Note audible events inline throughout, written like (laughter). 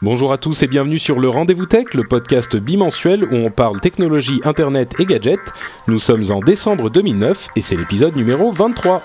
Bonjour à tous et bienvenue sur le Rendez-vous Tech, le podcast bimensuel où on parle technologie, internet et gadgets. Nous sommes en décembre 2009 et c'est l'épisode numéro 23.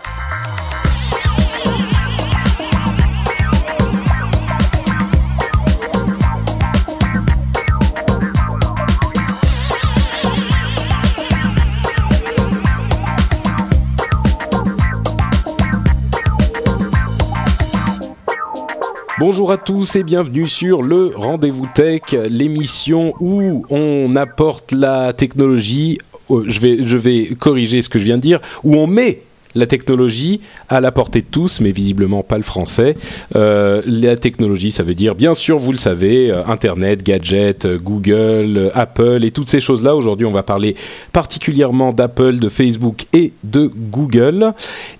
Bonjour à tous et bienvenue sur le Rendez-vous Tech, l'émission où on apporte la technologie, euh, je vais, je vais corriger ce que je viens de dire, où on met la technologie à la portée de tous, mais visiblement pas le français. Euh, la technologie, ça veut dire, bien sûr, vous le savez, euh, Internet, gadgets, Google, Apple et toutes ces choses-là. Aujourd'hui, on va parler particulièrement d'Apple, de Facebook et de Google.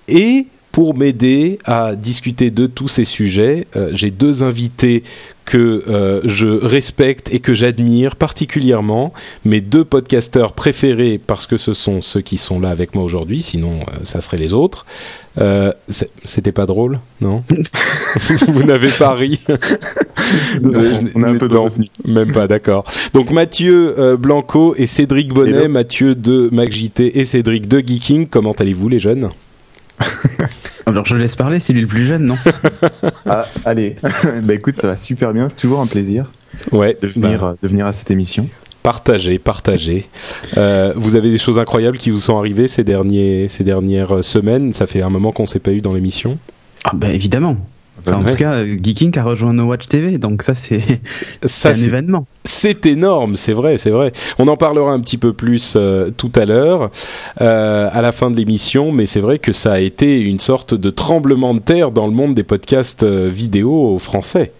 Et pour m'aider à discuter de tous ces sujets, euh, j'ai deux invités que euh, je respecte et que j'admire particulièrement, mes deux podcasteurs préférés parce que ce sont ceux qui sont là avec moi aujourd'hui, sinon euh, ça serait les autres. Euh, C'était pas drôle, non? (laughs) Vous n'avez pas ri? Non, on a un peu Non. Même pas, d'accord. Donc Mathieu Blanco et Cédric Bonnet, Hello. Mathieu de MacJT et Cédric de Geeking. Comment allez-vous les jeunes? (laughs) Alors je laisse parler, c'est lui le plus jeune, non (laughs) Ah, allez, (laughs) bah écoute, ça va super bien, c'est toujours un plaisir Ouais, de venir, bah, euh, de venir à cette émission. Partagez, partagez. Euh, vous avez des choses incroyables qui vous sont arrivées ces, derniers, ces dernières semaines. Ça fait un moment qu'on s'est pas eu dans l'émission. Ah bah évidemment. Enfin, en tout cas, Geeking a rejoint No Watch TV, donc ça c'est (laughs) un événement. c'est énorme, c'est vrai, c'est vrai. On en parlera un petit peu plus euh, tout à l'heure, euh, à la fin de l'émission, mais c'est vrai que ça a été une sorte de tremblement de terre dans le monde des podcasts euh, vidéo français.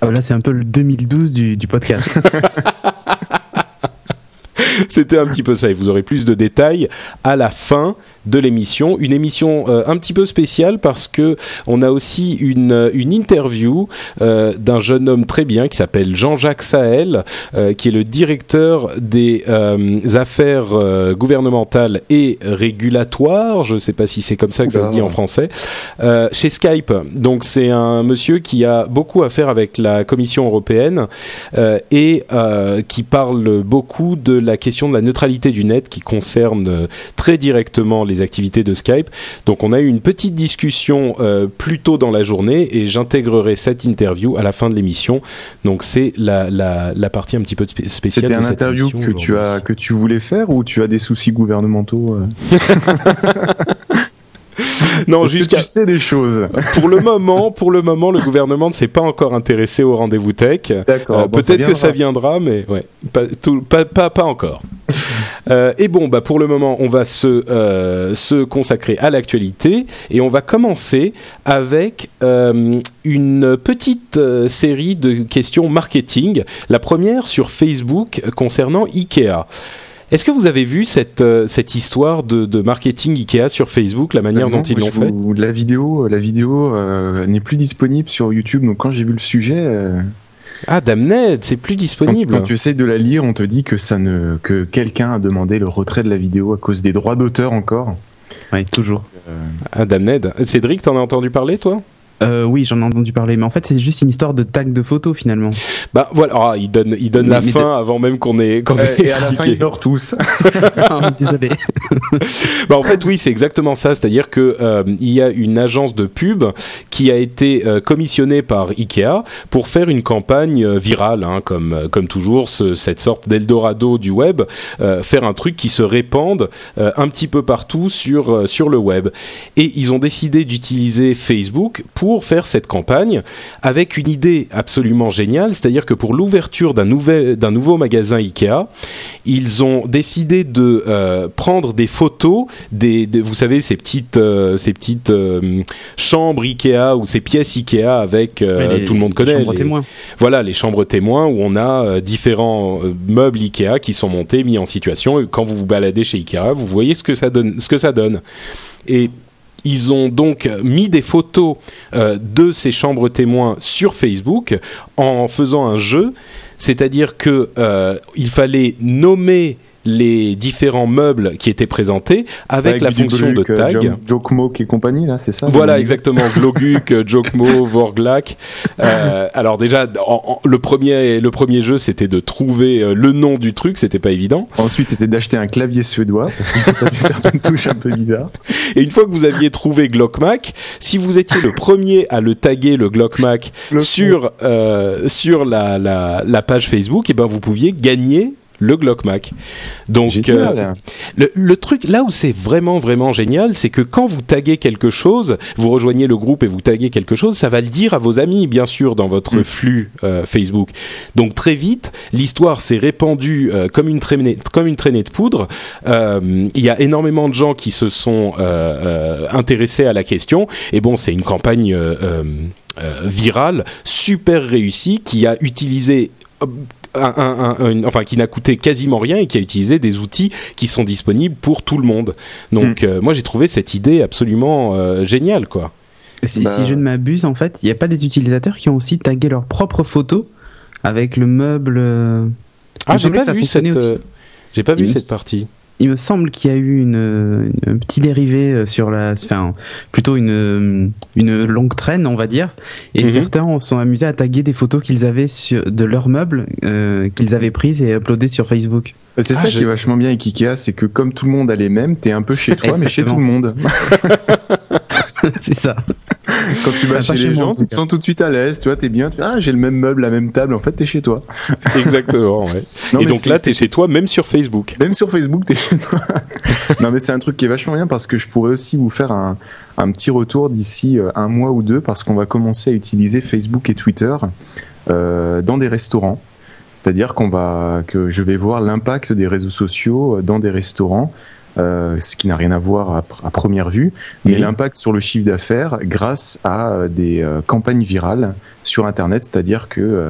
Ah bah là c'est un peu le 2012 du, du podcast. (laughs) C'était un petit peu ça, et vous aurez plus de détails à la fin de l'émission. Une émission euh, un petit peu spéciale parce que on a aussi une, euh, une interview euh, d'un jeune homme très bien qui s'appelle Jean-Jacques Sahel, euh, qui est le directeur des affaires gouvernementales et régulatoires. Je ne sais pas si c'est comme ça que ça se dit en français. chez Skype. Donc c'est un monsieur qui a beaucoup à faire avec la Commission européenne et qui parle beaucoup de la question de la neutralité du net qui concerne très directement les activités de Skype. Donc on a eu une petite discussion euh, plus tôt dans la journée et j'intégrerai cette interview à la fin de l'émission. Donc c'est la, la, la partie un petit peu spé- spéciale C'était un cette interview que tu, as, que tu voulais faire ou tu as des soucis gouvernementaux euh (laughs) Non, Est-ce que tu sais des choses. pour le moment, pour le moment, le gouvernement ne s'est pas encore intéressé au rendez-vous tech. D'accord. Euh, bon, Peut-être que ça viendra. mais ouais, pas, tout- pas, pas, pas encore. Euh, et bon, bah pour le moment, on va se, euh, se consacrer à l'actualité et on va commencer avec euh, une petite série de questions marketing. La première sur Facebook concernant Ikea. Est-ce que vous avez vu cette, euh, cette histoire de, de marketing Ikea sur Facebook, la manière non, dont ils l'ont fait? La vidéo, la vidéo euh, n'est plus disponible sur YouTube, donc quand j'ai vu le sujet, euh, Ah, Damned, c'est plus disponible. quand tu essayes de la lire, on te dit que ça ne, que quelqu'un a demandé le retrait de la vidéo à cause des droits d'auteur encore. ouais, toujours. Ah, Damned. Cédric, t'en as entendu parler, toi? Euh, oui, j'en ai entendu parler, mais en fait c'est juste une histoire de tag de photos finalement. Bah voilà, Ah, il donne, il donne Mais- la mais fin avant même qu'on ait, qu'on Euh, ait et à la fin, expliqué. ils meurent tous. (laughs) (laughs) Ah, Désolé. (laughs) Bah, en fait, oui, c'est exactement ça. C'est-à-dire que euh, il y a une agence de pub qui a été euh, commissionnée par Ikea pour faire une campagne euh, virale, hein, comme comme toujours, ce- cette sorte d'Eldorado du web, euh, faire un truc qui se répande euh, un petit peu partout sur euh, sur le web. Et ils ont décidé d'utiliser Facebook pour pour faire cette campagne avec une idée absolument géniale, c'est-à-dire que pour l'ouverture d'un nouvel d'un nouveau magasin Ikea, ils ont décidé de euh, prendre des photos des, des- vous savez ces petites euh, ces petites euh, chambres Ikea ou ces pièces Ikea avec les- tout le monde les connaît chambres les- témoins. voilà les chambres témoins où on a différents meubles Ikea qui sont montés, mis en situation. Et quand vous vous baladez chez Ikea, vous voyez ce que ça donne. Ce que ça donne. Et ils ont donc mis des photos euh, de ces chambres témoins sur Facebook en faisant un jeu, c'est-à-dire que euh, il fallait nommer les différents meubles qui étaient présentés avec, la fonction de euh, tag. Jokmok et compagnie, là, c'est ça Voilà, exactement. Gloguk, (laughs) Jokmo, Vorglak. Euh, alors déjà, en- en- le premier, le premier jeu, c'était de trouver euh, le nom du truc. C'était pas évident. Ensuite, c'était d'acheter un clavier suédois, parce qu'il (laughs) certaines touches un peu bizarres. Et une fois que vous aviez trouvé Glockmac, si vous étiez le premier à le taguer le Glockmac sur euh, sur la, la, la page Facebook, et ben vous pouviez gagner le Glockmac. Donc euh, Génial. Le, le truc là où c'est vraiment vraiment génial, c'est que quand vous taguez quelque chose, vous rejoignez le groupe et vous taguez quelque chose, ça va le dire à vos amis bien sûr dans votre Mm. flux euh, Facebook. Donc très vite, l'histoire s'est répandue euh, comme une traînée comme une traînée de poudre. Euh, Il y a énormément de gens qui se sont euh, euh, intéressés à la question et bon, c'est une campagne euh, euh, euh, virale super réussie qui a utilisé euh, un, un- un- une- enfin qui n'a coûté quasiment rien et qui a utilisé des outils qui sont disponibles pour tout le monde. Donc euh, moi j'ai trouvé cette idée absolument euh, géniale quoi. Si, Bah- si je ne m'abuse, en fait, il n'y a pas des utilisateurs qui ont aussi tagué leurs propres photos avec le meuble. euh, Ah j'ai pas vu cette j'ai pas vu cette partie. Il me semble qu'il y a eu une, une- un petit dérivé euh, sur la, enfin, plutôt une, une longue traîne, on va dire. Et Mhm. certains se sont amusés à taguer des photos qu'ils avaient sur, de leurs meubles euh, qu'ils avaient prises et uploadées sur Facebook. C'est Ah, ça je- qui est vachement bien avec Ikea, c'est que comme tout le monde a les mêmes, t'es un peu chez toi, mais chez tout le monde. (laughs) (laughs) C'est ça. Quand tu vas Ah, chez les gens, tu te sens tout de suite à l'aise, tu vois, t'es bien, tu fais, ah, j'ai le même meuble, la même table, en fait, t'es chez toi. (laughs) Exactement. ouais. Non, et donc là t'es chez toi même sur Facebook. Même sur Facebook, t'es chez toi. (laughs) non, mais c'est un truc qui est vachement bien parce que je pourrais aussi vous faire un, un petit retour d'ici euh, un mois ou deux parce qu'on va commencer à utiliser Facebook et Twitter euh, dans des restaurants. C'est-à-dire qu'on va, que je vais voir l'impact des réseaux sociaux dans des restaurants, euh, ce qui n'a rien à voir à, pr- à première vue, mais Mhm. l'impact sur le chiffre d'affaires grâce à euh, des euh, campagnes virales sur Internet. C'est-à-dire que euh,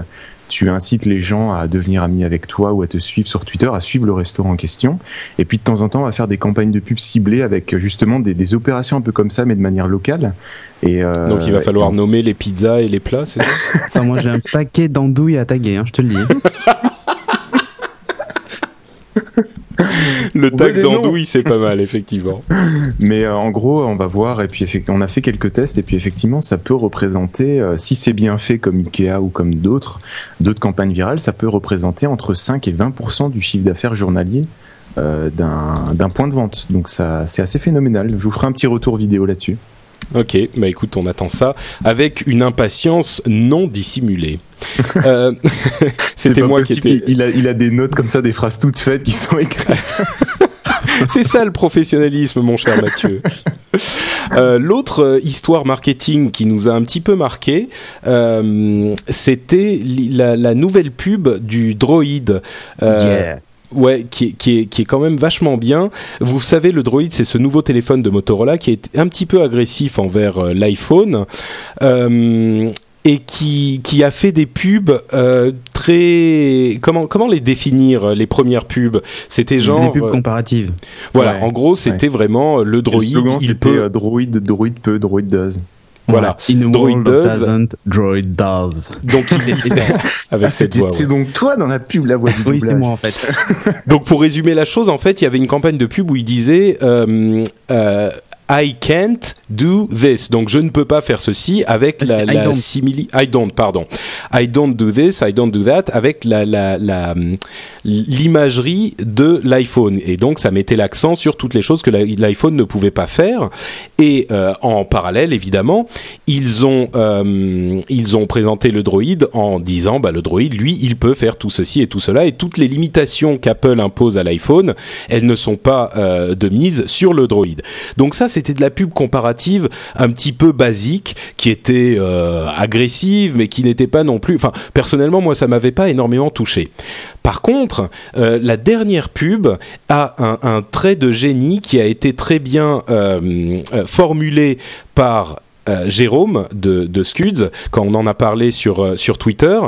tu incites les gens à devenir amis avec toi ou à te suivre sur Twitter, à suivre le restaurant en question. Et puis de temps en temps, on va faire des campagnes de pub ciblées avec justement des, des opérations un peu comme ça, mais de manière locale. Et euh, Donc il va falloir et- nommer les pizzas et les plats, c'est ça? (laughs) Enfin, moi, j'ai un paquet d'andouilles à taguer, hein, je te le dis. (laughs) (laughs) Le tag d'andouille c'est pas mal effectivement. (laughs) Mais euh, en gros, on va voir, et puis on a fait quelques tests, et puis effectivement, ça peut représenter, euh, si c'est bien fait comme Ikea ou comme d'autres, d'autres campagnes virales, ça peut représenter entre 5 et 20% du chiffre d'affaires journalier euh, d'un d'un point de vente. Donc ça, c'est assez phénoménal. Je vous ferai un petit retour vidéo là-dessus. Ok, bah écoute, on attend ça avec une impatience non dissimulée. (laughs) Euh, C'était moi qui possible, étais. Il, il a, il a des notes comme ça, des phrases toutes faites qui sont écrites. (laughs) C'est ça le professionnalisme, mon cher Mathieu. Euh, L'autre euh, histoire marketing qui nous a un petit peu marqué, euh, c'était la, la nouvelle pub du droïde. Euh, Ouais, qui est, qui, est, qui est quand même vachement bien. Vous savez, le Droid, c'est ce nouveau téléphone de Motorola qui est un petit peu agressif envers euh, l'iPhone. Euh, et qui, qui a fait des pubs euh, très comment comment les définir les premières pubs? C'était genre des pubs comparatives. voilà Ouais, en gros c'était vraiment le Le droïde slogan, il c'était peut droid, droid peut, droid does. Voilà Ouais. In a Droid world does. that doesn't, droid does. donc il est (laughs) avec Ah, cette c'était- voix ouais. C'est donc toi dans la pub, la voix du Oui, c'est moi en fait. (laughs) Donc pour résumer la chose, en fait, il y avait une campagne de pub où il disait euh, euh, I can't do this. Donc je ne peux pas faire ceci avec la, I la don't. simili. I don't, pardon. I don't do this, I don't do that avec la, la, la l'imagerie de l'iPhone et donc ça mettait l'accent sur toutes les choses que l'iPhone ne pouvait pas faire et euh, en parallèle évidemment ils ont euh, ils ont présenté le droïde en disant bah le droïde lui il peut faire tout ceci et tout cela et toutes les limitations qu'Apple impose à l'iPhone elles ne sont pas euh, de mise sur le droïde donc ça c'était de la pub comparative un petit peu basique qui était euh, agressive mais qui n'était pas non plus enfin personnellement moi ça m'avait pas énormément touché. Par contre, euh, la dernière pub a un, trait de génie qui a été très bien euh, formulé par Jérôme de, de, Scuds, quand on en a parlé sur, sur Twitter,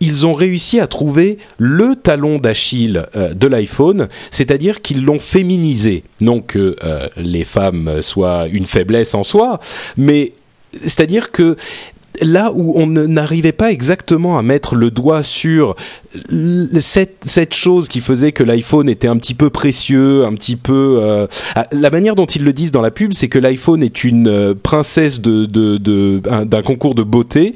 ils ont réussi à trouver le talon d'Achille de l'iPhone, c'est-à-dire qu'ils l'ont féminisé. Non que les femmes soient une faiblesse en soi, mais c'est-à-dire que là où on n'arrivait pas exactement à mettre le doigt sur cette, cette chose qui faisait que l'iPhone était un petit peu précieux, un petit peu... Euh, la manière dont ils le disent dans la pub, c'est que l'iPhone est une euh, princesse de, de, de, d'un concours de beauté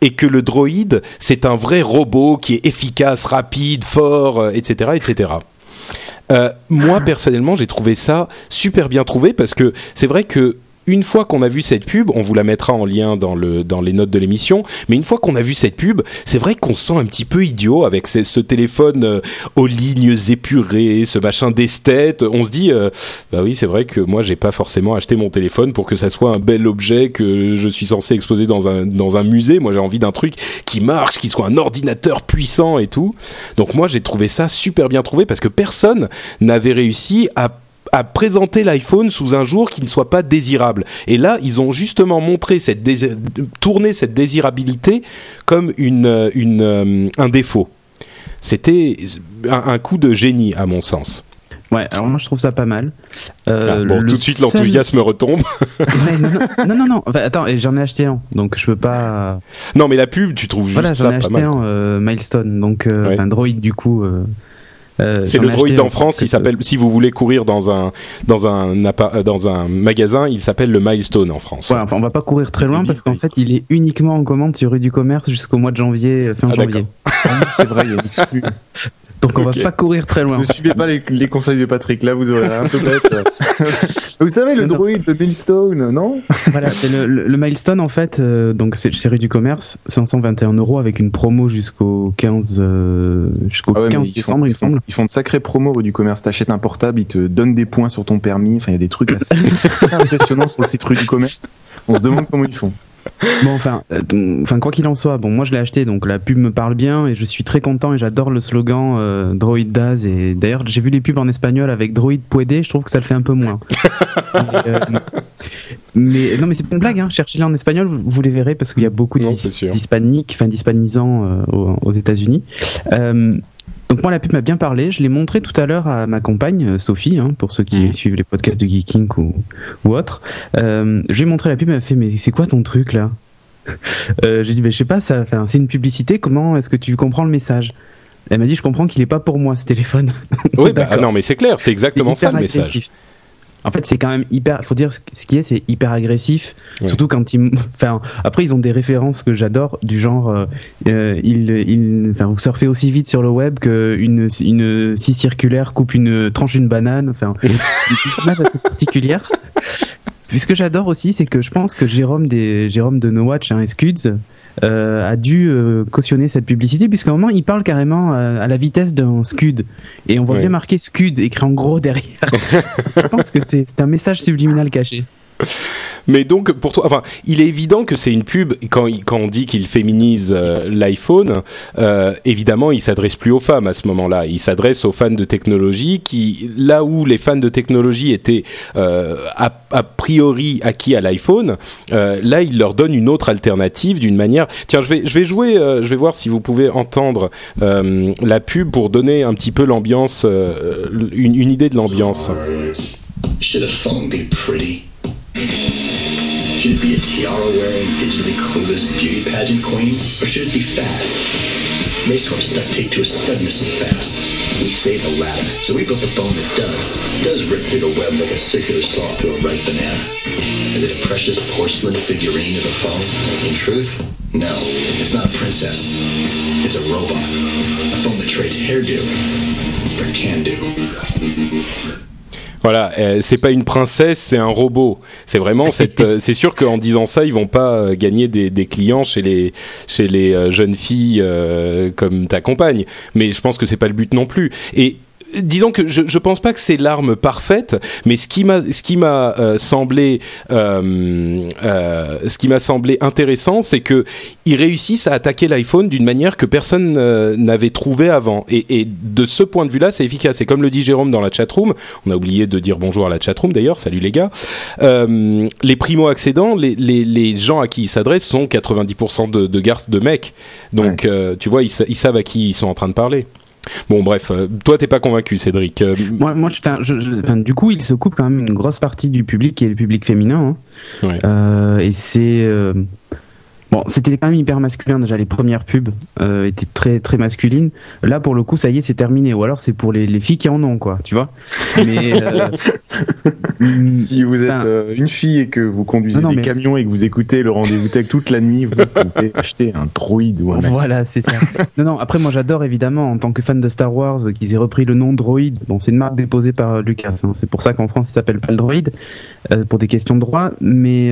et que le droïde, c'est un vrai robot qui est efficace, rapide, fort, etc. Euh, etc. Moi personnellement, j'ai trouvé ça super bien trouvé parce que c'est vrai que une fois qu'on a vu cette pub, on vous la mettra en lien dans, le, dans les notes de l'émission, mais une fois qu'on a vu cette pub, c'est vrai qu'on se sent un petit peu idiot avec ce, téléphone euh, aux lignes épurées, ce machin d'esthète. On se dit, euh, bah oui, c'est vrai que moi, j'ai pas forcément acheté mon téléphone pour que ça soit un bel objet que je suis censé exposer dans un, dans un musée. Moi, j'ai envie d'un truc qui marche, qui soit un ordinateur puissant et tout. Donc moi, j'ai trouvé ça super bien trouvé parce que personne n'avait réussi à à présenter l'iPhone sous un jour qui ne soit pas désirable. Et là, ils ont justement montré cette tourné cette désirabilité comme une, une euh, un défaut. C'était un, coup de génie à mon sens. Ouais, alors moi je trouve ça pas mal. Euh, ah, bon, tout de suite l'enthousiasme retombe. non, non, non, attends, j'en ai acheté un, donc je peux pas. Non, mais la pub, tu trouves juste voilà, ça pas mal. Voilà, j'en ai acheté un, euh, Milestone, donc un Droid du coup. Euh, c'est le droïde en France. Il s'appelle. Si vous voulez courir dans un dans un dans un magasin, il s'appelle le Milestone en France. Ouais, enfin, on va pas courir très loin parce qu'en fait, il est uniquement en commande sur rue du commerce jusqu'au mois de janvier, fin ah, janvier. Ah c'est vrai, il y a. (laughs) Donc on va pas courir très loin. Ne suivez pas les, conseils de Patrick, là vous aurez un peu bête. (laughs) vous savez le droïde, le milestone, non? Voilà, le, le, milestone en fait, euh, donc c'est chez du commerce, 521 euros avec une promo jusqu'au 15 euh, jusqu'au 15 ah décembre, il me semble. Ils font de sacrés promos rue du commerce. T'achètes un portable, ils te donnent des points sur ton permis. Enfin, il y a des trucs assez, assez (laughs) impressionnants sur le site rue du commerce. On se demande comment ils font. Bon, enfin, euh, enfin quoi qu'il en soit, bon, moi je l'ai acheté, donc la pub me parle bien et je suis très content et j'adore le slogan euh, Droid Daz. Et d'ailleurs, j'ai vu les pubs en espagnol avec Droid Puede, je trouve que ça le fait un peu moins. (laughs) Euh, mais non, mais c'est pas une blague, hein. cherchez-les en espagnol, vous, les verrez parce qu'il y a beaucoup d'hispaniques, enfin d'hispanisants aux, aux États-Unis. Donc moi la pub m'a bien parlé, je l'ai montré tout à l'heure à ma compagne euh, Sophie, hein, pour ceux qui mmh. suivent les podcasts de Geeking ou, ou autre. Euh, je lui ai montré la pub, elle m'a fait mais c'est quoi ton truc là? (laughs) Euh, J'ai dit mais je sais pas, ça, c'est une publicité, comment est-ce que tu comprends le message? Elle m'a dit je comprends qu'il est pas pour moi ce téléphone. (laughs) oui bah, non mais c'est clair, c'est exactement ça le message. En fait, c'est quand même hyper. Il faut dire ce qui est, c'est hyper agressif. Surtout quand ils. Enfin, après, ils ont des références que j'adore, du genre, euh, euh il, enfin, vous surfez aussi vite sur le web qu'une une scie circulaire coupe une tranche d'une banane. Enfin, (laughs) des images assez particulières. Puis ce que j'adore aussi, c'est que je pense que Jérôme des Jérôme de No Watch, hein, Scuds, euh, a dû euh, cautionner cette publicité puisqu'à un moment il parle carrément euh, à la vitesse d'un scud et on voit bien marqué scud écrit en gros derrière. (laughs) Je pense que c'est un message subliminal caché. Mais donc, pour toi, enfin, il est évident que c'est une pub quand, on dit qu'il féminise euh, l'iPhone. Euh, évidemment, il s'adresse plus aux femmes à ce moment-là. Il s'adresse aux fans de technologie qui, là où les fans de technologie étaient euh, a, priori acquis à l'iPhone, là, il leur donne une autre alternative d'une manière. Tiens, je vais, je vais jouer, je vais voir si vous pouvez entendre la pub pour donner un petit peu l'ambiance, une, une, idée de l'ambiance. Should it be a tiara-wearing, digitally clueless beauty pageant queen? Or should it be fast? Racehorse duct tape to a scud missile fast. We say the latter, so we built the phone that does. Does rip through the web like a circular saw through a ripe banana. Is it a precious porcelain figurine of a phone? In truth, no. It's not a princess. It's a robot. A phone that trades hairdo for can do. Voilà, euh, c'est pas une princesse, c'est un robot. C'est vraiment (laughs) cette. euh, c'est sûr qu'en disant ça, ils vont pas euh, gagner des, des clients chez les chez les euh, jeunes filles euh, comme ta compagne. Mais je pense que c'est pas le but non plus. Et disons que je, je pense pas que c'est l'arme parfaite, mais ce qui m'a ce qui m'a euh, semblé euh, euh, ce qui m'a semblé intéressant, c'est que ils réussissent à attaquer l'iPhone d'une manière que personne euh, n'avait trouvé avant. Et, et de ce point de vue-là, c'est efficace. Et comme le dit Jérôme dans la chatroom, on a oublié de dire bonjour à la chatroom d'ailleurs. Salut les gars. Euh, les primo accédants, les, les, les gens à qui ils s'adressent sont 90% de, de garces de mecs. Donc euh, tu vois, ils savent à qui ils sont en train de parler. Bon bref, euh, toi t'es pas convaincu Cédric. Euh, Moi, moi je, enfin, je- je- enfin, du coup, il se coupe quand même une grosse partie du public qui est le public féminin. hein. Ouais. Euh, et c'est. euh, Bon, c'était quand même hyper masculin déjà. Les premières pubs euh, étaient très très masculines. Là, pour le coup, ça y est, c'est terminé. Ou alors, c'est pour les, les filles qui en ont, quoi. Tu vois Mais. euh, (laughs) Si vous êtes euh, une fille et que vous conduisez Non, non, des mais- camions et que vous écoutez le rendez-vous tech toute la nuit, vous pouvez (laughs) acheter un droïde ou un. Voilà, c'est ça. non, non, après, moi, j'adore évidemment, en tant que fan de Star Wars, qu'ils aient repris le nom Droid. Bon, c'est une marque déposée par Lucas. hein. C'est pour ça qu'en France, il s'appelle pas le Droid, euh, pour des questions de droit. Mais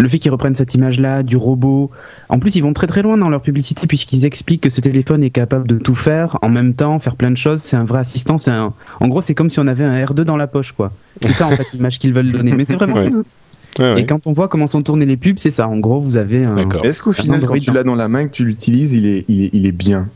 le fait qu'ils reprennent cette image-là, du robot. En plus, ils vont très très loin dans leur publicité, puisqu'ils expliquent que ce téléphone est capable de tout faire, en même temps, faire plein de choses. C'est un vrai assistant. C'est un... En gros, c'est comme si on avait un R2 dans la poche, quoi. C'est ça, en fait, (laughs) l'image qu'ils veulent donner. Mais c'est vraiment Ouais. ça. ouais, ouais. Et quand on voit comment sont tournées les pubs, c'est ça. En gros, vous avez un. D'accord. Est-ce qu'au final, quand tu l'as dans la main et que tu l'utilises, il est, il, est, il est bien?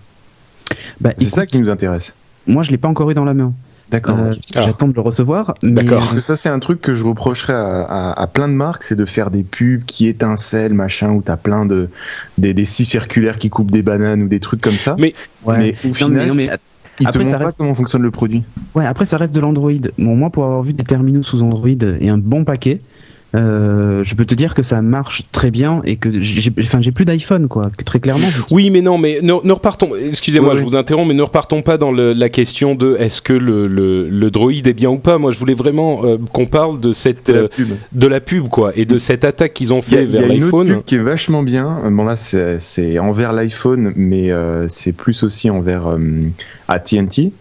Bah, C'est ça qui nous intéresse. Moi, je l'ai pas encore eu dans la main. D'accord. Euh, Ah. J'attends de le recevoir. D'accord. Parce que ça, c'est un truc que je reprocherais à, à- à plein de marques, c'est de faire des pubs qui étincellent, machin, où t'as plein de des, des scies circulaires qui coupent des bananes ou des trucs comme ça. Mais- Ouais. Mais au Non, final, mais- non, mais, ils te après, ça montrent pas reste- comment fonctionne le produit. ouais, après, ça reste de l'Android. Bon, moi, pour avoir vu des terminaux sous Android et un bon paquet, euh, je peux te dire que ça marche très bien et que j'ai enfin, j'ai plus d'iPhone, quoi. Très clairement. Oui, mais non, mais ne, ne repartons. Excusez-moi, Ouais, je ouais. vous interromps, mais ne repartons pas dans le- la question de est-ce que le, le, le droïde est bien ou pas. Moi, je voulais vraiment euh, qu'on parle de cette C'est la euh, pub. de la pub, quoi, et de cette attaque qu'ils ont fait il y a vers une autre l'iPhone. pub qui est vachement bien. Bon là, c'est c'est envers l'iPhone, mais euh, c'est plus aussi envers euh, AT&T.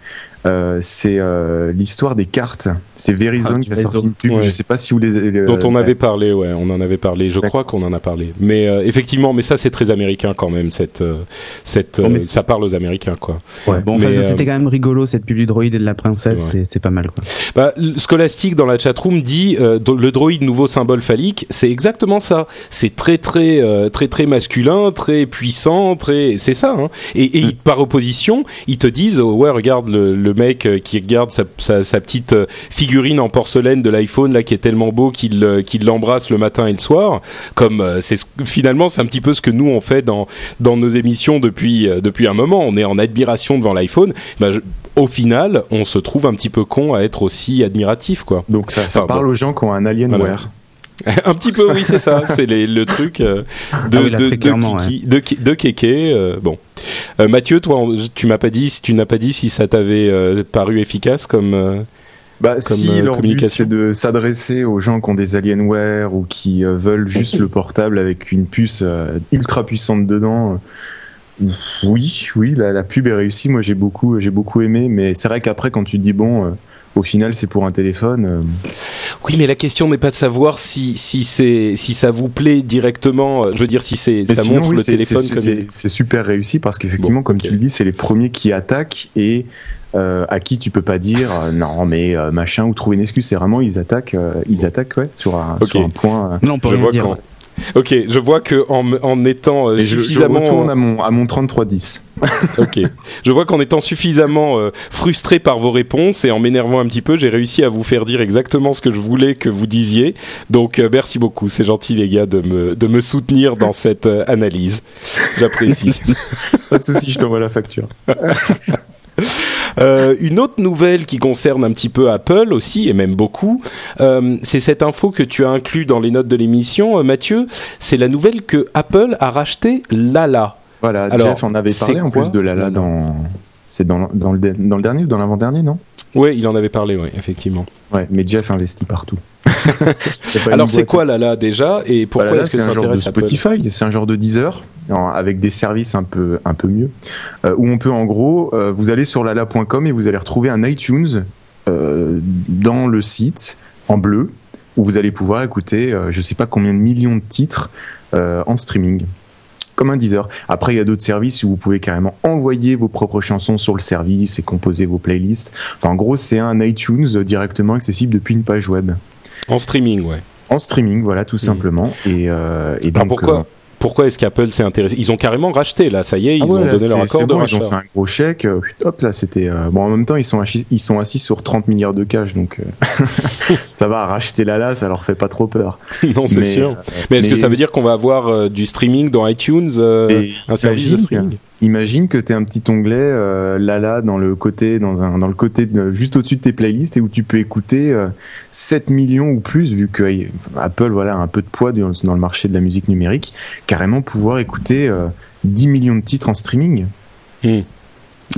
Euh, c'est euh, l'histoire des cartes. C'est Verizon Ah, qui a sorti une pub. Ouais. Je sais pas si vous les. les- dont on euh, avait parlé, ouais, on en avait parlé. Je crois qu'on en a parlé. Mais euh, effectivement, mais ça c'est très américain quand même. Cette, euh, cette, Bon, euh, ça parle aux Américains, quoi. Ouais. Bon, enfin, Mais, euh, c'était quand même rigolo cette pub du droid et de la princesse, Ouais. c'est- pas mal, quoi. Bah, Scholastic dans la chatroom dit euh, le droïde nouveau symbole phallique, c'est exactement ça. C'est très très euh, très très masculin, très puissant, très c'est ça. Hein. Et, et par opposition, ils te disent oh, ouais regarde le, le mec euh, qui regarde sa, sa, sa petite euh, figurine en porcelaine de l'iPhone là qui est tellement beau qu'il euh, qu'il l'embrasse le matin et le soir. Comme c'est ce- finalement c'est un petit peu ce que nous on fait dans dans nos émissions depuis depuis un moment. On est en admiration devant l'iPhone. Bah, au final, on se trouve un petit peu con à être aussi admiratif, quoi. Donc ça, ça parle bon. aux gens qui ont un Alienware. (laughs) un petit peu, oui, c'est ça. C'est le truc de, Ah oui, Kéké. euh, bon, Euh, Mathieu, toi, tu m'as pas dit, si tu n'as pas dit si ça t'avait euh, paru efficace comme. euh, Bah, Comme, si euh, leur but communication. c'est de s'adresser aux gens qui ont des Alienware ou qui euh, veulent juste le portable avec une puce euh, ultra puissante dedans. euh, oui, oui, la, la pub est réussie. Moi, j'ai beaucoup, j'ai beaucoup aimé. Mais c'est vrai qu'après, quand tu te dis bon, euh, au final, c'est pour un téléphone. euh, Oui, mais la question n'est pas de savoir si si c'est si ça vous plaît directement. euh, Je veux dire, si c'est ça sinon, montre oui, le téléphone c'est- comme. c'est c'est super réussi parce qu'effectivement, Bon, comme tu le dis, c'est les premiers qui attaquent et euh, à qui tu peux pas dire euh, non, mais euh, machin ou trouver une excuse. C'est vraiment ils attaquent, euh, ils attaquent ouais, sur un, Ok. sur un point. euh, Non, on peut rien dire. Ok, je vois que en, en étant euh, et je, je suffisamment retourne à mon, à mon 3310. (laughs) Ok. Je vois qu'en étant suffisamment euh, frustré par vos réponses et en m'énervant un petit peu, j'ai réussi à vous faire dire exactement ce que je voulais que vous disiez. Donc euh, merci beaucoup. C'est gentil les gars de me de me soutenir dans cette euh, analyse. J'apprécie. (laughs) Pas de souci, je t'envoie la facture. (laughs) Euh, une autre nouvelle qui concerne un petit peu Apple aussi, et même beaucoup, euh, c'est cette info que tu as inclus dans les notes de l'émission, euh, Mathieu. C'est la nouvelle que Apple a racheté Lala. Voilà, Alors, Jeff en avait parlé en plus de Lala Lala dans. C'est dans, dans, le, dans le dernier ou dans l'avant-dernier, non? Oui, il en avait parlé, oui, effectivement. Ouais, mais Jeff investit partout. (laughs) Alors c'est quoi là déjà? Et pourquoi Voilà, est-ce que c'est un genre de Spotify, c'est un genre de Deezer avec des services un peu un peu mieux euh, où on peut en gros euh, vous allez sur lala.com et vous allez retrouver un iTunes euh, dans le site en bleu où vous allez pouvoir écouter je sais pas combien de millions de titres en streaming comme un Deezer. Après, il y a d'autres services où vous pouvez carrément envoyer vos propres chansons sur le service et composer vos playlists. Enfin, en gros, c'est un iTunes directement accessible depuis une page web. En streaming, ouais. En streaming, voilà, tout simplement. Et, euh, et donc, pourquoi euh, pourquoi est-ce qu'Apple s'est intéressé? Ils ont carrément racheté là, ça y est, ils ah ouais, ont là, donné leur accord de bon, rachat. Ils ont fait un gros chèque. euh, hop, là, c'était. euh, bon, en même temps, ils sont, assis, ils sont assis sur 30 milliards de cash, donc euh, (laughs) ça va, racheter Lala, ça leur fait pas trop peur. (laughs) non, c'est sûr. euh, Mais est-ce que ça veut dire qu'on va avoir du streaming dans iTunes, un service de streaming? Imagine que tu as un petit onglet euh, Lala dans le côté, dans, un, dans le côté de- juste au-dessus de tes playlists et où tu peux écouter euh, 7 millions ou plus, vu que euh, Apple voilà, a un peu de poids dans, dans le marché de la musique numérique, carrément pouvoir écouter euh, 10 millions de titres en streaming. Hmm.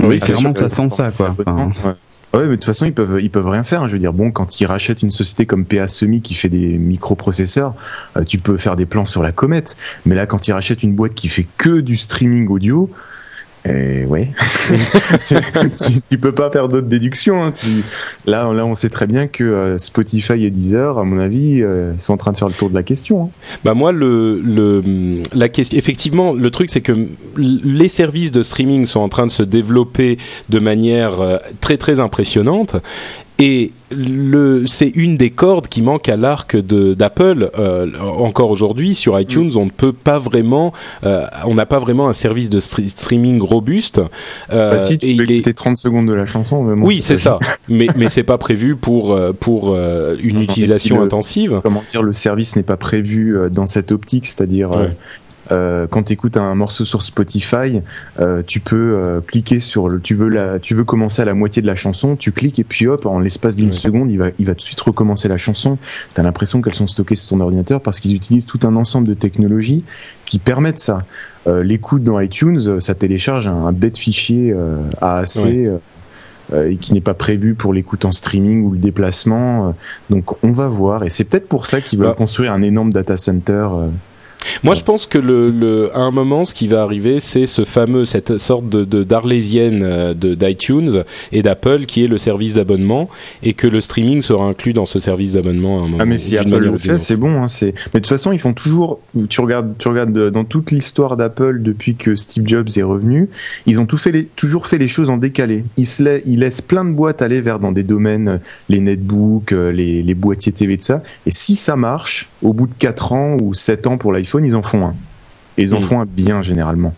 Oui, c'est clairement, sûr ça sent ça, quoi. Enfin, Ouais. Ouais, mais de toute façon, ils peuvent, ils peuvent rien faire. hein. Je veux dire, bon, quand ils rachètent une société comme PA Semi qui fait des microprocesseurs, euh, tu peux faire des plans sur la comète. Mais là, quand ils rachètent une boîte qui fait que du streaming audio, euh, ouais, (laughs) tu, tu, tu peux pas faire d'autres déductions. hein. Tu- là, là, on sait très bien que euh, Spotify et Deezer, à mon avis, euh, sont en train de faire le tour de la question. hein. Bah moi le le la question effectivement le truc c'est que les services de streaming sont en train de se développer de manière euh, très très impressionnante et c'est une des cordes qui manque à l'arc d'Apple euh, encore aujourd'hui sur iTunes on ne peut pas vraiment euh, on n'a pas vraiment un service de stre- streaming robuste euh, Bah, si tu et peux il est écouter 30 secondes de la chanson, vraiment, oui c'est ça. (laughs) mais mais c'est pas prévu pour euh, pour euh, une Non, utilisation le- intensive. comment dire, le service n'est pas prévu euh, dans cette optique, c'est-à-dire Ouais. Euh, quand tu écoutes un morceau sur Spotify, euh, tu peux euh, cliquer sur le, tu veux la, tu veux commencer à la moitié de la chanson, tu cliques et puis hop, en l'espace d'une seconde, il va, il va tout de suite recommencer la chanson. T'as l'impression qu'elles sont stockées sur ton ordinateur parce qu'ils utilisent tout un ensemble de technologies qui permettent ça. L'écoute dans iTunes, ça télécharge un, un bête fichier AAC. Euh, et qui n'est pas prévu pour l'écoute en streaming ou le déplacement. euh, Donc on va voir, et c'est peut-être pour ça qu'ils veulent Bah. construire un énorme data center. euh, Moi, je pense que le, le, à un moment, ce qui va arriver, c'est ce fameux, cette sorte de, d'arlésienne euh, de d'iTunes et d'Apple, qui est le service d'abonnement, et que le streaming sera inclus dans ce service d'abonnement à un moment. Ah mais si Apple le fait, c'est bon. Hein, c'est. Mais de toute façon, ils font toujours. Tu regardes, tu regardes euh, dans toute l'histoire d'Apple depuis que Steve Jobs est revenu, ils ont tout fait les, toujours fait les choses en décalé. Ils, se la- ils laissent plein de boîtes aller vers dans des domaines, euh, les netbooks, les, les boîtiers TV de ça. Et si ça marche, au bout de 4 ans ou 7 ans pour l'iPhone, ils en font un. Et ils en Mm. font un bien généralement.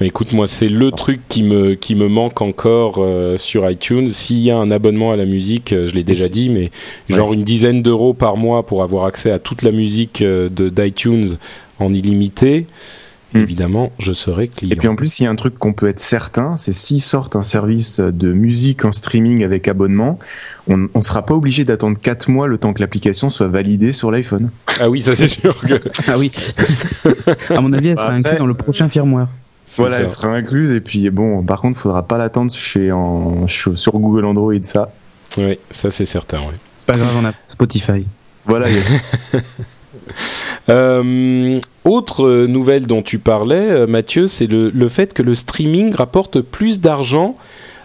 Mais écoute, moi, c'est le truc qui me, qui me manque encore euh, sur iTunes. S'il y a un abonnement à la musique, euh, je l'ai déjà dit, mais genre une dizaine d'euros par mois pour avoir accès à toute la musique euh, de d'iTunes en illimité, Hmm. évidemment, je serai client. Et puis en plus, il y a un truc qu'on peut être certain, c'est s'ils sortent un service de musique en streaming avec abonnement, on ne sera pas obligé d'attendre 4 mois le temps que l'application soit validée sur l'iPhone. Ah oui, ça c'est sûr que (laughs) Ah oui. à mon avis, elle sera Après- inclue dans le prochain firmware. Voilà, ça. elle sera incluse. Et puis bon, par contre, faudra pas l'attendre chez en, sur Google Android, ça. Ouais, ça c'est certain. Ouais. C'est pas grave, on a Spotify. Voilà, il y a- (laughs) (laughs) Euh, autre nouvelle dont tu parlais, euh, Mathieu, c'est le, le fait que le streaming rapporte plus d'argent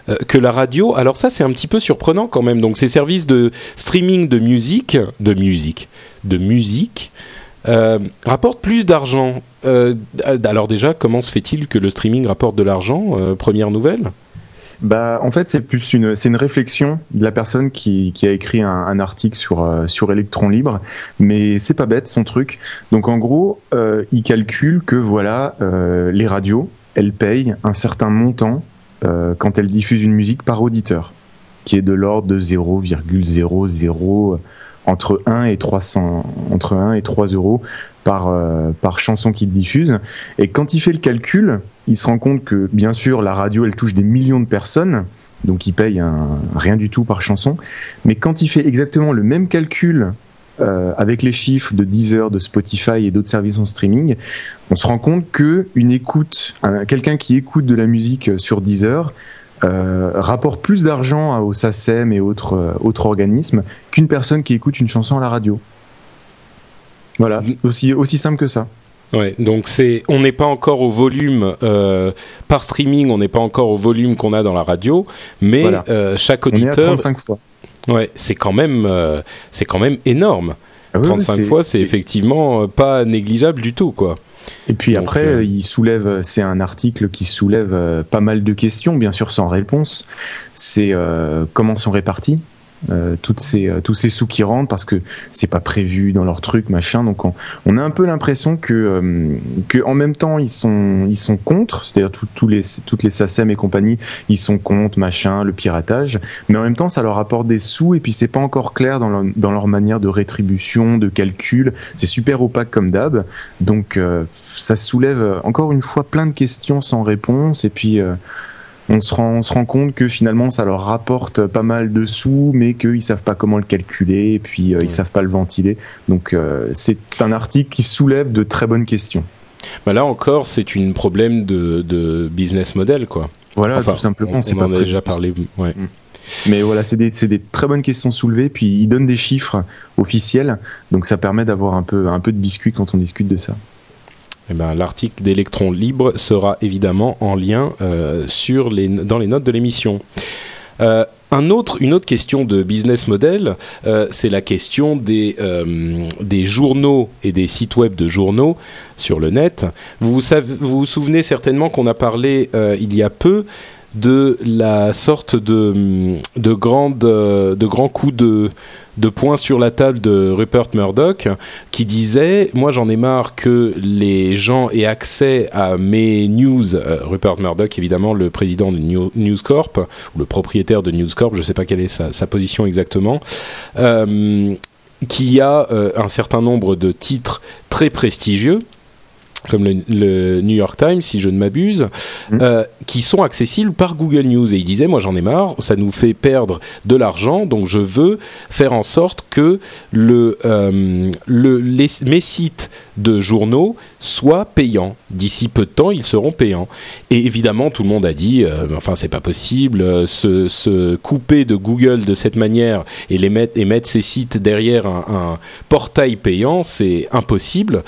euh, que la radio. Alors ça, c'est un petit peu surprenant quand même. Donc ces services de streaming de musique, de musique, de musique, rapportent plus d'argent. Alors déjà, comment se fait-il que le streaming rapporte de l'argent Première nouvelle? Bah, en fait, c'est plus une, c'est une réflexion de la personne qui, qui a écrit un, un article sur, euh, sur Electron Libre, mais c'est pas bête son truc. Donc, en gros, euh, il calcule que voilà, euh, les radios, elles payent un certain montant euh, quand elles diffusent une musique par auditeur, qui est de l'ordre de 0,00 entre 1 et 300, entre 1 et 3 euros par, euh, par chanson qu'il diffuse. Et quand il fait le calcul, il se rend compte que, bien sûr, la radio, elle touche des millions de personnes, donc il paye un, rien du tout par chanson. Mais quand il fait exactement le même calcul euh, avec les chiffres de Deezer, de Spotify et d'autres services en streaming, on se rend compte que une écoute, un- quelqu'un qui écoute de la musique sur Deezer, euh, rapporte plus d'argent au SACEM et autres, euh, autres organismes qu'une personne qui écoute une chanson à la radio. Voilà, aussi, aussi simple que ça. Ouais, donc c'est, on n'est pas encore au volume euh, par streaming, on n'est pas encore au volume qu'on a dans la radio, mais Voilà. euh, chaque On est à auditeur, 35 fois. ouais, c'est quand même, euh, c'est quand même énorme. Ah ouais, 35 ouais, fois, c'est effectivement pas négligeable du tout, quoi. Et puis Donc, après, il soulève, c'est un article qui soulève pas mal de questions, bien sûr sans réponse. C'est comment sont répartis euh, toutes ces, euh, tous ces sous qui rentrent parce que c'est pas prévu dans leur truc, machin. Donc on, on a un peu l'impression que, euh, que en même temps ils sont, ils sont contre, c'est-à-dire tout- tous les, toutes les SACEM et compagnie, ils sont contre, machin, le piratage. Mais en même temps, ça leur apporte des sous et puis c'est pas encore clair dans leur, dans leur manière de rétribution, de calcul. C'est super opaque comme d'hab. Donc euh, ça soulève encore une fois plein de questions sans réponse et puis euh, on se rend on se rend compte que finalement ça leur rapporte pas mal de sous mais qu'ils savent pas comment le calculer et puis euh, ils savent pas le ventiler. Donc euh, c'est un article qui soulève de très bonnes questions. Bah là encore, c'est une problème de, de business model, quoi. Voilà, Enfin, tout simplement, on, on pas en a déjà parlé. Ouais. Mais voilà, c'est des, très bonnes questions soulevées, puis ils donnent des chiffres officiels, donc ça permet d'avoir un peu, un peu de biscuit quand on discute de ça. Eh ben, l'article d'Electron Libre sera évidemment en lien euh, dans les notes de l'émission. Euh, un autre, une autre question de business model, euh, c'est la question des, journaux et des sites web de journaux sur le net. Vous vous, souvenez certainement qu'on a parlé il y a peu de la sorte de, de, grande, de grands coups de, de poing sur la table de Rupert Murdoch qui disait Moi j'en ai marre que les gens aient accès à mes news. Euh, Rupert Murdoch, évidemment, le président de New- News Corp, ou le propriétaire de News Corp, je ne sais pas quelle est sa, sa position exactement, euh, qui a euh, un certain nombre de titres très prestigieux comme le, le New York Times, si je ne m'abuse, Mhm. euh, qui sont accessibles par Google News. Et il disait, moi j'en ai marre, ça nous fait perdre de l'argent, donc je veux faire en sorte que le, euh, le, les, mes sites de journaux soient payants. D'ici peu de temps, ils seront payants. Et évidemment, tout le monde a dit, euh, enfin c'est pas possible, euh, se, se couper de Google de cette manière et, les mettre, et mettre ces sites derrière un, un portail payant, c'est impossible.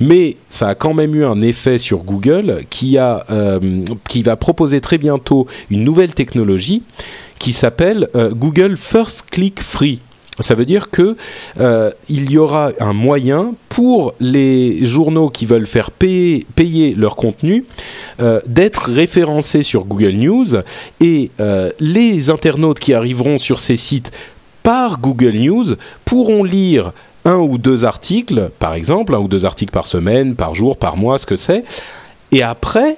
Mais ça a quand même eu un effet sur Google qui, a, euh, va proposer très bientôt une nouvelle technologie qui s'appelle euh, Google First Click Free. Ça veut dire que euh, il y aura un moyen pour les journaux qui veulent faire payer, leur contenu d'être référencés sur Google News et les internautes qui arriveront sur ces sites par Google News pourront lire un ou deux articles, par exemple, un ou deux articles par semaine, par jour, par mois, ce que c'est. Et après,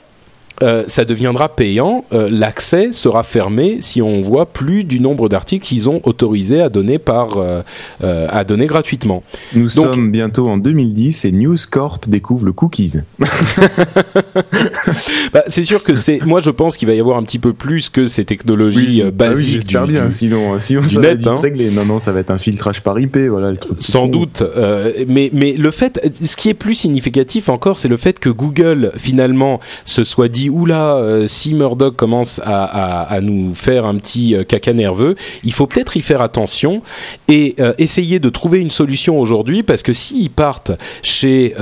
euh, ça deviendra payant. Euh, L'accès sera fermé si on voit plus du nombre d'articles qu'ils ont autorisé à donner par, euh, à donner gratuitement. Nous Donc- sommes bientôt en 2010 et News Corp découvre le cookies. (laughs) Bah, c'est sûr que c'est. Moi, je pense qu'il va y avoir un petit peu plus que ces technologies Ah oui, basiques j'espère du- bien. du- Sinon, sinon du ça va net, être vite hein. réglé. Non, non, ça va être un filtrage par IP, voilà le truc. Sans doute, mais mais le fait, ce qui est plus significatif encore, c'est le fait que Google finalement se soit dit oula, euh, si Murdoch commence à, à, à nous faire un petit euh, caca nerveux, il faut peut-être y faire attention et euh, essayer de trouver une solution aujourd'hui parce que s'ils partent chez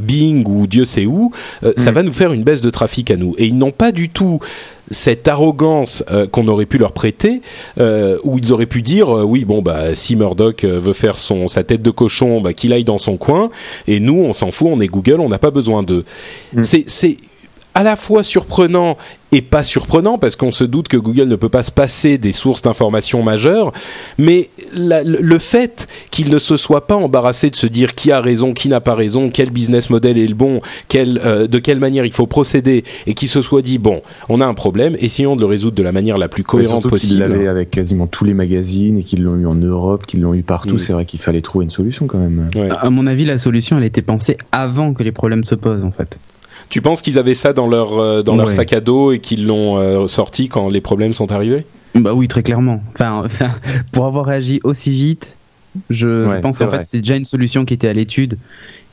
Bing ou Dieu sait où, ça Mm. va nous faire une baisse de trafic à nous et ils n'ont pas du tout cette arrogance euh, qu'on aurait pu leur prêter, euh, où ils auraient pu dire euh, oui bon bah si Murdoch veut faire son sa tête de cochon, bah, qu'il aille dans son coin, et nous on s'en fout, on est Google, on n'a pas besoin d'eux. Mm. C'est à la fois surprenant et pas surprenant parce qu'on se doute que Google ne peut pas se passer des sources d'informations majeures, mais la- le fait qu'il ne se soit pas embarrassé de se dire qui a raison, qui n'a pas raison, quel business model est le bon, quel, euh, de quelle manière il faut procéder, et qu'il se soit dit bon, on a un problème, essayons de le résoudre de la manière la plus cohérente surtout possible. l'avaient avec quasiment tous les magazines et qu'ils l'ont eu en Europe, qu'ils l'ont eu partout. C'est vrai qu'il fallait trouver une solution quand même. Ouais. À mon avis, la solution, elle était pensée avant que les problèmes se posent, en fait. Tu penses qu'ils avaient ça dans leur euh, dans leur sac à dos et qu'ils l'ont euh, sorti quand les problèmes sont arrivés? Bah oui, très clairement. Enfin, (laughs) enfin, pour avoir réagi aussi vite, Je, pense qu'en fait c'était déjà une solution qui était à l'étude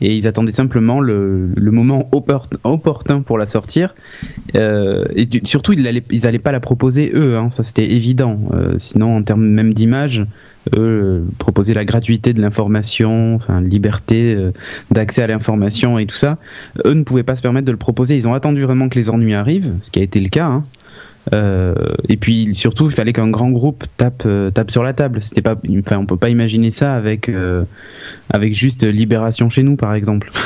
et ils attendaient simplement le, le moment oppor- opportun pour la sortir. Euh, et du- surtout ils allaient, ils allaient pas la proposer eux, hein, ça c'était évident. Euh, sinon en termes même d'image, eux euh, proposer la gratuité de l'information, enfin liberté euh, d'accès à l'information et tout ça, eux ne pouvaient pas se permettre de le proposer. Ils ont attendu vraiment que les ennuis arrivent, ce qui a été le cas. Hein. Euh, et puis surtout, il fallait qu'un grand groupe tape tape, euh, tape sur la table. C'était pas, enfin, on peut pas imaginer ça avec euh, avec juste Libération chez nous, par exemple. (laughs)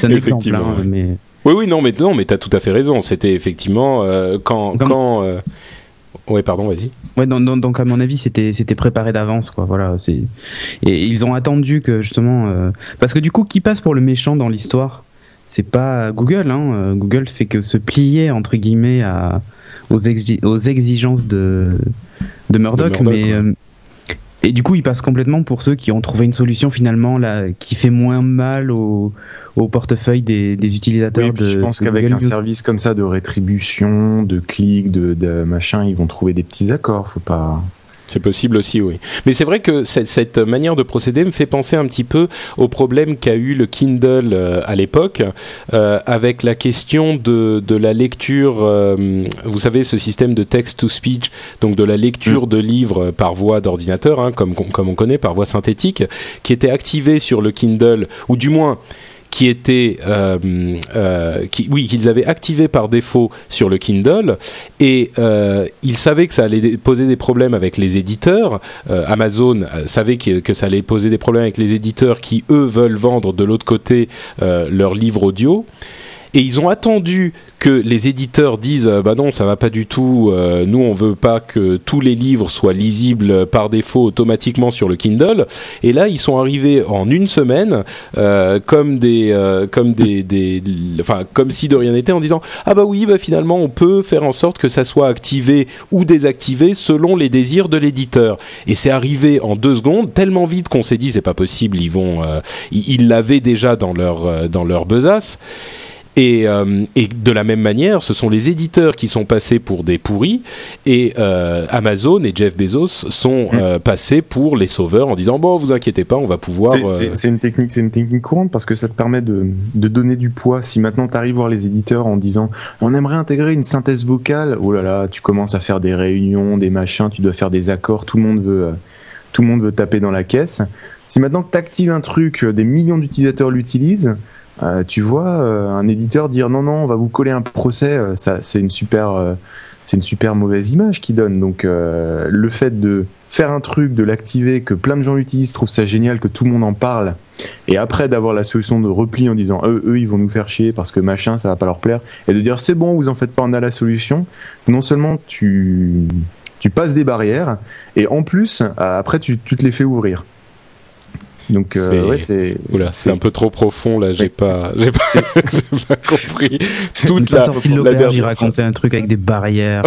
C'est un exemple, hein, ouais. mais Oui, oui, non, mais non, mais t'as tout à fait raison. C'était effectivement quand. Ouais, pardon, vas-y. Ouais, donc, à mon avis, c'était c'était préparé d'avance, quoi. Voilà, c'est et ils ont attendu que justement euh, parce que du coup, qui passe pour le méchant dans l'histoire? C'est pas Google, hein. Euh, Google fait que se plier entre guillemets à aux, exi- aux exigences de de Murdoch, De Murdoch, mais ouais. euh, et du coup, ils passent complètement pour ceux qui ont trouvé une solution finalement là qui fait moins mal au, au portefeuille des, des utilisateurs Oui, de. je pense qu'avec un News. service comme ça de rétribution, de clics, de, de machin, ils vont trouver des petits accords. Faut pas. C'est possible aussi, oui. Mais c'est vrai que cette, cette manière de procéder me fait penser un petit peu au problème qu'a eu le Kindle euh, à l'époque, euh, avec la question de, de la lecture, euh, vous savez, ce système de text-to-speech, donc de la lecture de livres par voie d'ordinateur, hein, comme, comme on connaît, par voie synthétique, qui était activé sur le Kindle, ou du moins qui était, euh, euh, qui, oui, qu'ils avaient activé par défaut sur le Kindle, et euh, ils savaient que ça allait poser des problèmes avec les éditeurs. Euh, Amazon euh, savait que, que ça allait poser des problèmes avec les éditeurs qui eux veulent vendre de l'autre côté leurs livres audio. Et ils ont attendu que les éditeurs disent euh, bah non ça va pas du tout euh, nous on veut pas que tous les livres soient lisibles par défaut automatiquement sur le Kindle. Et là ils sont arrivés en une semaine euh, comme des euh, comme des, (laughs) des enfin comme si de rien n'était en disant ah bah oui bah finalement on peut faire en sorte que ça soit activé ou désactivé selon les désirs de l'éditeur et c'est arrivé en deux secondes tellement vite qu'on s'est dit c'est pas possible ils vont euh, ils l'avaient déjà dans leur euh, dans leur besace et, euh, et de la même manière, ce sont les éditeurs qui sont passés pour des pourris et euh, Amazon et Jeff Bezos sont euh, passés pour les sauveurs en disant bon, vous inquiétez pas, on va pouvoir. C'est- euh, C'est une technique, c'est une technique courante parce que ça te permet de, de donner du poids. Si maintenant tu arrives voir les éditeurs en disant on aimerait intégrer une synthèse vocale, oh là là, tu commences à faire des réunions, des machins, tu dois faire des accords, tout le monde veut, euh, tout le monde veut taper dans la caisse. Si maintenant que tu actives un truc, euh, des millions d'utilisateurs l'utilisent, euh, tu vois euh, un éditeur dire non non, on va vous coller un procès, euh, ça c'est une super, euh, c'est une super mauvaise image qui donne. Donc euh, le fait de faire un truc, de l'activer, que plein de gens l'utilisent, trouvent ça génial, que tout le monde en parle, et après d'avoir la solution de repli en disant eux, eux ils vont nous faire chier parce que machin ça va pas leur plaire, et de dire c'est bon, vous en faites pas, on a la solution. Non seulement tu tu passes des barrières, et en plus euh, après tu, tu te les fais ouvrir. Donc euh, C'est- ouais, c'est Oula, c'est un peu trop profond là, j'ai pas, j'ai pas, (laughs) j'ai pas compris toute la, sorti de la dernière racontait un truc avec des barrières.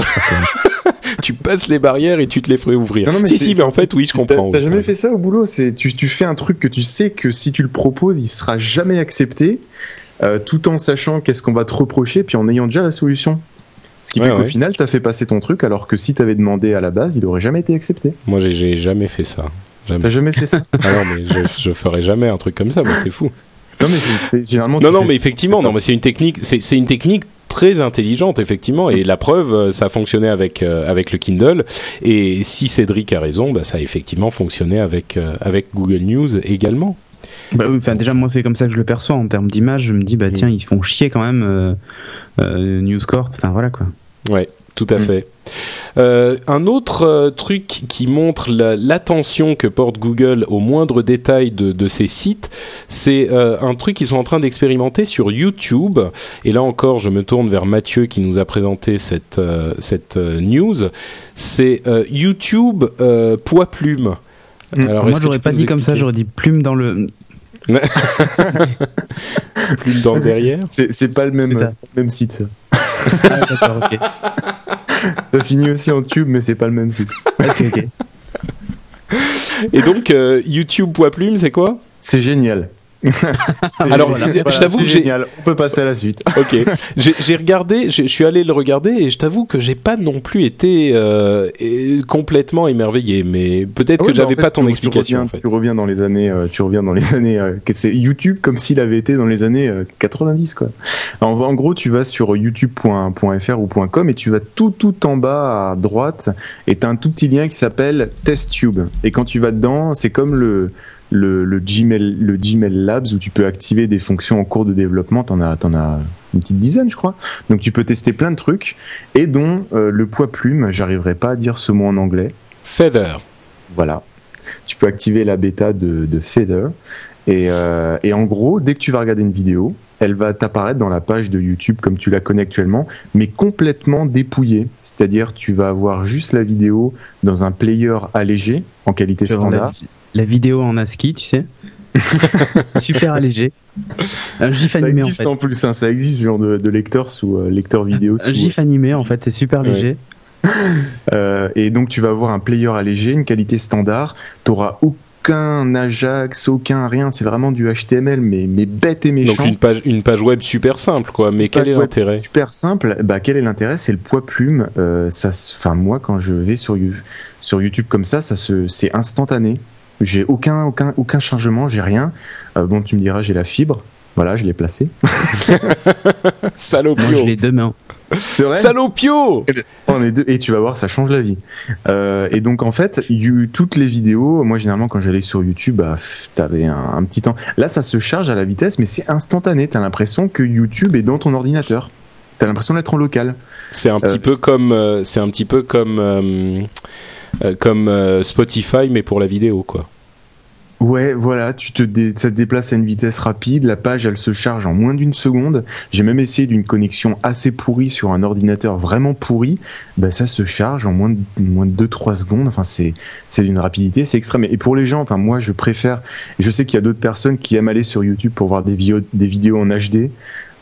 (laughs) tu passes les barrières et tu te les ferais ouvrir. Non, non, mais si, si, mais en fait, oui, je comprends. t'as jamais fait ça au boulot? C'est tu, tu fais un truc que tu sais que si tu le proposes, il sera jamais accepté, euh, tout en sachant qu'est-ce qu'on va te reprocher, puis en ayant déjà la solution. Ce qui Ouais, fait qu'au ouais. final, t'as fait passer ton truc, alors que si t'avais demandé à la base, il aurait jamais été accepté. Moi, j'ai- j'ai jamais fait ça. Jamais. T'as jamais fait ça (laughs) Ah non, mais je, je ferais jamais un truc comme ça, t'es fou. Non mais généralement. Non, non, effectivement, non, mais c'est une technique, c'est une technique très intelligente, effectivement, et la preuve, euh, ça a fonctionné avec euh, avec le Kindle, et si Cédric a raison, bah, ça a effectivement fonctionné avec euh, avec Google News également. Bah oui, enfin déjà moi c'est comme ça que je le perçois en termes d'image. Je me dis bah tiens ils font chier quand même euh, euh, News Corp. Enfin voilà quoi. Ouais, tout à Mm. fait. Euh, un autre euh, truc qui montre la- l'attention que porte Google aux moindres détails de, de ses sites, c'est euh, un truc qu'ils sont en train d'expérimenter sur YouTube. Et là encore, je me tourne vers Mathieu qui nous a présenté cette, euh, cette euh, news. C'est euh, YouTube euh, poids plume. Mm. Alors, moi j'aurais pas dit comme ça, j'aurais dit plume dans le. (laughs) plume dans le derrière. C'est pas le même, même site. Ça. Ah, d'accord, ok. (laughs) (laughs) Ça finit aussi en tube, mais c'est pas le même site. ok, ok. Et donc, euh, YouTube poids plume, c'est quoi? C'est génial. Alors, Voilà. je Voilà, t'avoue que j'ai-. On peut passer à la suite. (laughs) Ok. J'ai regardé, je suis allé le regarder et je t'avoue que j'ai pas non plus été euh, euh, complètement émerveillé, mais peut-être Ouais, que j'avais en fait, pas ton tu- explication Tu reviens, en fait. tu reviens dans les années, euh, tu reviens dans les (laughs) années, euh, c'est YouTube comme s'il avait été dans les années euh, 90 quoi. En, en gros, tu vas sur youtube.fr ou .com et tu vas tout tout en bas à droite et t'as un tout petit lien qui s'appelle TestTube. Et quand tu vas dedans, c'est comme le le, le Gmail le Gmail Labs où tu peux activer des fonctions en cours de développement. T'en as t'en as une petite dizaine, je crois. Donc tu peux tester plein de trucs et dont euh, le poids plume. J'arriverai pas à dire ce mot en anglais. Feather. Voilà. Tu peux activer la bêta de, de Feather. Et, euh, et en gros, dès que tu vas regarder une vidéo, elle va t'apparaître dans la page de YouTube comme tu la connais actuellement, mais complètement dépouillée. C'est-à-dire, tu vas avoir juste la vidéo dans un player allégé, en qualité standard. La, vidéo en ASCII, tu sais. (laughs) Super allégé. Un GIF Ça animé en existe fait. en, plus, hein, ça existe ce genre de, de lecteur sous euh, lecteur vidéo. Un GIF animé en fait, c'est super Ouais. léger. (laughs) Euh, et donc tu vas avoir un player allégé, une qualité standard. Tu auras aucun Ajax, aucun rien. C'est vraiment du HTML, mais, mais bête et méchant. Donc une page, une page web super simple quoi. Mais quel est l'intérêt? Super simple. Bah, quel est l'intérêt? C'est le poids plume. Euh, ça, enfin moi, quand je vais sur, sur YouTube comme ça, ça se, c'est instantané. J'ai aucun, aucun, aucun chargement, j'ai rien. Euh, bon, tu me diras, j'ai la fibre. Voilà, je l'ai placé. Moi (laughs) Salopio. je l'ai deux mains. C'est vrai? Salopio. On est deux et tu vas voir, ça change la vie. Euh, et donc en fait, you- toutes les vidéos, moi généralement quand j'allais sur YouTube, bah, t'avais un, un petit temps. Là, ça se charge à la vitesse, mais c'est instantané. T'as l'impression que YouTube est dans ton ordinateur. T'as l'impression d'être en local. C'est un petit Euh. peu comme, c'est un petit peu comme, comme euh, Spotify mais pour la vidéo quoi. Ouais, voilà, tu te ça te déplace à une vitesse rapide, la page elle se charge en moins d'une seconde. J'ai même essayé d'une connexion assez pourrie sur un ordinateur vraiment pourri, bah ça se charge en moins de moins de 2 3 secondes. Enfin c'est c'est d'une rapidité, c'est extrême et pour les gens, enfin moi je préfère je sais qu'il y a d'autres personnes qui aiment aller sur YouTube pour voir des des vidéos en HD.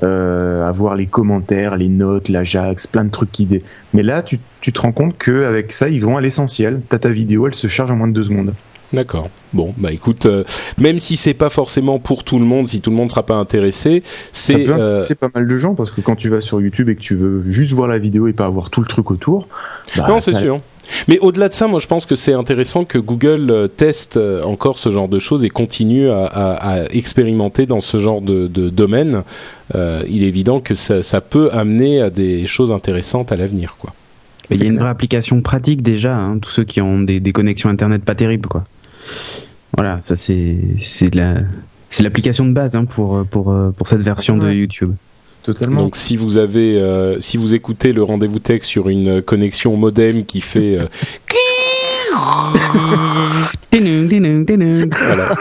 Euh, avoir les commentaires, les notes, l'Ajax, plein de trucs qui dé... Mais là, tu, tu te rends compte que avec ça, ils vont à l'essentiel. T'as ta vidéo, elle se charge en moins de deux secondes. D'accord. Bon, bah écoute, euh, même si c'est pas forcément pour tout le monde, si tout le monde sera pas intéressé, c'est euh, intéresser pas mal de gens parce que quand tu vas sur YouTube et que tu veux juste voir la vidéo et pas avoir tout le truc autour, bah, non, c'est sûr. Mais au-delà de ça, moi je pense que c'est intéressant que Google euh, teste euh, encore ce genre de choses et continue à, à- à expérimenter dans ce genre de, de domaine. Euh, il est évident que ça, ça peut amener à des choses intéressantes à l'avenir, quoi. Il y a une vraie application pratique déjà, hein, tous ceux qui ont des, des connexions internet pas terribles quoi. Voilà, ça c'est c'est de la c'est l'application de base hein, pour pour pour cette version de. YouTube. Totalement. Donc si vous avez, euh, si vous écoutez le rendez-vous tech sur une connexion modem qui fait, euh, (laughs) voilà,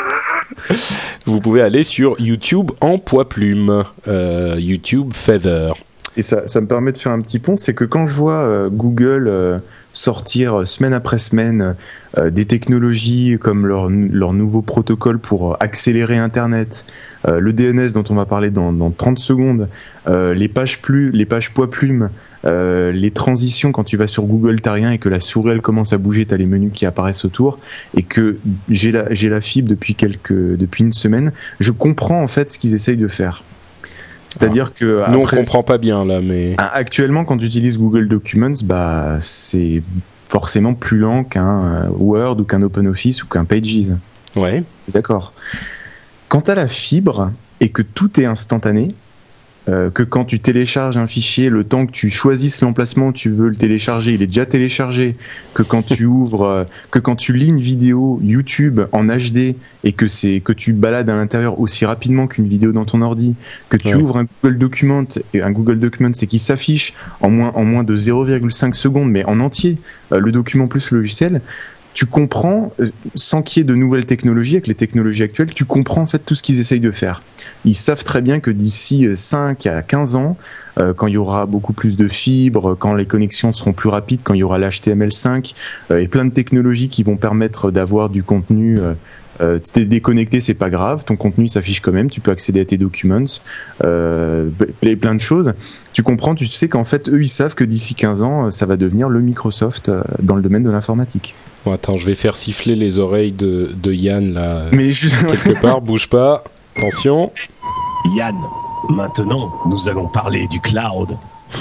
vous pouvez aller sur YouTube en poids plume, euh, YouTube Feather. Et ça, ça me permet de faire un petit pont, c'est que quand je vois euh, Google euh, sortir semaine après semaine euh, des technologies comme leur, leur nouveau protocole pour accélérer Internet, euh, le DNS dont on va parler dans, dans 30 secondes, euh, les pages plus, les pages poids plume, euh, les transitions quand tu vas sur Google t'as rien et que la souris elle commence à bouger, t'as les menus qui apparaissent autour et que j'ai la, j'ai la fibre depuis quelques, depuis une semaine, je comprends en fait ce qu'ils essayent de faire. C'est-à-dire que Nous après- on comprend pas bien là, mais ah, Actuellement, quand tu utilises Google Documents, bah, c'est forcément plus lent qu'un euh, Word ou qu'un OpenOffice ou qu'un Pages. ouais. D'accord. Quand tu as la fibre et que tout est instantané, euh, que quand tu télécharges un fichier, le temps que tu choisisses l'emplacement où tu veux le télécharger, il est déjà téléchargé, que quand tu (laughs) ouvres, euh, que quand tu lis une vidéo YouTube en HD et que c'est que tu balades à l'intérieur aussi rapidement qu'une vidéo dans ton ordi, que tu Ouais. ouvres un Google Document et un Google Document c'est qui s'affiche en moins en moins de 0,5 secondes mais en entier euh, le document plus le logiciel, tu comprends, euh, sans qu'il y ait de nouvelles technologies, avec les technologies actuelles, tu comprends en fait tout ce qu'ils essayent de faire. Ils savent très bien que d'ici euh, 5 à 15 ans, euh, quand il y aura beaucoup plus de fibres, quand les connexions seront plus rapides, quand il y aura l'HTML5 euh, et plein de technologies qui vont permettre d'avoir du contenu. Euh, t'es déconnecté, c'est pas grave, ton contenu s'affiche quand même, tu peux accéder à tes documents, euh, plein de choses. Tu comprends, tu sais qu'en fait, eux, ils savent que d'ici 15 ans, euh, ça va devenir le Microsoft dans le domaine de l'informatique. Bon, attends, je vais faire siffler les oreilles de, de Yann là Mais je... (laughs) quelque part. Bouge pas. Attention. Yann, maintenant, nous allons parler du cloud.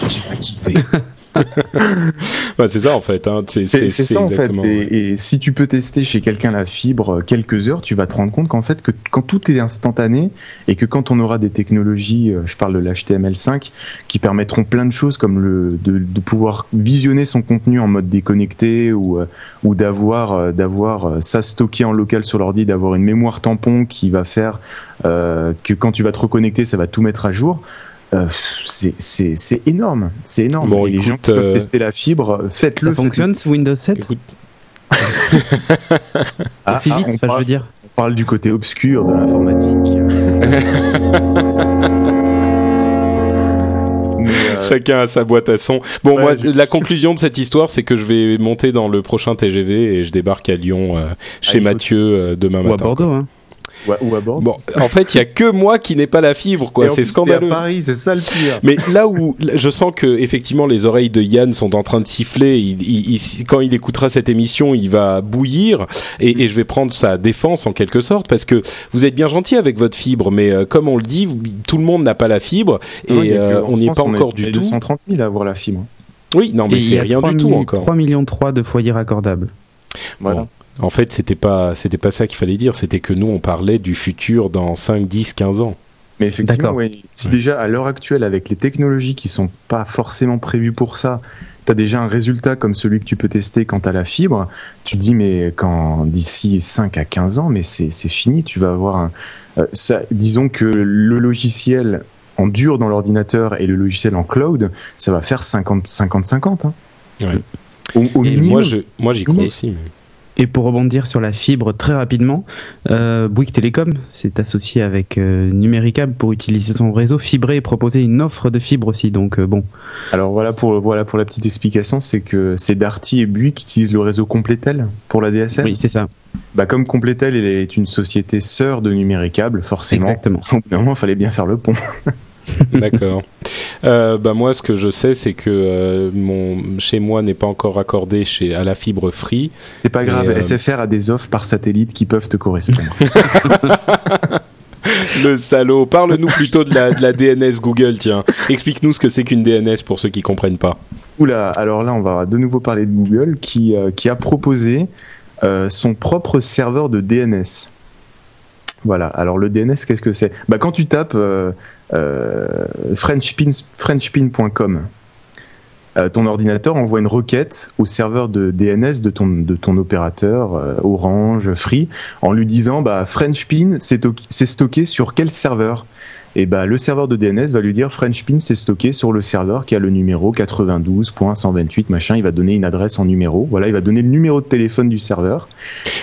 Tu vas kiffer. (laughs) (laughs) Bah, c'est ça en fait. Hein. C'est en fait. exactement. Et, et si tu peux tester chez quelqu'un la fibre quelques heures, tu vas te rendre compte qu'en fait, que quand tout est instantané et que quand on aura des technologies, euh, je parle de l'HTML5, qui permettront plein de choses comme le de, de pouvoir visionner son contenu en mode déconnecté ou euh, ou d'avoir euh, d'avoir ça stocké en local sur l'ordi, d'avoir une mémoire tampon qui va faire euh, que quand tu vas te reconnecter, ça va tout mettre à jour. Euh, c'est c'est c'est énorme, c'est énorme. Bon, et les gens qui peuvent euh, tester la fibre, faites-le. Ça fonctionne sous Windows 7 Écoute, (laughs) Ah, Aussi ah, vite, on enfin, je parle- veux dire. On parle du côté obscur de l'informatique. (laughs) Euh, Chacun a sa boîte à son. Bon, Ouais, moi, je- la conclusion de cette histoire, c'est que je vais monter dans le prochain TGV et je débarque à Lyon euh, chez faut- Mathieu euh, demain Ou à matin. Bordeaux, hein. Ou à- ou à bord. Bon, en fait, il y a que moi qui n'ai pas la fibre, quoi. Et C'est scandaleux. à Paris, c'est ça le pire. Mais là où je sens que effectivement les oreilles de Yann sont en train de siffler, il, il- il- quand il écoutera cette émission, il va bouillir et, et je vais prendre sa défense en quelque sorte parce que vous êtes bien gentil avec votre fibre, mais euh, comme on le dit, vous- tout le monde n'a pas la fibre et Non, il y a que- euh, on n'y est pas on encore est du tout. 230 000 à avoir la fibre. Oui, non, mais Et c'est rien 3 du tout millions- encore. 3 millions 3 de foyers raccordables. Voilà. Bon. En fait, c'était pas c'était pas ça qu'il fallait dire, c'était que nous on parlait du futur dans 5 10 15 ans. Mais effectivement, ouais, si déjà à l'heure actuelle, avec les technologies qui sont pas forcément prévues pour ça, tu as déjà un résultat comme celui que tu peux tester quand tu as la fibre, tu te dis, mais quand d'ici 5 à 15 ans, mais c'est c'est fini, tu vas avoir un. euh, ça, disons que le logiciel en dur dans l'ordinateur et le logiciel en cloud, ça va faire 50-50-50. Hein. Ouais. Au, au Et minimum. moi j'y crois aussi. mais- Et pour rebondir sur la fibre très rapidement, euh, Bouygues Télécom s'est associé avec euh, Numéricable pour utiliser son réseau fibré et proposer une offre de fibre aussi. Donc euh, bon, Alors voilà pour, voilà pour la petite explication, c'est que c'est Darty et Buick qui utilisent le réseau Complétel pour la DSL. oui c'est ça, Bah comme Complétel est une société sœur de Numéricable, forcément. exactement. Au fallait bien faire le pont. (laughs) (laughs) D'accord. Euh, bah moi, ce que je sais, c'est que euh, mon chez moi n'est pas encore accordé chez à la fibre free. C'est pas grave, euh, SFR a des offres par satellite qui peuvent te correspondre. (laughs) (laughs) Le salaud. Parle-nous plutôt de la, de la DNS Google. Tiens, explique-nous ce que c'est qu'une DNS pour ceux qui comprennent pas. Oula, alors là on va de nouveau parler de Google qui, euh, qui a proposé son propre serveur de DNS. Voilà, alors le DNS qu'est-ce que c'est? Bah, Quand tu tapes frenchpin- frenchpin.com, euh, ton ordinateur envoie une requête au serveur de DNS de ton, opérateur euh, Orange, Free, en lui disant bah, FrenchPin c'est stocké sur quel serveur? Et bah, le serveur de DNS va lui dire FrenchPin c'est stocké sur le serveur qui a le numéro 92.128 machin. Il va donner une adresse en numéro. Voilà, il va donner le numéro de téléphone du serveur.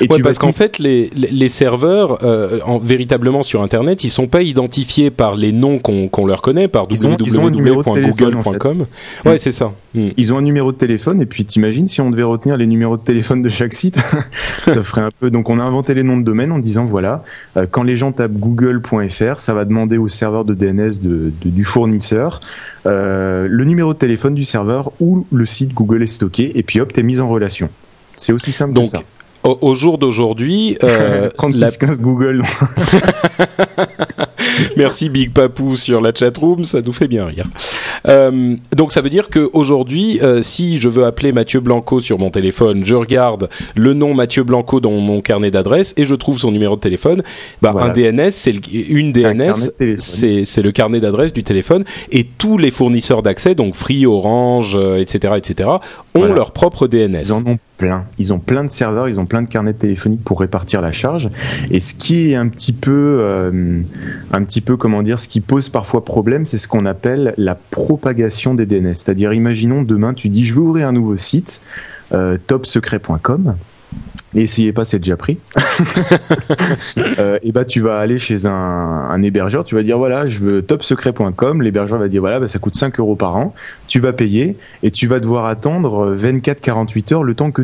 Et Ouais, tu parce qu'en fait, les, les- serveurs, euh, en, véritablement sur Internet, ils sont pas identifiés par les noms qu'on leur connaît, par en fait. www.google.com. Ouais, c'est ça. Hmm. Ils ont un numéro de téléphone et puis t'imagines si on devait retenir les numéros de téléphone de chaque site, (laughs) ça ferait un peu. Donc on a inventé les noms de domaine en disant voilà, euh, quand les gens tapent google.fr, ça va demander au serveur de DNS de, de- du fournisseur euh, le numéro de téléphone du serveur où le site Google est stocké et puis hop t'es mis en relation. C'est aussi simple Donc, que ça. Au, au jour d'aujourd'hui, euh, (laughs) la- 3615 Google. (laughs) (laughs) Merci Big Papou sur la chatroom, ça nous fait bien rire. Euh, donc ça veut dire qu'aujourd'hui, euh, si je veux appeler Mathieu Blanco sur mon téléphone, je regarde le nom Mathieu Blanco dans mon carnet d'adresse et je trouve son numéro de téléphone. Bah, Voilà. Un DNS, c'est le- une un DNS, c'est c'est le carnet d'adresse du téléphone et tous les fournisseurs d'accès, donc Free, Orange, euh, etc., etc., ont Voilà. leur propre DNS. Ils en ont Ils ont plein de serveurs, ils ont plein de carnets téléphoniques pour répartir la charge. Et ce qui est un petit peu, euh, un petit peu, comment dire, ce qui pose parfois problème, c'est ce qu'on appelle la propagation des DNS. C'est-à-dire, imaginons demain, tu dis, je veux ouvrir un nouveau site, euh, topsecret.com. Et essayez pas, c'est déjà pris. (laughs) Euh, et bah tu vas aller chez un, un hébergeur, tu vas dire voilà, je veux topsecret.com. L'hébergeur va dire voilà, bah, ça coûte 5 euros par an. Tu vas payer et tu vas devoir attendre 24-48 heures le temps que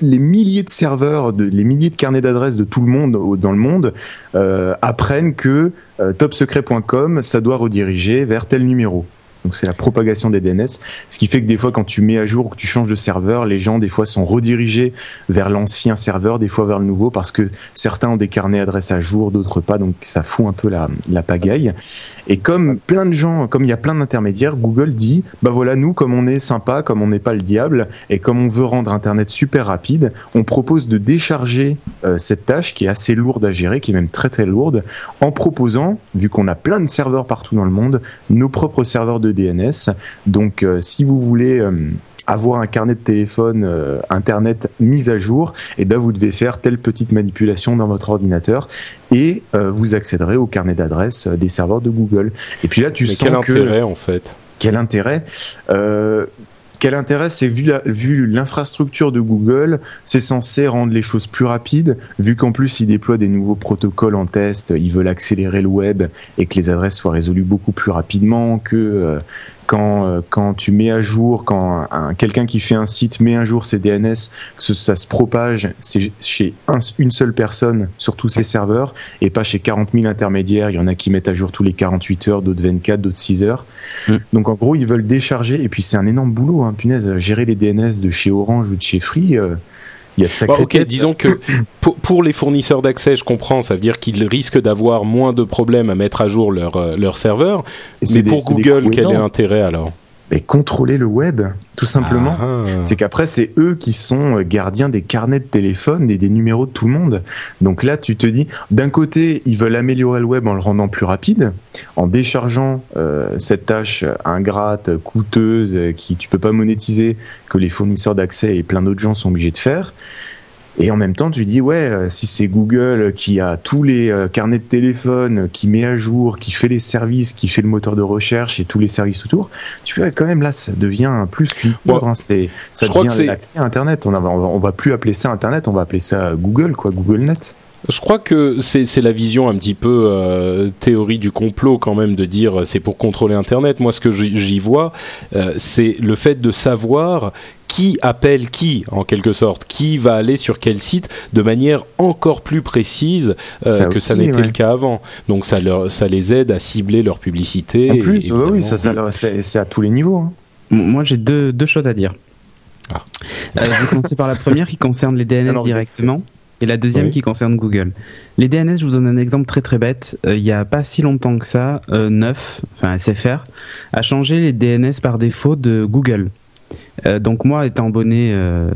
les milliers de serveurs, de, les milliers de carnets d'adresses de tout le monde dans le monde euh, apprennent que euh, topsecret.com, ça doit rediriger vers tel numéro. Donc c'est la propagation des DNS, ce qui fait que des fois quand tu mets à jour ou que tu changes de serveur, les gens des fois sont redirigés vers l'ancien serveur, des fois vers le nouveau, parce que certains ont des carnets adresses à jour, d'autres pas, donc ça fout un peu la, la pagaille. Et comme plein de gens, comme il y a plein d'intermédiaires, Google dit, bah voilà, nous comme on est sympa, comme on n'est pas le diable, et comme on veut rendre Internet super rapide, on propose de décharger euh, cette tâche qui est assez lourde à gérer, qui est même très très lourde, en proposant, vu qu'on a plein de serveurs partout dans le monde, nos propres serveurs de DNS. Donc euh, si vous voulez euh, avoir un carnet de téléphone euh, internet mis à jour, et ben vous devez faire telle petite manipulation dans votre ordinateur et euh, vous accéderez au carnet d'adresses des serveurs de Google. Et puis là tu Mais sens quel que intérêt en fait? Quel intérêt? Euh, quel intérêt c'est vu l'infrastructure de Google, c'est censé rendre les choses plus rapides, vu qu'en plus ils déploient des nouveaux protocoles en test, ils veulent accélérer le web et que les adresses soient résolues beaucoup plus rapidement que euh, quand euh, quand tu mets à jour, quand un, quelqu'un qui fait un site met à jour ses DNS, que ça se propage c'est chez un- une seule personne sur tous ses serveurs et pas chez 40 000 intermédiaires. Il y en a qui mettent à jour tous les 48 heures, d'autres 24, d'autres 6 heures. Mm. Donc en gros, ils veulent décharger et puis c'est un énorme boulot, hein, punaise, gérer les DNS de chez Orange ou de chez Free. euh, il y a de Bon, sacrées ok, têtes. disons que (laughs) pour, pour les fournisseurs d'accès, je comprends, ça veut dire qu'ils risquent d'avoir moins de problèmes à mettre à jour leur, euh, leur serveur. Mais des- pour Google, quel est l'intérêt alors? Mais contrôler le web, tout simplement. Ah, ah. C'est qu'après, c'est eux qui sont euh, gardiens des carnets de téléphone et des numéros de tout le monde. Donc là, tu te dis, d'un côté, ils veulent améliorer le web en le rendant plus rapide, en déchargeant euh, cette tâche ingrate, coûteuse, euh, qui tu peux pas monétiser, que les fournisseurs d'accès et plein d'autres gens sont obligés de faire. Et en même temps, tu dis, ouais, euh, si c'est Google qui a tous les euh, carnets de téléphone, qui met à jour, qui fait les services, qui fait le moteur de recherche et tous les services autour, tu fais ouais, quand même là, ça devient plus qu'une pauvre, hein, c'est, ça je crois que devient c'est- l'accès à Internet. On, va, on, va, on va plus appeler ça Internet, on va appeler ça Google, quoi, Google Net. Je crois que c'est la vision un petit peu euh, théorie du complot quand même de dire c'est pour contrôler Internet. Moi, ce que j'y j'y vois, euh, c'est le fait de savoir qui appelle qui en quelque sorte, qui va aller sur quel site de manière encore plus précise euh, Ça que ça aussi, n'était ouais. le cas avant. Donc ça leur ça les aide à cibler leur publicité. En et plus, oui, ça, ça, c'est, c'est à tous les niveaux. hein. Moi, j'ai deux, deux choses à dire. Ah. Euh, je vais commencer par la première qui concerne les DNS Alors, directement et la deuxième Oui. qui concerne Google. Les DNS, je vous donne un exemple très très bête. Euh, il y a pas si longtemps que ça, euh, Neuf, enfin SFR, a changé les DNS par défaut de Google. Euh, donc moi, étant abonné euh,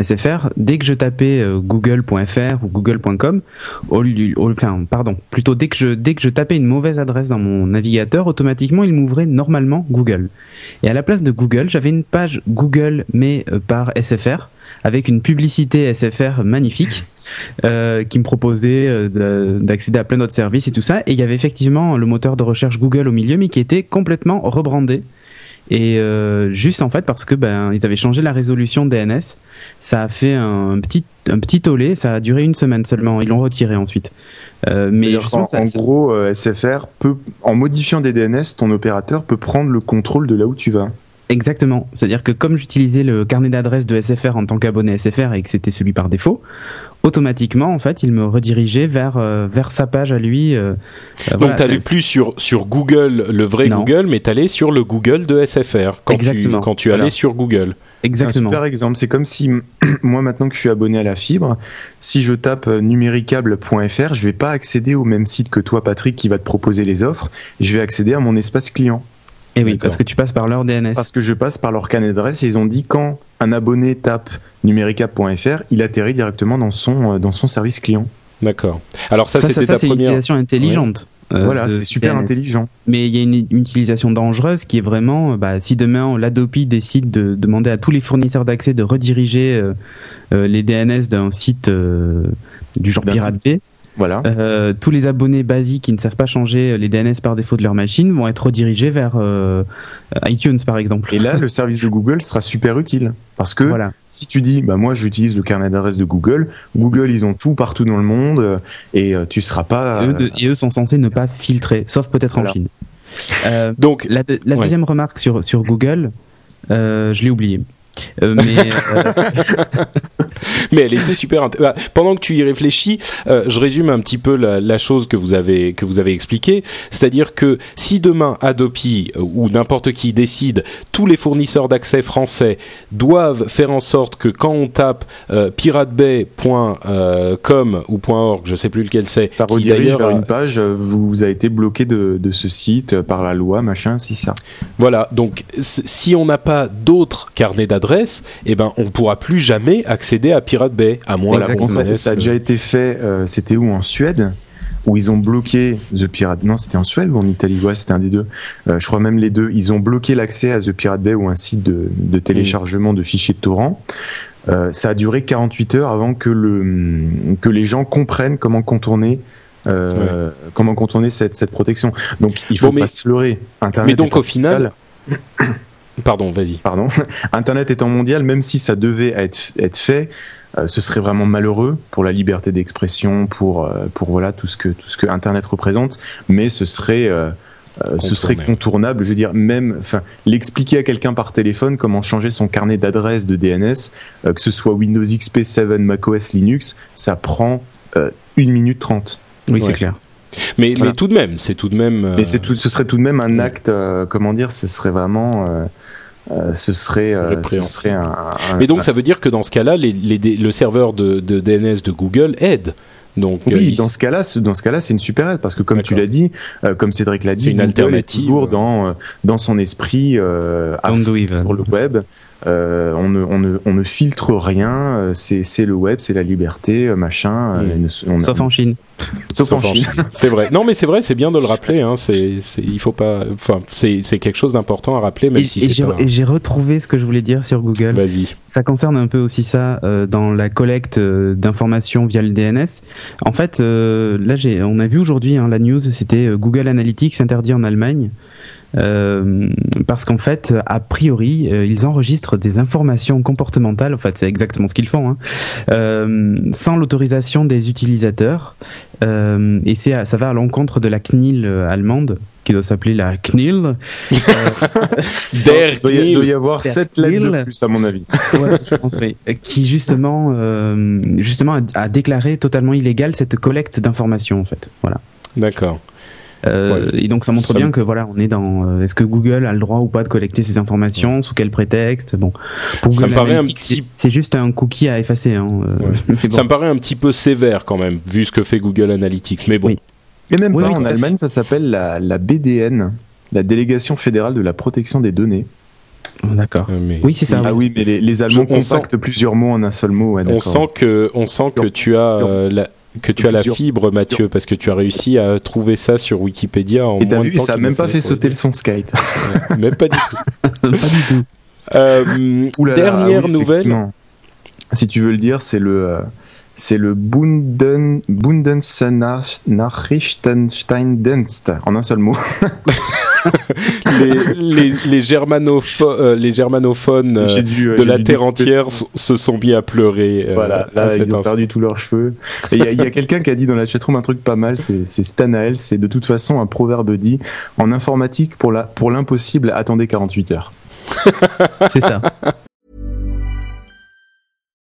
SFR, dès que je tapais euh, google.fr ou google.com, enfin pardon, plutôt dès que je dès que je tapais une mauvaise adresse dans mon navigateur, automatiquement il m'ouvrait normalement Google. Et à la place de Google, j'avais une page Google mais par SFR avec une publicité SFR magnifique qui me proposait de- d'accéder à plein d'autres services et tout ça. Et il y avait effectivement le moteur de recherche Google au milieu, mais qui était complètement rebrandé. Et euh, juste en fait parce que ben ils avaient changé la résolution DNS, ça a fait un petit un petit tollé, ça a duré une semaine seulement. Ils l'ont retiré ensuite. Euh, mais justement, ça, en ça- gros, euh, SFR peut, en modifiant des DNS, ton opérateur peut prendre le contrôle de là où tu vas. Exactement. C'est-à-dire que comme j'utilisais le carnet d'adresse de SFR en tant qu'abonné SFR et que c'était celui par défaut, automatiquement, en fait, il me redirigeait vers, euh, vers sa page à lui. euh, euh, Donc voilà, t'allais c'est- plus sur sur Google, le vrai Non. Google, mais t'allais sur le Google de SFR quand Exactement. tu quand tu Voilà. allais sur Google. C'est un Exactement. super exemple. C'est comme si, (clears throat) moi maintenant que je suis abonné à la fibre, si je tape numéricable.fr, je vais pas accéder au même site que toi, Patrick, qui va te proposer les offres. Je vais accéder à mon espace client. Et oui, D'accord. parce que tu passes par leur DNS. Parce que je passe par leur carnet d'adresse et ils ont dit quand un abonné tape numéricable.fr, il atterrit directement dans son, euh, dans son service client. D'accord. Alors ça, ça, c'était ça, ta c'est une première. utilisation intelligente. euh, voilà, c'est super DNS. intelligent. Mais il y a une, une utilisation dangereuse qui est vraiment, euh, bah, si demain l'Adopi décide de demander à tous les fournisseurs d'accès de rediriger euh, euh, les DNS d'un site euh, du genre Pirate Bay, Voilà. euh, tous les abonnés basiques qui ne savent pas changer les DNS par défaut de leur machine vont être redirigés vers euh, iTunes par exemple. Et là, (laughs) le service de Google sera super utile. Parce que voilà. si tu dis, bah moi j'utilise le carnet d'adresse de Google, Google ils ont tout partout dans le monde euh, et euh, tu seras pas. Et eux, euh, de- et eux sont censés ne pas filtrer, sauf peut-être en. Chine. Euh, Donc la, de- la Ouais. deuxième remarque sur, sur Google, euh, je l'ai oublié. Euh, mais euh, (laughs) mais elle était super. Bah, Pendant que tu y réfléchis, euh, je résume un petit peu la, la chose que vous avez que vous avez expliqué, c'est-à-dire que si demain Adopi euh, ou n'importe qui décide, tous les fournisseurs d'accès français doivent faire en sorte que quand on tape euh, piratebay.com ou .org, je sais plus lequel c'est, Ça qui redirige d'ailleurs, vers une page, vous, vous avez été bloqué de, de ce site par la loi, machin, si ça. Voilà, donc si on n'a pas d'autres carnets d'adresses, eh ben on pourra plus jamais accéder à Pirate Bay, à moins qu'on bon, ça, ça a déjà été fait, euh, c'était où En Suède où ils ont bloqué The Pirate. Non, c'était en Suède ou en Italie? Ouais, c'était un des deux. Euh, je crois même les deux. Ils ont bloqué l'accès à The Pirate Bay ou un site de, de téléchargement de fichiers de torrent. Euh, ça a duré 48 heures avant que, le, que les gens comprennent comment contourner. euh, comment contourner cette, cette protection donc il faut Bon, mais- pas se leurrer Internet Mais donc au final, pardon, vas-y. pardon, (laughs) Internet étant mondial, même si ça devait être, être fait, euh, ce serait vraiment malheureux pour la liberté d'expression, pour, euh, pour voilà tout ce que tout ce que Internet représente, mais ce serait euh, ce serait contournable. Je veux dire, même, enfin, l'expliquer à quelqu'un par téléphone comment changer son carnet d'adresse de DNS, euh, que ce soit Windows XP 7, macOS, Linux, ça prend euh, une minute trente. oui, c'est clair. Mais, Voilà. mais tout de même, c'est tout de même. euh, Mais c'est tout, ce serait tout de même un acte, euh, comment dire, ce serait vraiment, euh, euh, ce serait, euh, ce Répréhensible. serait un, un- Mais donc ça veut dire que dans ce cas-là, les, les- le serveur de, de DNS de Google aide. Donc euh, Oui, il- dans ce cas-là, dans ce cas-là, c'est une super aide parce que comme tu l'as dit, euh, comme Cédric l'a dit, une Google alternative. est toujours dans euh, dans son esprit euh, à fond sur le web. Euh, on, ne, on, ne, on ne filtre rien. euh, C'est c'est le web, c'est la liberté, euh, machin. euh, on- Sauf en Chine. sauf en Chine. C'est vrai. Non, mais c'est vrai, c'est bien de le rappeler. Hein. C'est, c'est, il faut pas. Enfin, c'est, c'est quelque chose d'important à rappeler, même Et, si c'est j'ai pas. et j'ai retrouvé ce que je voulais dire sur Google. Vas-y. Ça concerne un peu aussi ça euh, dans la collecte d'informations via le DNS. En fait, euh, là, j'ai, on a vu aujourd'hui hein, la news, c'était Google Analytics interdit en Allemagne. Euh, parce qu'en fait, a priori, euh, ils enregistrent des informations comportementales. En fait, c'est exactement ce qu'ils font, hein, euh, sans l'autorisation des utilisateurs. Euh, et c'est, ça va à l'encontre de la CNIL euh, allemande, qui doit s'appeler la CNIL. (laughs) Der Il doit y, doit y Knil. avoir sept lettres de plus à mon avis. (laughs) Ouais, je pense, oui. Qui justement, euh, justement a, a déclaré totalement illégal cette collecte d'informations en fait. Voilà. D'accord. Euh, Et donc ça montre Ça bien me- que voilà, on est dans. euh, Est-ce que Google a le droit ou pas de collecter ces informations Sous quel prétexte? Bon, pour Ça me paraît un petit- c'est- juste un cookie à effacer. Hein, euh, Ouais. (laughs) mais bon. Ça me paraît un petit peu sévère quand même, vu ce que fait Google Analytics. Mais bon. Oui. Et même Oui, pas oui, en Allemagne, ça s'appelle la, la BDN, la Délégation fédérale de la protection des données. Oh, D'accord. Euh, mais- Oui, c'est ça. Ah oui, mais les, les Allemands compactent plusieurs mots en un seul mot. ouais, On sent que, on sent que tu as euh, la, que tu as la fibre, Mathieu, parce que tu as réussi à trouver ça sur Wikipédia en Et t'as moins de vu, temps ça a qu'il même pas fait sauter le le son Skype. (laughs) Même pas du tout. (laughs) pas du tout. Euh, Ouh là là, dernière ah oui, nouvelle. Si tu veux le dire, c'est le euh, c'est le Bunden Bundesnachrichtendienst en un seul mot. (laughs) les, les, les, germanopho- euh, les germanophones euh, dû, euh, de la terre entière se sont mis à pleurer. euh, Voilà, là, ils ont perdu tous leurs cheveux. Et il y a, quelqu'un qui a dit dans la chatroom un truc pas mal, c'est Stanael, c'est de toute façon un proverbe dit en informatique pour l'impossible, attendez 48 heures. C'est ça. (laughs)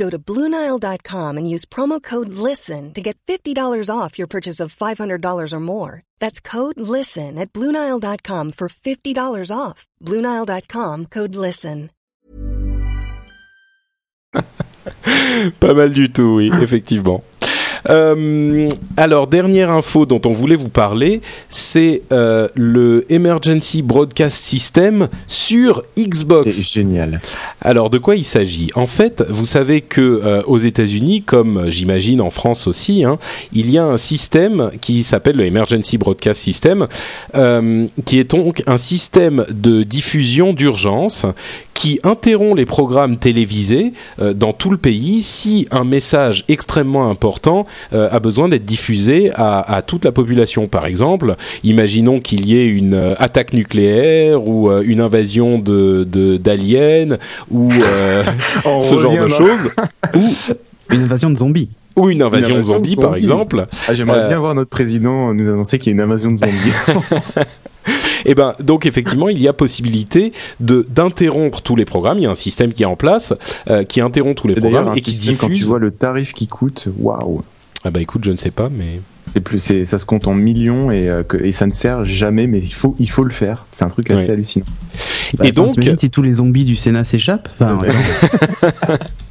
Go to BlueNile.com and use promo code LISTEN to get $50 off your purchase of $500 or more. That's code LISTEN at BlueNile.com for $50 off. BlueNile.com code LISTEN. (laughs) Pas mal du tout, oui, effectivement. Euh, alors, dernière info dont on voulait vous parler, c'est euh, le Emergency Broadcast System sur Xbox. C'est génial. Alors, de quoi il s'agit? En fait, vous savez que euh, aux États-Unis, comme j'imagine en France aussi, hein, il y a un système qui s'appelle le Emergency Broadcast System, qui est donc un système de diffusion d'urgence qui interrompt les programmes télévisés euh, dans tout le pays si un message extrêmement important euh, a besoin d'être diffusé à, à toute la population. Par exemple, imaginons qu'il y ait une euh, attaque nucléaire ou euh, une invasion de de- d'aliens ou euh, (laughs) ce genre de choses ou (laughs) Une invasion de zombies. ou une invasion, invasion de zombie, par zombies. exemple. Ah, J'aimerais Euh, bien voir notre président nous annoncer qu'il y a une invasion de zombies. (laughs) Et ben donc effectivement il y a possibilité de d'interrompre tous les programmes. Il y a un système qui est en place euh, qui interrompt tous les programmes un et qui système, quand tu diffuse. vois le tarif qui coûte, waouh. Ah bah écoute je ne sais pas mais C'est plus, c'est, ça se compte en millions et, euh, que, et ça ne sert jamais, mais il faut, il faut le faire. C'est un truc assez Ouais. hallucinant. Bah, Et attends, donc- si tous les zombies du Sénat s'échappent? Enfin, (laughs) (laughs)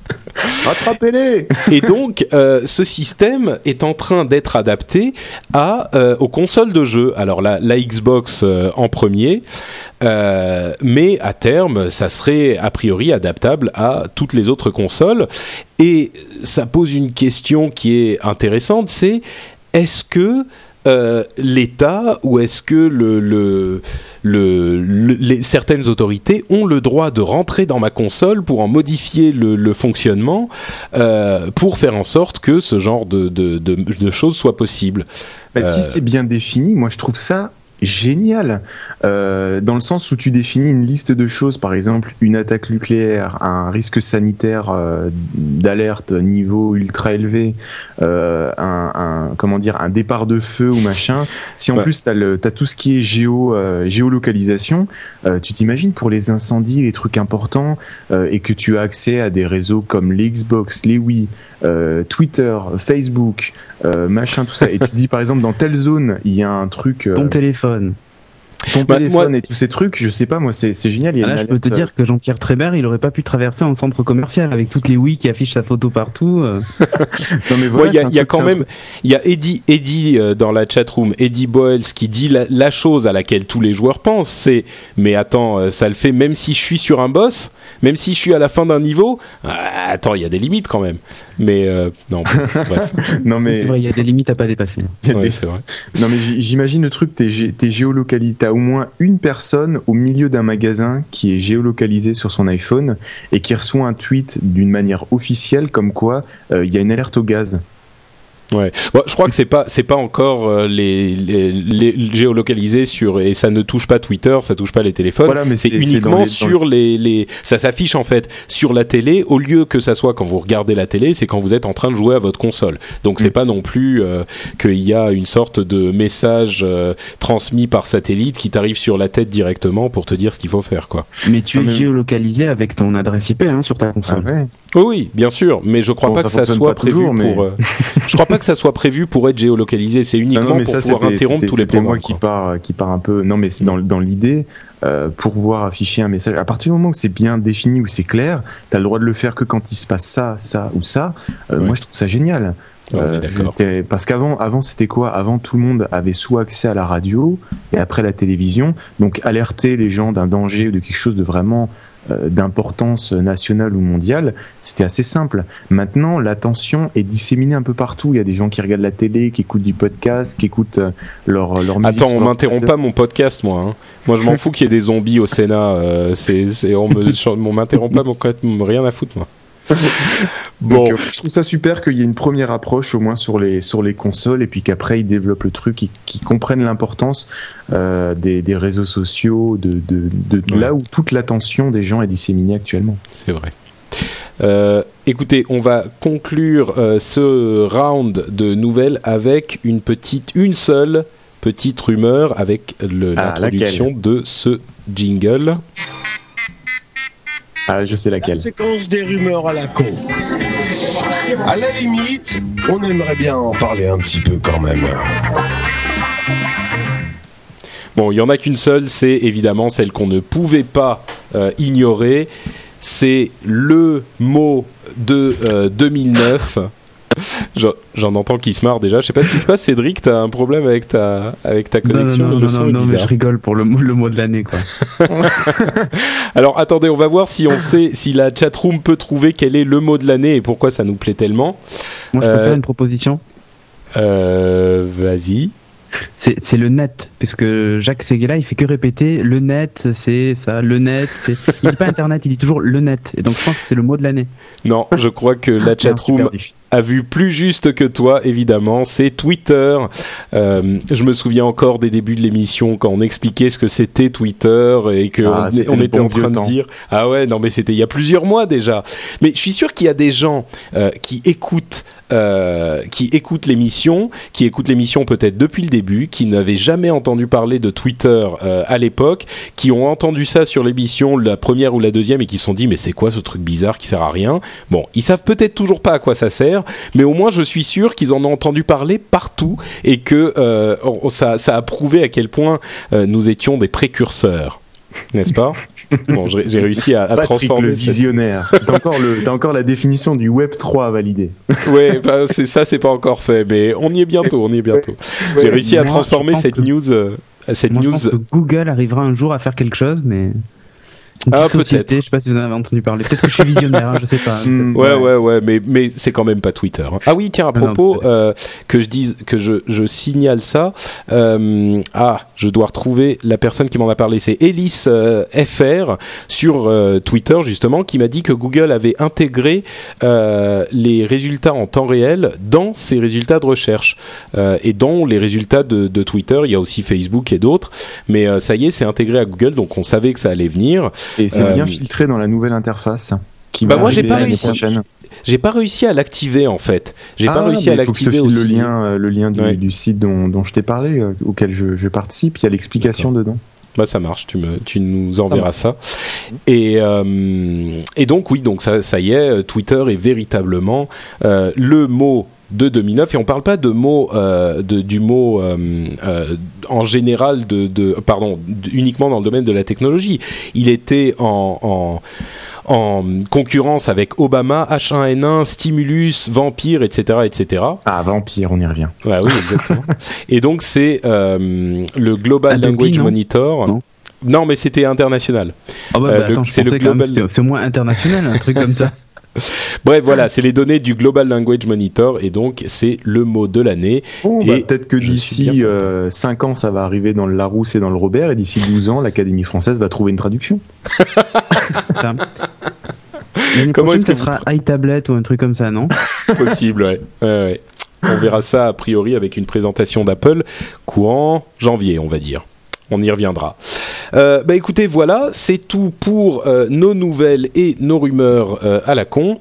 Rattrapez-les Et donc, euh, ce système est en train d'être adapté euh, aux consoles de jeux. Alors la, Xbox euh, en premier, mais à terme, ça serait a priori adaptable à toutes les autres consoles. Et ça pose une question qui est intéressante, c'est est-ce que euh, l'État ou est-ce que le, le, le- le- les, certaines autorités ont le droit de rentrer dans ma console pour en modifier le, fonctionnement euh, pour faire en sorte que ce genre de, de, de, de choses soit possible? Bah, Si Euh. c'est bien défini, moi je trouve ça génial. Euh, dans le sens où tu définis une liste de choses, par exemple une attaque nucléaire, un risque sanitaire euh, d'alerte niveau ultra élevé, euh, un, un- comment dire un départ de feu ou machin. Si en Ouais. plus t'as le t'as tout ce qui est géo euh, géolocalisation, euh, tu t'imagines pour les incendies, les trucs importants, euh, et que tu as accès à des réseaux comme les Xbox, les Wii, euh, Twitter, Facebook, euh, machin, tout ça. Et tu dis par exemple dans telle zone, il y a un truc, euh, ton téléphone. Ton Bah, téléphone moi- et tous ces trucs, je sais pas, moi c'est génial. Il y a là, je peux te dire que Jean-Pierre Trébert, il aurait pas pu traverser un centre commercial avec toutes les Wii qui affichent sa photo partout. euh. (laughs) Non mais voilà, il y a, y quand même, il y a Eddie, Eddie euh, dans la chatroom, Eddie Boyles qui dit la, la chose à laquelle tous les joueurs pensent, c'est mais attends, euh, ça le fait même si je suis sur un boss, même si je suis à la fin d'un niveau. ah, attends, il y a des limites quand même. Mais euh, non, (laughs) bref, Non mais C'est vrai, il y a des limites à pas dépasser. il y a Ouais, des- c'est vrai. Non mais j'imagine le truc, t'es gé- t'es géolocalisé, t'as au moins une personne au milieu d'un magasin qui est géolocalisé sur son iPhone et qui reçoit un tweet d'une manière officielle comme quoi euh, il y a une alerte au gaz. Ouais. Bon, je crois que c'est pas c'est pas encore euh, les, les, les géolocalisés sur et ça ne touche pas Twitter, ça touche pas les téléphones. Voilà, mais c'est uniquement les- sur les, les ça s'affiche en fait sur la télé au lieu que ça soit quand vous regardez la télé, c'est quand vous êtes en train de jouer à votre console. Donc c'est Mm. pas non plus euh, qu'il y a une sorte de message euh, transmis par satellite qui t'arrive sur la tête directement pour te dire ce qu'il faut faire quoi. Mais tu Ah, es mais- géolocalisé avec ton adresse IP hein, sur ta console. ouais. Oui, oui, bien sûr, mais je crois Bon, pas ça que ça soit prévu toujours, mais- pour. euh, je crois pas que ça soit prévu pour être géolocalisé. C'est uniquement non, mais pour ça pouvoir interrompre tous les c'était moi programmes. qui part qui part un peu. Non mais c'est dans dans l'idée euh, pour pouvoir afficher un message. À partir du moment où c'est bien défini où c'est clair, t'as le droit de le faire que quand il se passe ça, ça ou ça. Euh, Ouais. Moi je trouve ça génial. Euh, parce qu'avant, avant c'était quoi? Avant tout le monde avait soit accès à la radio et après la télévision, donc alerter les gens d'un danger ou de quelque chose de vraiment euh, d'importance nationale ou mondiale, c'était assez simple. Maintenant, l'attention est disséminée un peu partout. Il y a des gens qui regardent la télé, qui écoutent du podcast, qui écoutent euh, leur leur musique. Attends, on m'interrompt pas mon podcast, moi. hein. Moi, je m'en (laughs) fous qu'il y ait des zombies au Sénat. euh, c'est, on m'interrompt pas mon podcast, rien à foutre, moi. Bon, Donc, euh, je trouve ça super qu'il y ait une première approche au moins sur les sur les consoles et puis qu'après ils développent le truc, qu'ils comprennent l'importance euh, des, des réseaux sociaux, de, de, de Ouais. là où toute l'attention des gens est disséminée actuellement. c'est vrai. Euh, écoutez, on va conclure euh, ce round de nouvelles avec une petite, une seule petite rumeur avec Ah, l'introduction de ce jingle. Ah, je sais La laquelle. séquence des rumeurs à la con. À la limite, on aimerait bien en parler un petit peu quand même. Bon, il y en a qu'une seule, c'est évidemment celle qu'on ne pouvait pas euh, ignorer. C'est le mot de euh, 2009. (laughs) J'en- entends qui se marre déjà. Je sais pas ce qui se passe, Cédric. T'as un problème avec ta avec ta Non, non, connexion. non, le non, son non, est non, mais je rigole pour le, mot- le mot de l'année, quoi. (laughs) Alors attendez, on va voir si on sait si la chatroom peut trouver quel est le mot de l'année et pourquoi ça nous plaît tellement. Moi, je peux Euh, faire une proposition. Euh, Vas-y. C'est le net, parce que Jacques Seguela, il fait que répéter le net, c'est ça, le net. Il dit pas (laughs) internet, il dit toujours le net. Et donc je pense que c'est le mot de l'année. Non, je crois que la Non, j'ai chatroom. A vu plus juste que toi, évidemment, c'est Twitter. Euh, je me souviens encore des débuts de l'émission quand on expliquait ce que c'était Twitter et que Ah, on, était bon en train de temps. dire ah ouais non mais c'était il y a plusieurs mois déjà. Mais je suis sûr qu'il y a des gens euh, qui écoutent euh, qui écoutent l'émission, qui écoutent l'émission peut-être depuis le début, qui n'avaient jamais entendu parler de Twitter euh, à l'époque, qui ont entendu ça sur l'émission la première ou la deuxième et qui se sont dit mais c'est quoi ce truc bizarre qui sert à rien? Bon, ils savent peut-être toujours pas à quoi ça sert, mais au moins je suis sûr qu'ils en ont entendu parler partout et que euh, ça, ça a prouvé à quel point euh, nous étions des précurseurs. (laughs) N'est-ce pas? Bon, j'ai réussi à, à Patrick transformer. le cette- visionnaire. T'as encore, le, t'as encore la définition du Web 3 à valider. (laughs) Ouais, bah, c'est ça, c'est pas encore fait, mais on y est bientôt, on y est bientôt. J'ai réussi à transformer cette que- news, euh, cette Moi, je news. pense que Google arrivera un jour à faire quelque chose, mais. Ah, peut-être. Je sais pas si vous en avez entendu parler. Peut-être que je suis visionnaire, hein, je sais pas. (laughs) Hmm. Ouais, ouais, ouais, mais mais c'est quand même pas Twitter. hein. Ah oui, tiens, à Non, non, propos, euh, que je dise, que je, je signale ça. euh, ah, je dois retrouver la personne qui m'en a parlé. C'est Elise euh, FR sur Twitter justement, qui m'a dit que Google avait intégré les résultats en temps réel dans ses résultats de recherche et dans les résultats de, de Twitter. Il y a aussi Facebook et d'autres, mais ça y est, c'est intégré à Google, donc on savait que ça allait venir. Et c'est Euh, bien filtré dans la nouvelle interface. Qui Bah, va moi, j'ai pas réussi. J'ai pas réussi à l'activer en fait. J'ai Ah, pas réussi à l'activer aussi. le lien, euh, le lien du, Ouais. du site dont, dont je t'ai parlé, euh, auquel je, je participe. Il y a l'explication dedans. Bah ça marche, tu me, tu nous enverras ça. Et euh, et donc oui, donc ça, ça y est, Twitter est véritablement euh, le mot de 2009 et on parle pas de mot euh, de, du mot euh, euh, en général de, de pardon uniquement dans le domaine de la technologie. Il était en, en en concurrence avec Obama, H1N1, Stimulus, Vampire, etc., etc. Ah, Vampire, on y revient. Ouais, oui, exactement. (laughs) et donc c'est euh, le Global Adobe, Language non? Monitor. Non. Non, mais c'était international. Ah bah, c'est le global- C'est moins international, un truc comme ça. (laughs) (laughs) Bref, voilà, c'est les données du Global Language Monitor et donc c'est le mot de l'année. Oh, Et bah, peut-être que d'ici euh, 5 ans, ça va arriver dans le Larousse et dans le Robert, et d'ici 12 ans, l'Académie française va trouver une traduction. (laughs) Comment est-ce que ça sera iTablet ou un truc comme ça, non (laughs) Possible, ouais. On verra ça a priori avec une présentation d'Apple courant janvier, on va dire. On y reviendra. Euh, bah écoutez, voilà, c'est tout pour euh, nos nouvelles et nos rumeurs euh, à la con.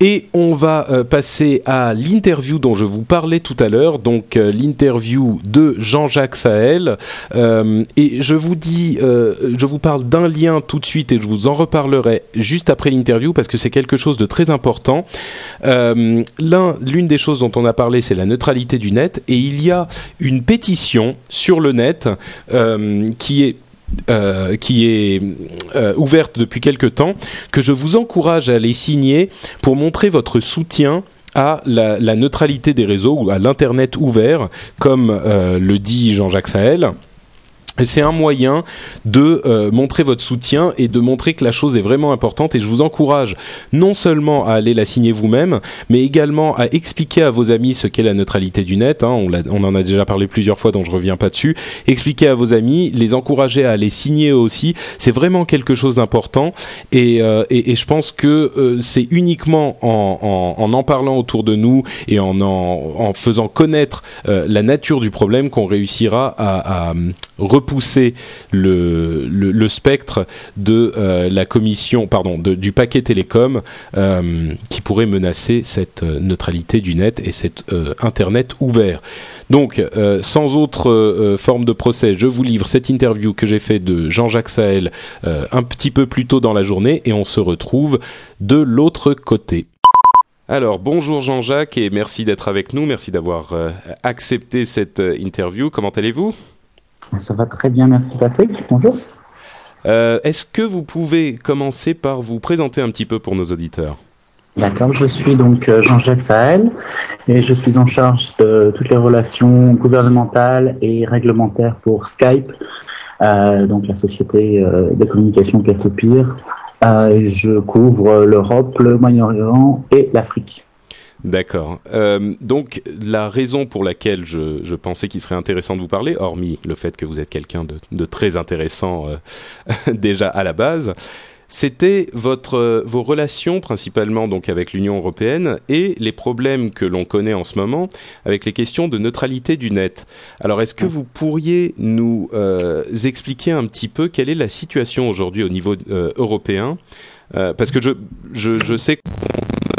Et on va euh, passer à l'interview dont je vous parlais tout à l'heure, donc euh, l'interview de Jean-Jacques Sahel. Euh, et je vous dis, je vous parle d'un lien tout de suite et je vous en reparlerai juste après l'interview parce que c'est quelque chose de très important. L'un, l'une des choses dont on a parlé, c'est la neutralité du net, et il y a une pétition sur le net qui est euh, qui est euh, ouverte depuis quelque temps, que je vous encourage à aller signer pour montrer votre soutien à la, neutralité des réseaux ou à l'internet ouvert, comme euh, le dit Jean-Jacques Sahel. C'est un moyen de euh, montrer votre soutien et de montrer que la chose est vraiment importante. Et je vous encourage non seulement à aller la signer vous-même, mais également à expliquer à vos amis ce qu'est la neutralité du net. hein. on, en a déjà parlé plusieurs fois, donc je reviens pas dessus. Expliquer à vos amis, les encourager à aller signer eux aussi. C'est vraiment quelque chose d'important. Et, euh, et, je pense que euh, c'est uniquement en, en, en en parlant autour de nous et en en, faisant connaître euh, la nature du problème qu'on réussira à, à repousser le, spectre de euh, la commission, pardon, de- du paquet télécom euh, qui pourrait menacer cette euh, neutralité du net et cet Internet ouvert. Donc, sans autre forme de procès, je vous livre cette interview que j'ai faite de Jean-Jacques Sahel un petit peu plus tôt dans la journée et on se retrouve de l'autre côté. Alors, bonjour Jean-Jacques et merci d'être avec nous, merci d'avoir accepté cette interview. Comment allez-vous? Ça va très bien, merci Patrick. Bonjour. Euh, Est-ce que vous pouvez commencer par vous présenter un petit peu pour nos auditeurs D'accord, je suis donc euh, Jean-Jacques Sahel et je suis en charge de toutes les relations gouvernementales et réglementaires pour Skype, euh, donc la société euh, de communication peer-to-peer. Et je couvre l'Europe, le Moyen-Orient et l'Afrique. D'accord. Euh, donc la raison pour laquelle je, je pensais qu'il serait intéressant de vous parler, hormis le fait que vous êtes quelqu'un de, de très intéressant euh, (laughs) déjà à la base, c'était votre euh, vos relations principalement donc avec l'Union européenne et les problèmes que l'on connaît en ce moment avec les questions de neutralité du net. Alors est-ce que vous pourriez nous euh, expliquer un petit peu quelle est la situation aujourd'hui au niveau européen? Parce que je, je, je sais qu'on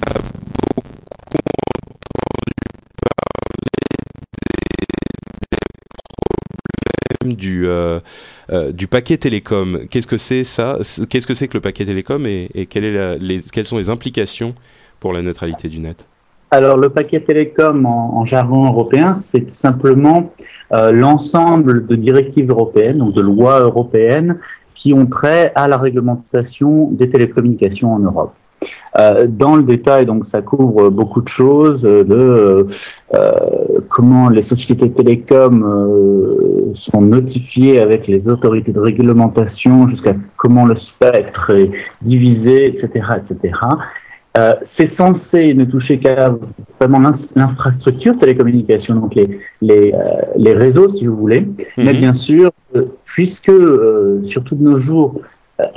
du euh, euh, du paquet télécom. Qu'est-ce que c'est ça? Qu'est-ce que c'est que le paquet télécom et, la- les, quelles sont les implications pour la neutralité du net? Alors, le paquet télécom en, en jargon européen, c'est tout simplement euh, l'ensemble de directives européennes, donc de lois européennes, qui ont trait à la réglementation des télécommunications en Europe. Euh, dans le détail, donc, ça couvre beaucoup de choses, euh, de euh, comment les sociétés télécoms euh, sont notifiées avec les autorités de réglementation, jusqu'à comment le spectre est divisé, etc., etc. Euh, c'est censé ne toucher qu'à vraiment l'infrastructure télécommunication, donc les, les, euh, les réseaux, si vous voulez. Mais bien sûr, euh, puisque, surtout de nos jours,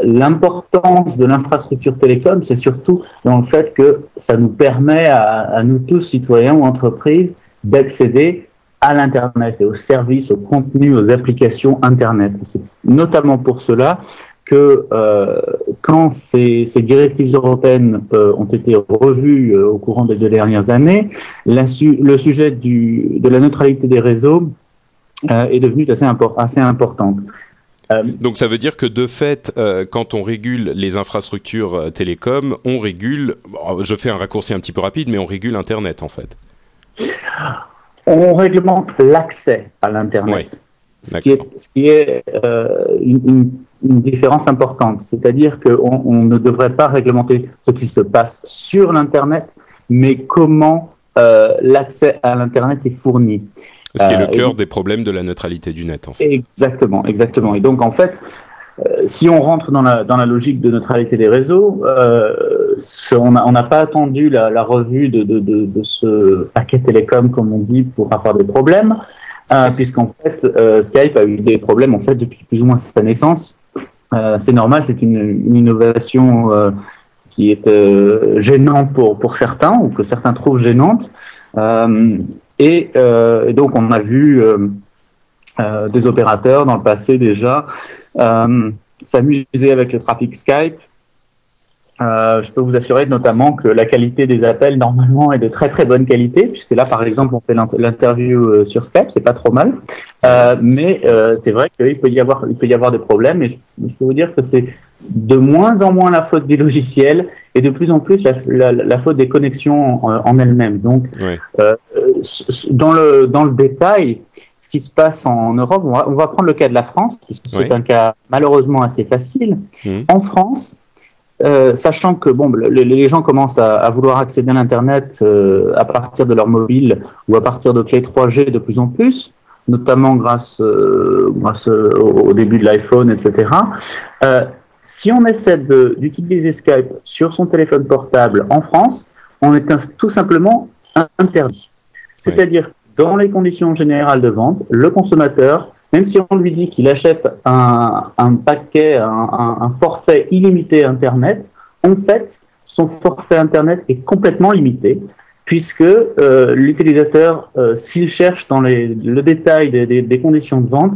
l'importance de l'infrastructure télécom, c'est surtout dans le fait que ça nous permet à, nous tous, citoyens ou entreprises, d'accéder à l'Internet et aux services, aux contenus, aux applications Internet. C'est notamment pour cela que euh, quand ces, directives européennes euh, ont été revues euh, au courant des deux dernières années, le sujet de la neutralité des réseaux euh, est devenu assez, impor- assez. Euh, Donc ça veut dire que de fait, euh, quand on régule les infrastructures euh, télécom, on régule. bon, je fais un raccourci un petit peu rapide, mais on régule Internet en fait. on réglemente l'accès à l'Internet. Oui, ce qui est, ce qui est euh, une, différence importante. C'est-à-dire qu'on on ne devrait pas réglementer ce qui se passe sur l'Internet, mais comment l'accès à l'Internet est fourni. Ce qui est Euh, le cœur et- des problèmes de la neutralité du net en fait. Exactement, exactement. Et donc en fait, euh, si on rentre dans la, dans la logique de neutralité des réseaux, euh, ce- on n'a pas attendu la, la revue de, de, de, de ce paquet télécom, comme on dit, pour avoir des problèmes, euh, puisqu'en fait, euh, Skype a eu des problèmes en fait depuis plus ou moins sa naissance. Euh, c'est normal, c'est une, une innovation euh, qui est euh, gênante pour, pour certains, ou que certains trouvent gênante. Euh, et, euh, et donc on a vu... euh, euh, des opérateurs dans le passé déjà s'amuser avec le trafic Skype. Je peux vous assurer notamment que la qualité des appels normalement est de très très bonne qualité, puisque là par exemple on fait l'int- l'interview sur Skype, c'est pas trop mal. Mais c'est vrai qu'il peut y avoir il peut y avoir des problèmes, et je, je peux vous dire que c'est de moins en moins la faute du logiciel et de plus en plus la, la, la faute des connexions en, en elles-mêmes. Donc euh, dans le dans le détail, ce qui se passe en Europe, on va, on va prendre le cas de la France, puisque c'est Oui. un cas malheureusement assez facile. Mhm. En France, euh, sachant que bon, le- le- les gens commencent à, à vouloir accéder à l'Internet euh, à partir de leur mobile ou à partir de clés 3G de plus en plus, notamment grâce, euh, grâce au, début de l'iPhone, etc. Si on essaie d'utiliser Skype sur son téléphone portable en France, on est un- tout simplement interdit. C'est-à-dire, dans les conditions générales de vente, le consommateur, même si on lui dit qu'il achète un, paquet, un, forfait illimité Internet, en fait, son forfait Internet est complètement limité, puisque euh, l'utilisateur, euh, s'il cherche dans le détail des conditions de vente,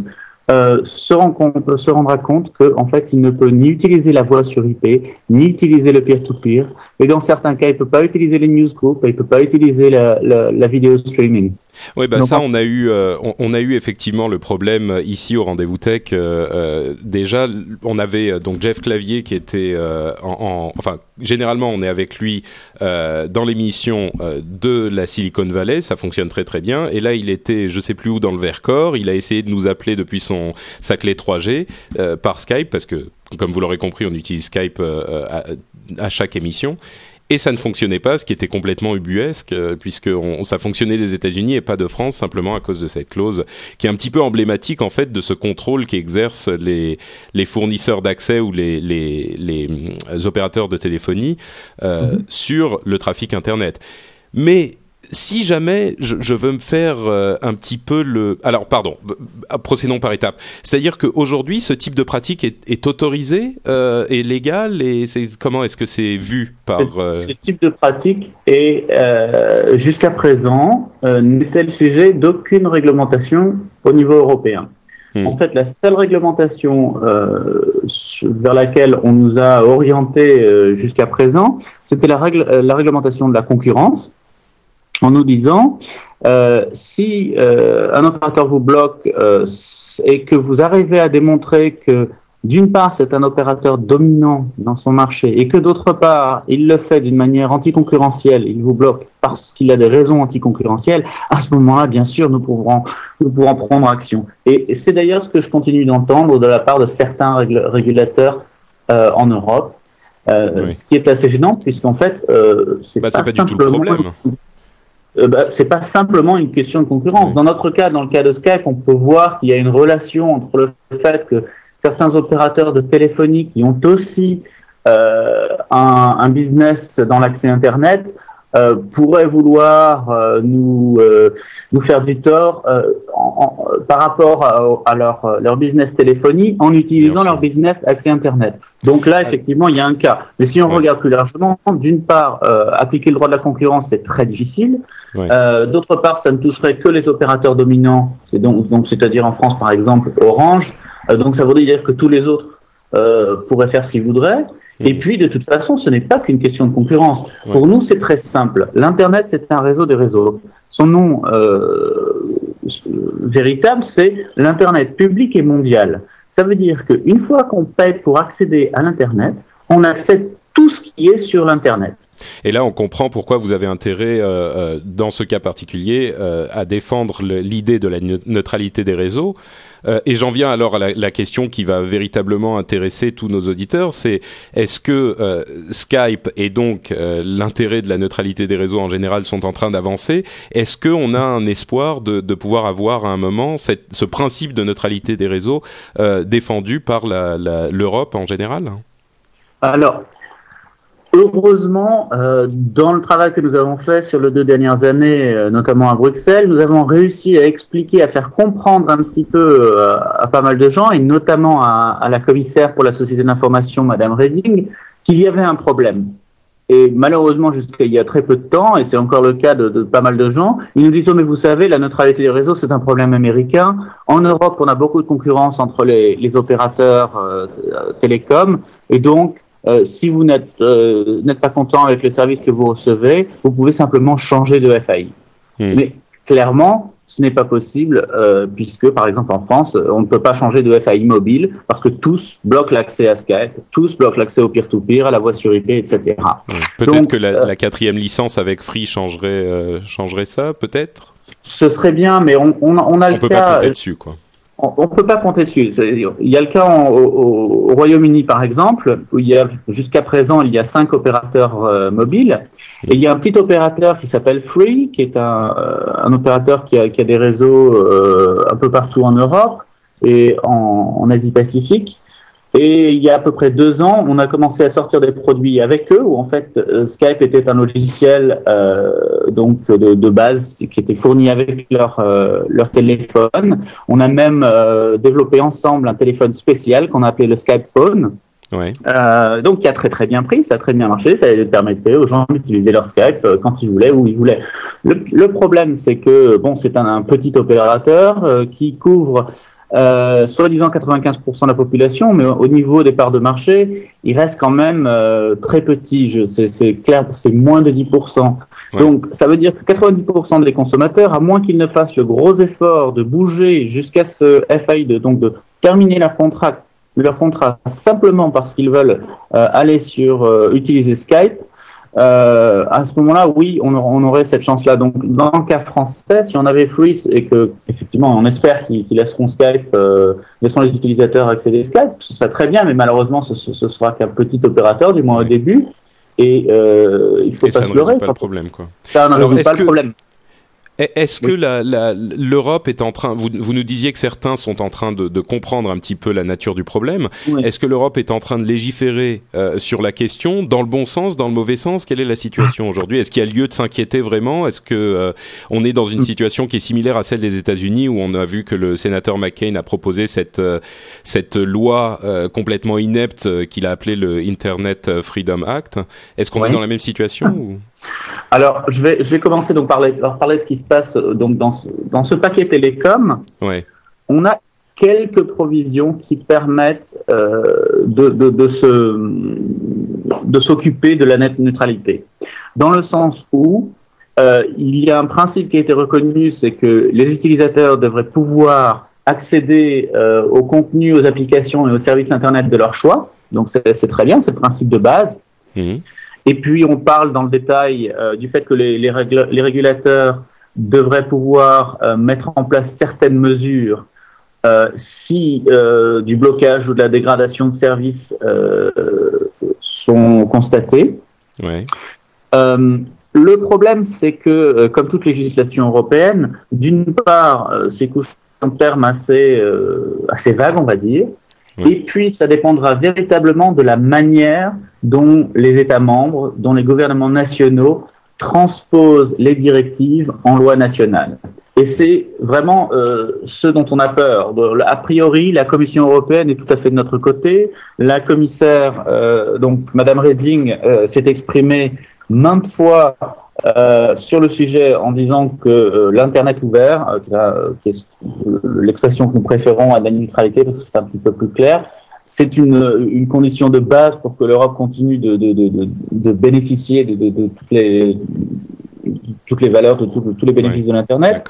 euh, se, rend compte, se rendra compte qu'en fait, il ne peut ni utiliser la voix sur IP, ni utiliser le peer-to-peer, et dans certains cas, il ne peut pas utiliser les newsgroups, il ne peut pas utiliser la, la, la vidéo streaming. Oui, bah Non, ça, pas- on a eu, euh, on, on a eu effectivement le problème euh, ici au rendez-vous tech. euh, déjà, on avait donc Jeff Clavier qui était euh, en, en- enfin, généralement, on est avec lui dans l'émission de la Silicon Valley. Ça fonctionne très très bien. Et là, il était, je sais plus où, dans le Vercors. Il a essayé de nous appeler depuis son sa clé 3G euh, par Skype parce que, comme vous l'aurez compris, on utilise Skype à, à chaque émission. Et ça ne fonctionnait pas, ce qui était complètement ubuesque, euh, puisque on, ça fonctionnait des États-Unis et pas de France, simplement à cause de cette clause, qui est un petit peu emblématique en fait de ce contrôle qu'exercent les, les fournisseurs d'accès ou les, les, les, hum, opérateurs de téléphonie euh, sur le trafic Internet. Mais si jamais je, je veux me faire euh, un petit peu le... Alors, pardon, b- procédons par étapes. C'est-à-dire qu'aujourd'hui, ce type de pratique est, est autorisé, euh, est légal, et comment est-ce que c'est vu par... euh, Ce type de pratique est, euh, jusqu'à présent, n'était le sujet d'aucune réglementation au niveau européen. Hmm. En fait, la seule réglementation vers laquelle on nous a orienté jusqu'à présent, c'était la, règle, la réglementation de la concurrence, en nous disant euh, si euh, un opérateur vous bloque euh, et que vous arrivez à démontrer que d'une part c'est un opérateur dominant dans son marché et que d'autre part il le fait d'une manière anticoncurrentielle, il vous bloque parce qu'il a des raisons anticoncurrentielles, à ce moment-là bien sûr nous pourrons nous pourrons prendre action. Et c'est d'ailleurs ce que je continue d'entendre de la part de certains régulateurs euh, en Europe. Euh, Oui. Ce qui est assez gênant, puisqu'en fait, euh, c'est Bah, pas, du tout le problème. Euh, bah, c'est pas simplement une question de concurrence. Oui. Dans notre cas, dans le cas de Skype, on peut voir qu'il y a une relation entre le fait que certains opérateurs de téléphonie qui ont aussi euh, un, un business dans l'accès Internet euh, pourraient vouloir euh, nous nous faire du tort en- en- par rapport à, à leur leur business téléphonie en utilisant leur business accès Internet. Donc là, effectivement, il y a un cas. Mais si on Ouais. regarde plus largement, d'une part, appliquer le droit de la concurrence, c'est très difficile. Euh, D'autre part, ça ne toucherait que les opérateurs dominants, c'est donc, donc c'est-à-dire en France par exemple Orange. Euh, donc ça voudrait dire que tous les autres euh, pourraient faire ce qu'ils voudraient. Et puis de toute façon, ce n'est pas qu'une question de concurrence. Ouais. Pour nous, c'est très simple. L'internet, c'est un réseau des réseaux. Son nom euh, véritable, c'est l'internet public et mondial. Ça veut dire qu'une fois qu'on paie pour accéder à l'internet, on accède tout ce qui est sur l'internet. Et là, on comprend pourquoi vous avez intérêt, euh, euh, dans ce cas particulier, euh, à défendre l'idée de la neu- neutralité des réseaux. Et j'en viens alors à la, question qui va véritablement intéresser tous nos auditeurs, c'est est-ce que Skype et donc l'intérêt de la neutralité des réseaux en général sont en train d'avancer Est-ce qu'on a un espoir de, pouvoir avoir à un moment ce principe de neutralité des réseaux défendu par l'Europe en général? Alors, heureusement, euh, dans le travail que nous avons fait sur les deux dernières années, euh, notamment à Bruxelles, nous avons réussi à expliquer, à faire comprendre un petit peu euh, à pas mal de gens, et notamment à, la commissaire pour la société d'information, Madame Reding, qu'il y avait un problème. Et malheureusement, jusqu'à il y a très peu de temps, et c'est encore le cas de, pas mal de gens, ils nous disent, oh, mais vous savez, la neutralité des réseaux, c'est un problème américain. En Europe, on a beaucoup de concurrence entre les, opérateurs télécoms, et donc, euh, si vous n'êtes euh, n'êtes pas content avec le service que vous recevez, vous pouvez simplement changer de FAI. Hmm. Mais clairement, ce n'est pas possible euh, puisque, par exemple, en France, on ne peut pas changer de FAI mobile parce que tous bloquent l'accès à Skype, tous bloquent l'accès au peer-to-peer, à la voix sur IP, etc. Peut-être que la, la quatrième licence avec Free changerait, changerait ça, peut-être? Ce serait bien, mais on, on, on a On le peut cas. pas compter dessus, quoi. On ne peut pas compter dessus. Il y a le cas au, au- au Royaume-Uni, par exemple, où il y a jusqu'à présent il y a cinq opérateurs euh, mobiles, et il y a un petit opérateur qui s'appelle Free, qui est un, euh, opérateur qui a, qui des réseaux euh, un peu partout en Europe et en, en Asie-Pacifique. Et il y a à peu près deux ans, on a commencé à sortir des produits avec eux, où en fait euh, Skype était un logiciel euh, donc de, de base qui était fourni avec leur euh, leur téléphone. On a même euh, développé ensemble un téléphone spécial qu'on a appelé le Skype Phone. Ouais. Euh, donc qui a très très bien pris, ça a très bien marché, ça permettait aux gens d'utiliser leur Skype quand ils voulaient, où ils voulaient. Le, le problème, c'est que bon, c'est un, un petit opérateur euh, qui couvre euh, soi-disant 95% de la population, mais au niveau des parts de marché, il reste quand même euh, très petit. C'est clair, c'est moins de 10%. Donc, ça veut dire que 90% des consommateurs, à moins qu'ils ne fassent le gros effort de bouger jusqu'à ce FAI, de, donc de terminer leur contrat, leur contrat simplement parce qu'ils veulent euh, aller sur euh, utiliser Skype, euh, à ce moment-là, oui, on, on, aurait cette chance-là. Donc, dans le cas français, si on avait Freeze et que, effectivement, on espère qu'ils laisseront Skype, euh, laisseront les utilisateurs accéder à Skype, ce serait très bien, mais malheureusement, ce, ce, ce sera qu'un petit opérateur, du moins au début. Et euh, il faut et pas ça se leurrer. pas le problème, quoi. Ça Alors, est-ce pas que- le problème. Est-ce que la- la- l'Europe est en train, vous, vous nous disiez que certains sont en train de, de comprendre un petit peu la nature du problème. Oui. Est-ce que l'Europe est en train de légiférer euh, sur la question dans le bon sens, dans le mauvais sens? Quelle est la situation aujourd'hui? Est-ce qu'il y a lieu de s'inquiéter vraiment? Est-ce que euh, on est dans une situation qui est similaire à celle des États-Unis où on a vu que le sénateur McCain a proposé cette euh, cette loi euh, complètement inepte euh, qu'il a appelée le Internet Freedom Act? Est-ce qu'on Oui. est dans la même situation ou... Alors, je vais, je vais commencer donc par, les- parler de ce qui se passe euh, donc dans ce, dans ce paquet télécom. Ouais. On a quelques provisions qui permettent euh, de, de, de se de s'occuper de la net neutralité, dans le sens où euh, il y a un principe qui a été reconnu, c'est que les utilisateurs devraient pouvoir accéder euh, au contenu, aux applications et aux services internet de leur choix. Donc c'est c'est très bien, c'est le principe de base. Mhm. Et puis, on parle dans le détail euh, du fait que les, les, régla- les régulateurs devraient pouvoir euh, mettre en place certaines mesures euh, si du blocage ou de la dégradation de services sont constatés. Ouais. Le problème, c'est que, comme toute législation européenne, d'une part, c'est couché en termes assez, assez vagues, on va dire, Et puis ça dépendra véritablement de la manière dont les États membres, dont les gouvernements nationaux transposent les directives en loi nationale. Et c'est vraiment euh, ce dont on a peur. A priori, la Commission européenne est tout à fait de notre côté. La commissaire, euh, donc Madame Reding, euh, s'est exprimée maintes fois euh, sur le sujet en disant que euh, l'internet ouvert, euh, qui, est l'expression que nous préférons à la neutralité parce que c'est un petit peu plus clair, c'est une, une condition de base pour que l'Europe continue de, de, de, de, de bénéficier de, toutes les toutes les valeurs, de, tout- tous les bénéfices de l'internet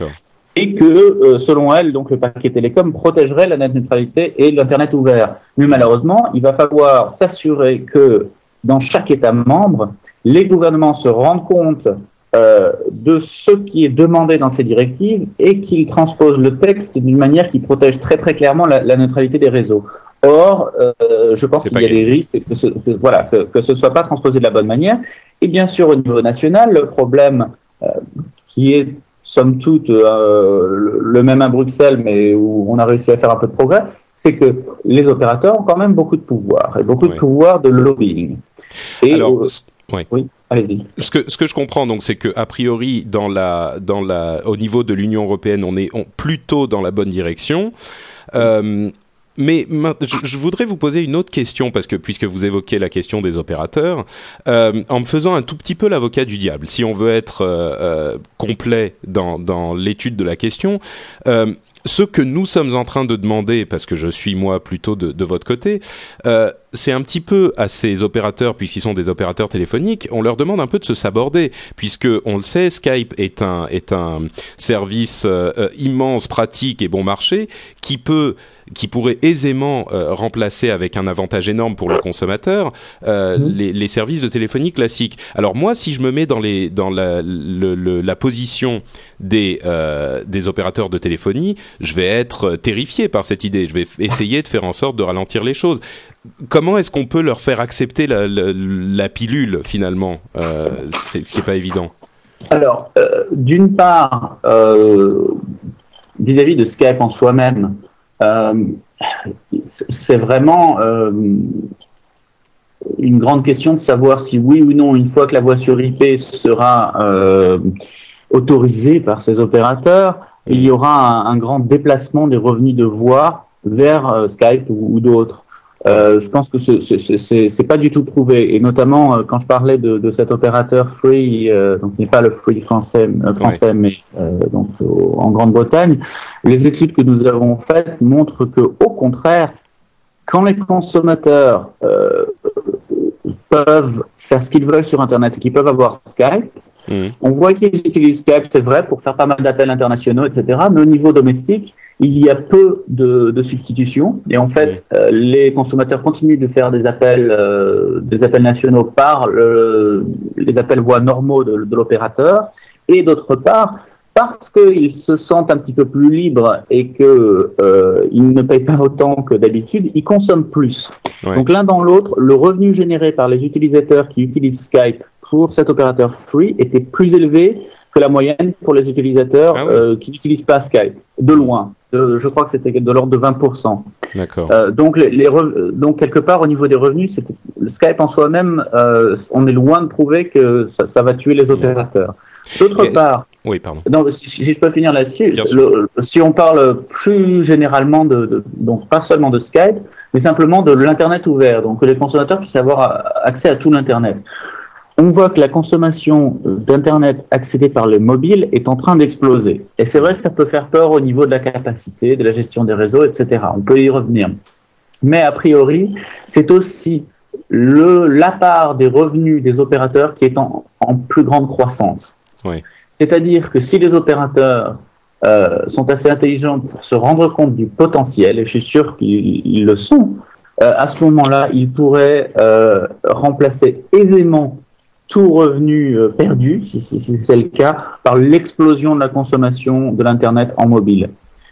et que, selon elle, donc le paquet télécom protégerait la net neutralité et l'Internet ouvert. Mais malheureusement, il va falloir s'assurer que dans chaque État membre, les gouvernements se rendent compte euh, de ce qui est demandé dans ces directives et qu'ils transposent le texte d'une manière qui protège très très clairement la, la neutralité des réseaux. Or, euh, je pense qu'il y a des risques que ce, que, voilà, que, que ce ne soit pas transposé de la bonne manière. Et bien sûr, au niveau national, le problème euh, qui est somme toute le- le même à Bruxelles, mais où on a réussi à faire un peu de progrès, c'est que les opérateurs ont quand même beaucoup de pouvoir et beaucoup de pouvoir de lobbying. Et Alors, ouais. oui, allez-y. Ce que, ce que je comprends donc, c'est que a priori, dans la, dans la, au niveau de l'Union européenne, on est on- plutôt dans la bonne direction. Euh, mais ma- je, je voudrais vous poser une autre question parce que puisque vous évoquez la question des opérateurs, euh, en me faisant un tout petit peu l'avocat du diable, si on veut être euh, euh, complet dans, dans l'étude de la question. Euh, ce que nous sommes en train de demander, parce que je suis moi plutôt de, de votre côté, euh, c'est un petit peu à ces opérateurs, puisqu'ils sont des opérateurs téléphoniques, on leur demande un peu de se saborder, puisque on le sait, Skype est un est un service euh, euh, immense, pratique et bon marché qui peut qui pourrait aisément euh, remplacer avec un avantage énorme pour le consommateur euh, les, les services de téléphonie classiques. Alors moi, si je me mets dans les dans la le- le- la position des euh, des opérateurs de téléphonie, je vais être euh, terrifié par cette idée. Je vais essayer de faire en sorte de ralentir les choses. Comment est-ce qu'on peut leur faire accepter la, pilule finalement euh, ce qui est pas évident. Alors, euh, d'une part, euh, vis-à-vis de Skype en soi-même, c'est vraiment une grande question de savoir si oui ou non, une fois que la voix sur IP sera autorisée par ces opérateurs, il y aura un, grand déplacement des revenus de voix vers Skype ou d'autres. Euh, je pense que c'est- pas du tout prouvé, et notamment euh, quand je parlais de, de cet opérateur Free, euh, donc qui n'est pas le Free français, euh, français mais euh, donc en Grande-Bretagne, les études que nous avons faites montrent que, au contraire, quand les consommateurs euh, peuvent faire ce qu'ils veulent sur Internet et qu'ils peuvent avoir Skype, Mhm. on voit qu'ils utilisent Skype, c'est vrai, pour faire pas mal d'appels internationaux, etc. Mais au niveau domestique, il y a peu de, de substitutions. Et en fait, euh, les consommateurs continuent de faire des appels, euh, des appels nationaux par le- les appels voix normaux de, de l'opérateur. Et d'autre part, parce qu'ils se sentent un petit peu plus libres et que euh, ne payent pas autant que d'habitude, ils consomment plus. Ouais. Donc l'un dans l'autre, le revenu généré par les utilisateurs qui utilisent Skype pour cet opérateur free était plus élevé que la moyenne pour les utilisateurs Ah euh, qui n'utilisent pas Skype, de loin. De- je crois que c'était de l'ordre de 20%. D'accord. Euh, donc, les, euh, donc quelque part au niveau des revenus, Skype en soi-même, euh, on est loin de prouver que ça, ça va tuer les opérateurs. D'autre part, Oui, pardon. non, si, si je peux finir là-dessus, si on parle plus généralement de, de- donc pas seulement de Skype, mais simplement de l'internet ouvert, donc que les consommateurs puissent avoir accès à tout l'internet. On voit que la consommation d'internet accédée par le mobile est en train d'exploser. Et c'est vrai, ça peut faire peur au niveau de la capacité, de la gestion des réseaux, etc. On peut y revenir. Mais a priori, c'est aussi le, la part des revenus des opérateurs qui est en, en plus grande croissance. Oui. C'est-à-dire que si les opérateurs euh, sont assez intelligents pour se rendre compte du potentiel, et je suis sûr qu'ils ils le sont, euh, à ce moment-là, ils pourraient euh, remplacer aisément tout revenu euh, perdu, si, si- si c'est le cas, par l'explosion de la consommation de l'Internet en mobile.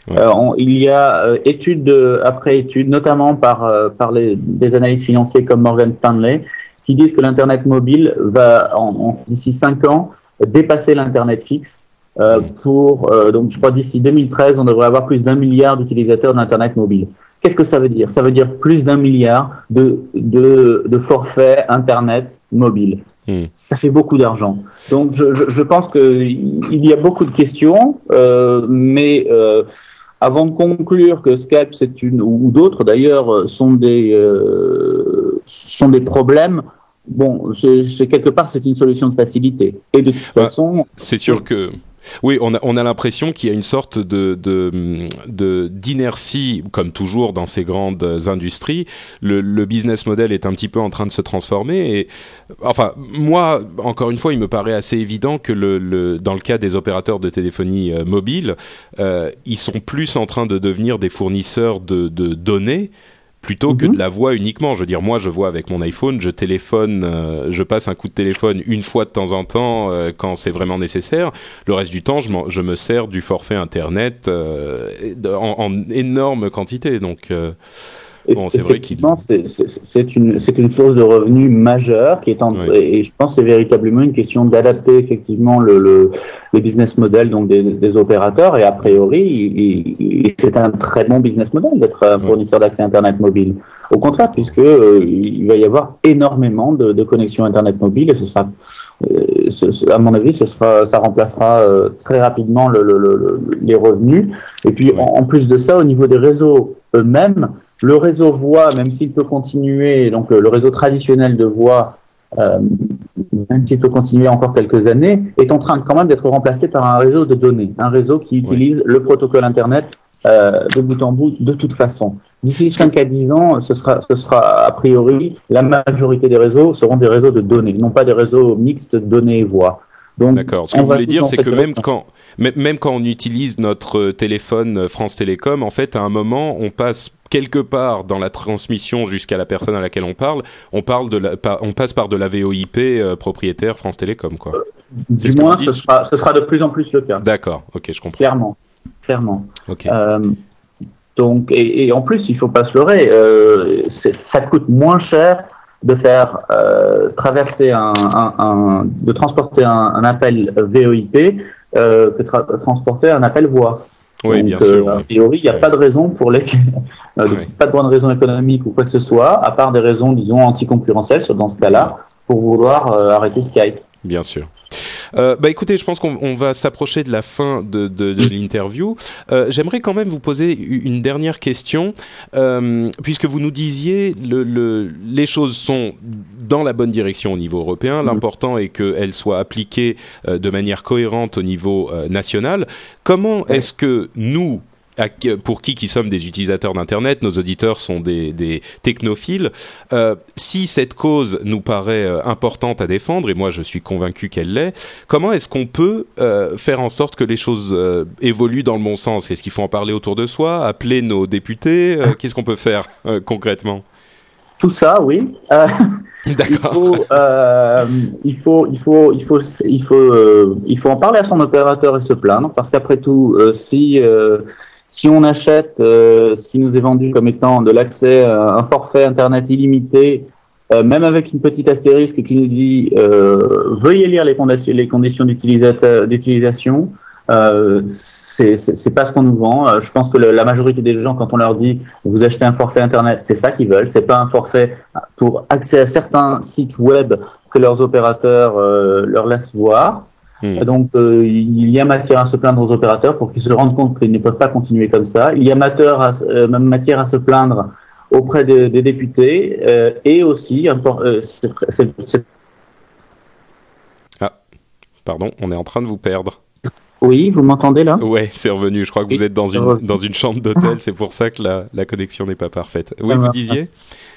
Ouais. Euh, on- il y a euh, études de- après études, notamment par, euh, par les, des analystes financiers comme Morgan Stanley, qui disent que l'Internet mobile va, en, en- d'ici cinq ans, dépasser l'Internet fixe. Euh, pour euh, donc je crois d'ici 2013 on devrait avoir plus d'un milliard d'utilisateurs d'internet mobile. Qu'est-ce que ça veut dire? Ça veut dire plus d'un milliard de, de, de forfaits internet mobile. Hmm. Ça fait beaucoup d'argent. Donc je, je, je pense qu'il y a beaucoup de questions, euh, mais euh, avant de conclure que Skype c'est une ou d'autres d'ailleurs euh, sont des euh, sont des problèmes. Bon, c'est quelque part c'est une solution de facilité. Et de toute Ouais. façon, C'est sûr que. Oui, on a, on a l'impression qu'il y a une sorte de d'inertie, comme toujours dans ces grandes industries. Le, business model est un petit peu en train de se transformer. Et enfin, moi, encore une fois, il me paraît assez évident que dans le cas des opérateurs de téléphonie euh, mobile, euh, ils sont plus en train de devenir des fournisseurs de données plutôt que Mhm. de la voix uniquement. Je veux dire, moi, je vois avec mon iPhone, je téléphone, euh, je passe un coup de téléphone une fois de temps en temps euh, quand c'est vraiment nécessaire. Le reste du temps, je, me sers du forfait Internet euh, en, en énorme quantité. Donc, euh, Bon, c'est vrai qu'il- c'est- une, c'est une source de revenus majeure qui est en, et je pense que c'est véritablement une question d'adapter effectivement le, le, le business model donc des, des opérateurs et a priori, c'est un très bon business model d'être un fournisseur d'accès Internet mobile. Au contraire, puisque euh, il va y avoir énormément de, de connexions Internet mobile et ce sera, euh, ce- ce- à mon avis, ce sera, ça remplacera euh, très rapidement le, le- le- le- les revenus. Et puis, en plus de ça, au niveau des réseaux eux-mêmes, le réseau voix, même s'il peut continuer, donc euh, le réseau traditionnel de voix, euh, même s'il peut continuer encore quelques années, est en train quand même d'être remplacé par un réseau de données, un réseau qui utilise le protocole Internet euh, de bout en bout de toute façon. D'ici 5 à 10 ans, ce sera, ce sera a priori, la majorité des réseaux seront des réseaux de données, non pas des réseaux mixtes données et voix. D'accord. Ce que vous voulez dire, c'est que même quand, même quand on utilise notre euh, téléphone euh, France Télécom, en fait, à un moment, on passe quelque part dans la transmission jusqu'à la personne à laquelle on parle, on parle de la, on passe par de la VoIP euh, c'est France Télécom, quoi. du ce moins, ce sera, ce sera de plus en plus le cas. D'accord. Ok, je comprends. Clairement, clairement. Ok. Euh, donc, et, et en plus, il faut pas se leurrer, euh, ça coûte moins cher de faire euh, traverser un, un- un- de transporter un, un appel VoIP euh, que tra- transporter un appel voix. Oui, Donc, bien euh, sûr. A oui. priori, il n'y a (laughs) Ouais. pas de raison pour lesquelles, euh, Ouais. pas de bonne raison économique ou quoi que ce soit, à part des raisons, disons, anticoncurrentielles dans ce cas-là, pour vouloir euh, arrêter Skype. Bien sûr. Euh, bah écoutez, je pense qu'on on va s'approcher de la fin de, de, de l'interview. Euh, J'aimerais quand même vous poser une dernière question, euh, puisque vous nous disiez le, le, les choses sont dans la bonne direction au niveau européen. L'important est qu'elles soient appliquées de manière cohérente au niveau national. Comment est-ce que nous, pour qui qui sommes des utilisateurs d'internet, nos auditeurs sont des, des technophiles. Euh, si cette cause nous paraît euh, importante à défendre, et moi je suis convaincu qu'elle l'est, comment est-ce qu'on peut euh, faire en sorte que les choses euh, évoluent dans le bon sens? Est-ce qu'il faut en parler autour de soi, appeler nos députés? Euh, Qu'est-ce qu'on peut faire concrètement? Tout ça, oui. (laughs) Il D'accord. faut, il faut, il faut, il faut, il faut, il faut en parler à son opérateur et se plaindre, parce qu'après tout, si si on achète euh, ce qui nous est vendu comme étant de l'accès à un forfait internet illimité, euh, même avec une petite astérisque qui nous dit euh, veuillez lire les conditions, d'utilisation, euh, c'est pas ce qu'on nous vend. Je pense que la majorité des gens, quand on leur dit vous achetez un forfait internet, c'est ça qu'ils veulent. C'est pas un forfait pour accès à certains sites web que leurs opérateurs leur laissent voir. Hmm. Donc, euh, il y a matière à se plaindre aux opérateurs pour qu'ils se rendent compte qu'ils ne peuvent pas continuer comme ça. Il y a matière à, euh, matière à se plaindre auprès des, des députés euh, et aussi, c'est- Pardon, on est en train de vous perdre. oui, vous m'entendez là? Ouais, c'est revenu. Je crois que vous êtes dans une, dans une chambre d'hôtel, c'est pour ça que la, la connexion n'est pas parfaite. Oui, vous disiez?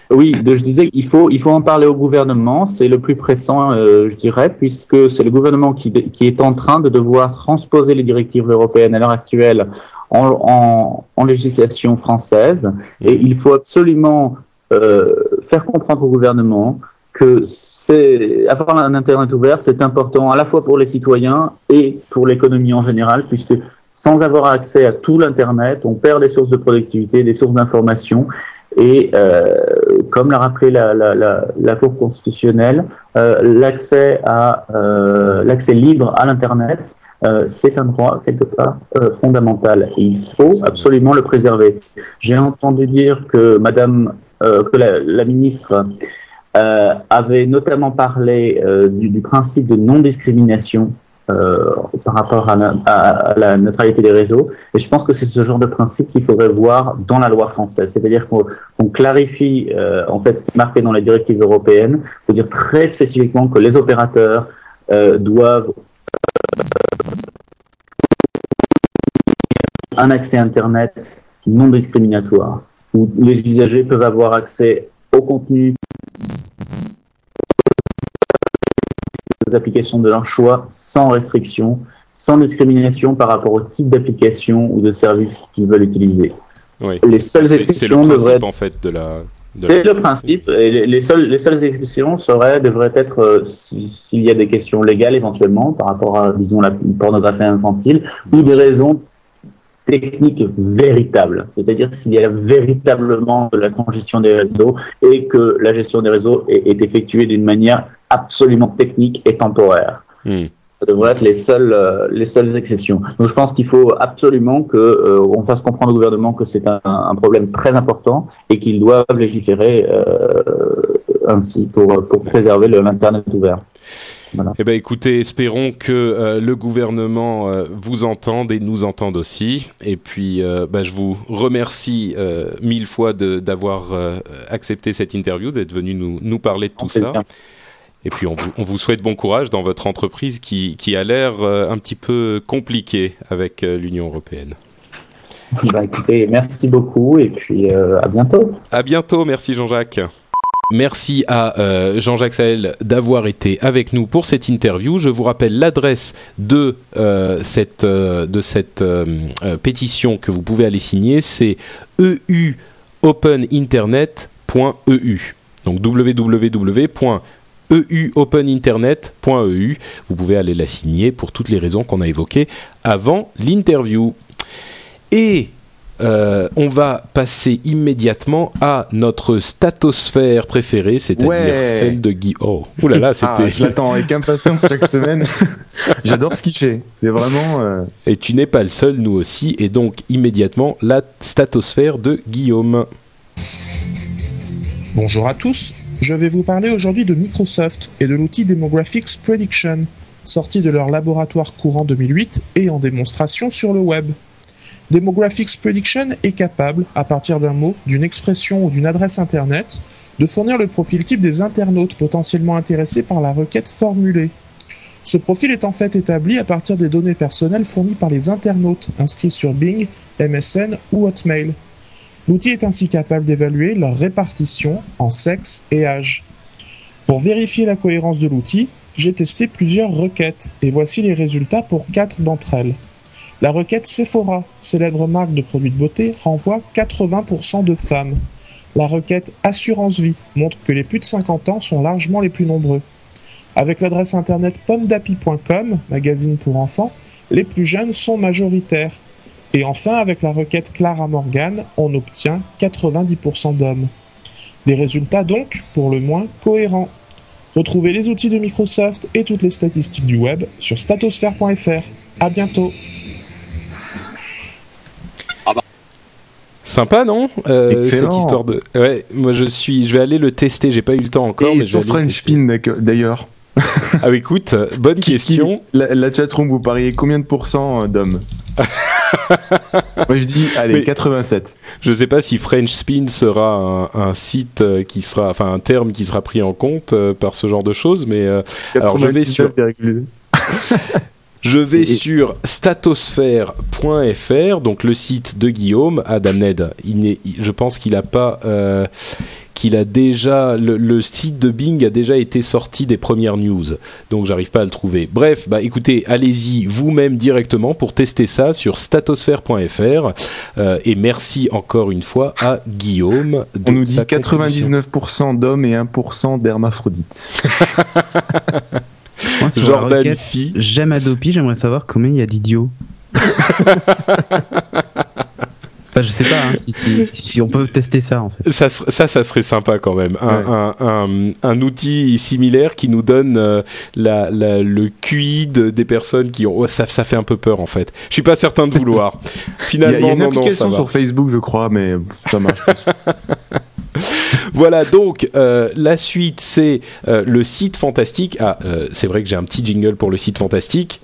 Oui, je disais qu'il faut, il faut en parler au gouvernement, c'est le plus pressant, euh, je dirais, puisque c'est le gouvernement qui, est en train de devoir transposer les directives européennes à l'heure actuelle en législation française, et il faut absolument euh, faire comprendre au gouvernement que c'est avoir un internet ouvert, c'est important à la fois pour les citoyens et pour l'économie en général, puisque sans avoir accès à tout l'internet, on perd des sources de productivité, des sources d'information, et euh, comme l'a rappelé la, la, la, la Cour constitutionnelle, euh, l'accès à euh, l'accès libre à l'internet, c'est un droit quelque part fondamental. Et il faut absolument le préserver. J'ai entendu dire que Madame, que la, ministre avait notamment parlé du, du principe de non-discrimination euh, par rapport à, la- la neutralité des réseaux. Et je pense que c'est ce genre de principe qu'il faudrait voir dans la loi française. C'est-à-dire qu'on clarifie euh, en fait ce qui est marqué dans les directives européennes, pour dire très spécifiquement que les opérateurs euh, doivent un accès Internet non discriminatoire, où les usagers peuvent avoir accès au contenu applications de leur choix sans restriction, sans discrimination par rapport au type d'application ou de service qu'ils veulent utiliser. Oui. Les seules c'est le exceptions devraient être en fait de la. c'est le principe. Et les, les seules, les seules exceptions seraient, devraient être, euh, si- s'il y a des questions légales éventuellement par rapport à, disons, la pornographie infantile, ou des raisons techniques véritables. C'est-à-dire s'il y a véritablement de la congestion des réseaux et que la gestion des réseaux est, est effectuée d'une manière absolument technique et temporaire. Hmm. Ça devrait être les seules, euh, les seules exceptions. Donc je pense qu'il faut absolument que euh, on fasse comprendre au gouvernement que c'est un, un problème très important et qu'ils doivent légiférer euh, ainsi pour, pour préserver l'internet ouvert. Voilà. Eh ben, écoutez, espérons que euh, le gouvernement euh, vous entende et nous entende aussi. Et puis, euh, bah, je vous remercie mille fois d'avoir accepté cette interview, d'être venu nous, nous parler de tout ça. Et puis, on vous, on vous souhaite bon courage dans votre entreprise qui, qui a l'air euh, un petit peu compliquée avec euh, l'Union européenne. Bah, écoutez, merci beaucoup et puis euh, à bientôt. À bientôt, merci Jean-Jacques. Merci à euh, Jean-Jacques Saël d'avoir été avec nous pour cette interview. Je vous rappelle l'adresse de euh, cette, de cette pétition que vous pouvez aller signer. C'est euopeninternet.eu. Donc www.euopeninternet.eu. Vous pouvez aller la signer pour toutes les raisons qu'on a évoquées avant l'interview. Et euh, on va passer immédiatement à notre statosphère préférée, c'est-à-dire Ouais. celle de Guy. Oh, Ouh là là, Ah, c'était. je l'attends avec impatience chaque (laughs) semaine. J'adore ce qu'il fait. C'est vraiment. euh, Et tu n'es pas le seul, nous aussi, et donc immédiatement la statosphère de Guillaume. Bonjour à tous. Je vais vous parler aujourd'hui de Microsoft et de l'outil Demographics Prediction, sorti de leur laboratoire courant 2008 et en démonstration sur le web. Demographics Prediction est capable, à partir d'un mot, d'une expression ou d'une adresse Internet, de fournir le profil type des internautes potentiellement intéressés par la requête formulée. Ce profil est en fait établi à partir des données personnelles fournies par les internautes inscrits sur Bing, MSN ou Hotmail. L'outil est ainsi capable d'évaluer leur répartition en sexe et âge. Pour vérifier la cohérence de l'outil, j'ai testé plusieurs requêtes et voici les résultats pour quatre d'entre elles. La requête Sephora, célèbre marque de produits de beauté, renvoie 80% de femmes. La requête Assurance Vie montre que les plus de 50 ans sont largement les plus nombreux. Avec l'adresse internet pommedapi.com, magazine pour enfants, les plus jeunes sont majoritaires. Et enfin, avec la requête Clara Morgan, on obtient 90% d'hommes. Des résultats donc, pour le moins, cohérents. Retrouvez les outils de Microsoft et toutes les statistiques du web sur statosphere.fr. À bientôt. Sympa, non? Euh, Excellent. Cette histoire de. Ouais, moi je suis. Je vais aller le tester. J'ai pas eu le temps encore. Et mais je sur French d'ailleurs. (laughs) Ah, écoute, bonne question. La, la chatroom, vous pariez combien de pourcents euh, d'hommes (laughs) Moi je dis, allez, Mais- 87. Je sais pas si French Spin sera un, un site euh, qui sera, enfin un terme qui sera pris en compte euh, par ce genre de choses, mais euh, Alors, je vais sur- 99,2. (laughs) je vais Et- sur statosphère.fr, donc le site de Guillaume. Adam Ned, il je pense qu'il a pas, euh, qu'il a déjà, le, le site de Bing a déjà été sorti des premières news, donc j'arrive pas à le trouver. Bref, bah écoutez, allez-y vous-même directement pour tester ça sur statosphère.fr. Euh, et merci encore une fois à Guillaume. de On nous dit sa contribution. 99% d'hommes et 1% d'hermaphrodites. (laughs) Jordan. J'aime Adopi, j'aimerais savoir combien il y a d'idiots. (laughs) Enfin, je sais pas hein, si, si, si on peut tester ça en fait. Ça, ça, ça serait sympa quand même. Un, un, un, un outil similaire qui nous donne euh, la, la- le QI de- des personnes qui ont. ouais, ça, ça fait un peu peur en fait. Je suis pas certain de vouloir. (laughs) Il y a, Finalement, il y a une non, application sur Facebook, je crois, mais ça marche. (laughs) Voilà, donc euh, la suite, c'est euh, le site fantastique. Ah, euh, c'est vrai que j'ai un petit jingle pour le site fantastique.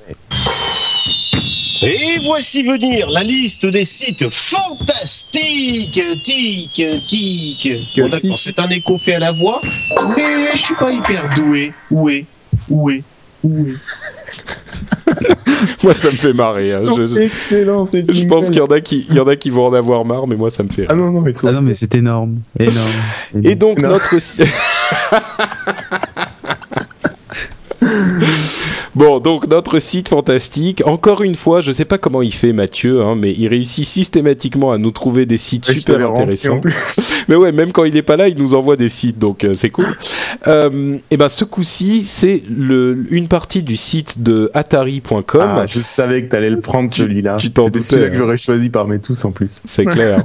Et voici venir la liste des sites fantastiques. Tic, tic. Bon, d'accord, c'est un écho fait à la voix, mais je suis pas hyper doué. Où est Où est Où est? (laughs) Moi, ça me fait marrer. hein. Je, je- excellent, c'est je pense qu'il y en a qui, il y en a qui vont en avoir marre, mais moi, ça me fait. rire. Ah non, non, Ah non, mais c'est énorme. énorme. Et donc Non. notre (laughs) (laughs) Bon, donc notre site fantastique, encore une fois, je sais pas comment il fait Mathieu, hein, mais il réussit systématiquement à nous trouver des sites super intéressants. (laughs) Mais ouais, même quand il est pas là, il nous envoie des sites, donc euh, c'est cool. Euh, et ben ce coup-ci, c'est une partie du site de Atari.com. Ah, je savais que t'allais le prendre Tu- celui-là. tu t'en doutais, celui-là hein. que j'aurais choisi parmi tous en plus. C'est clair.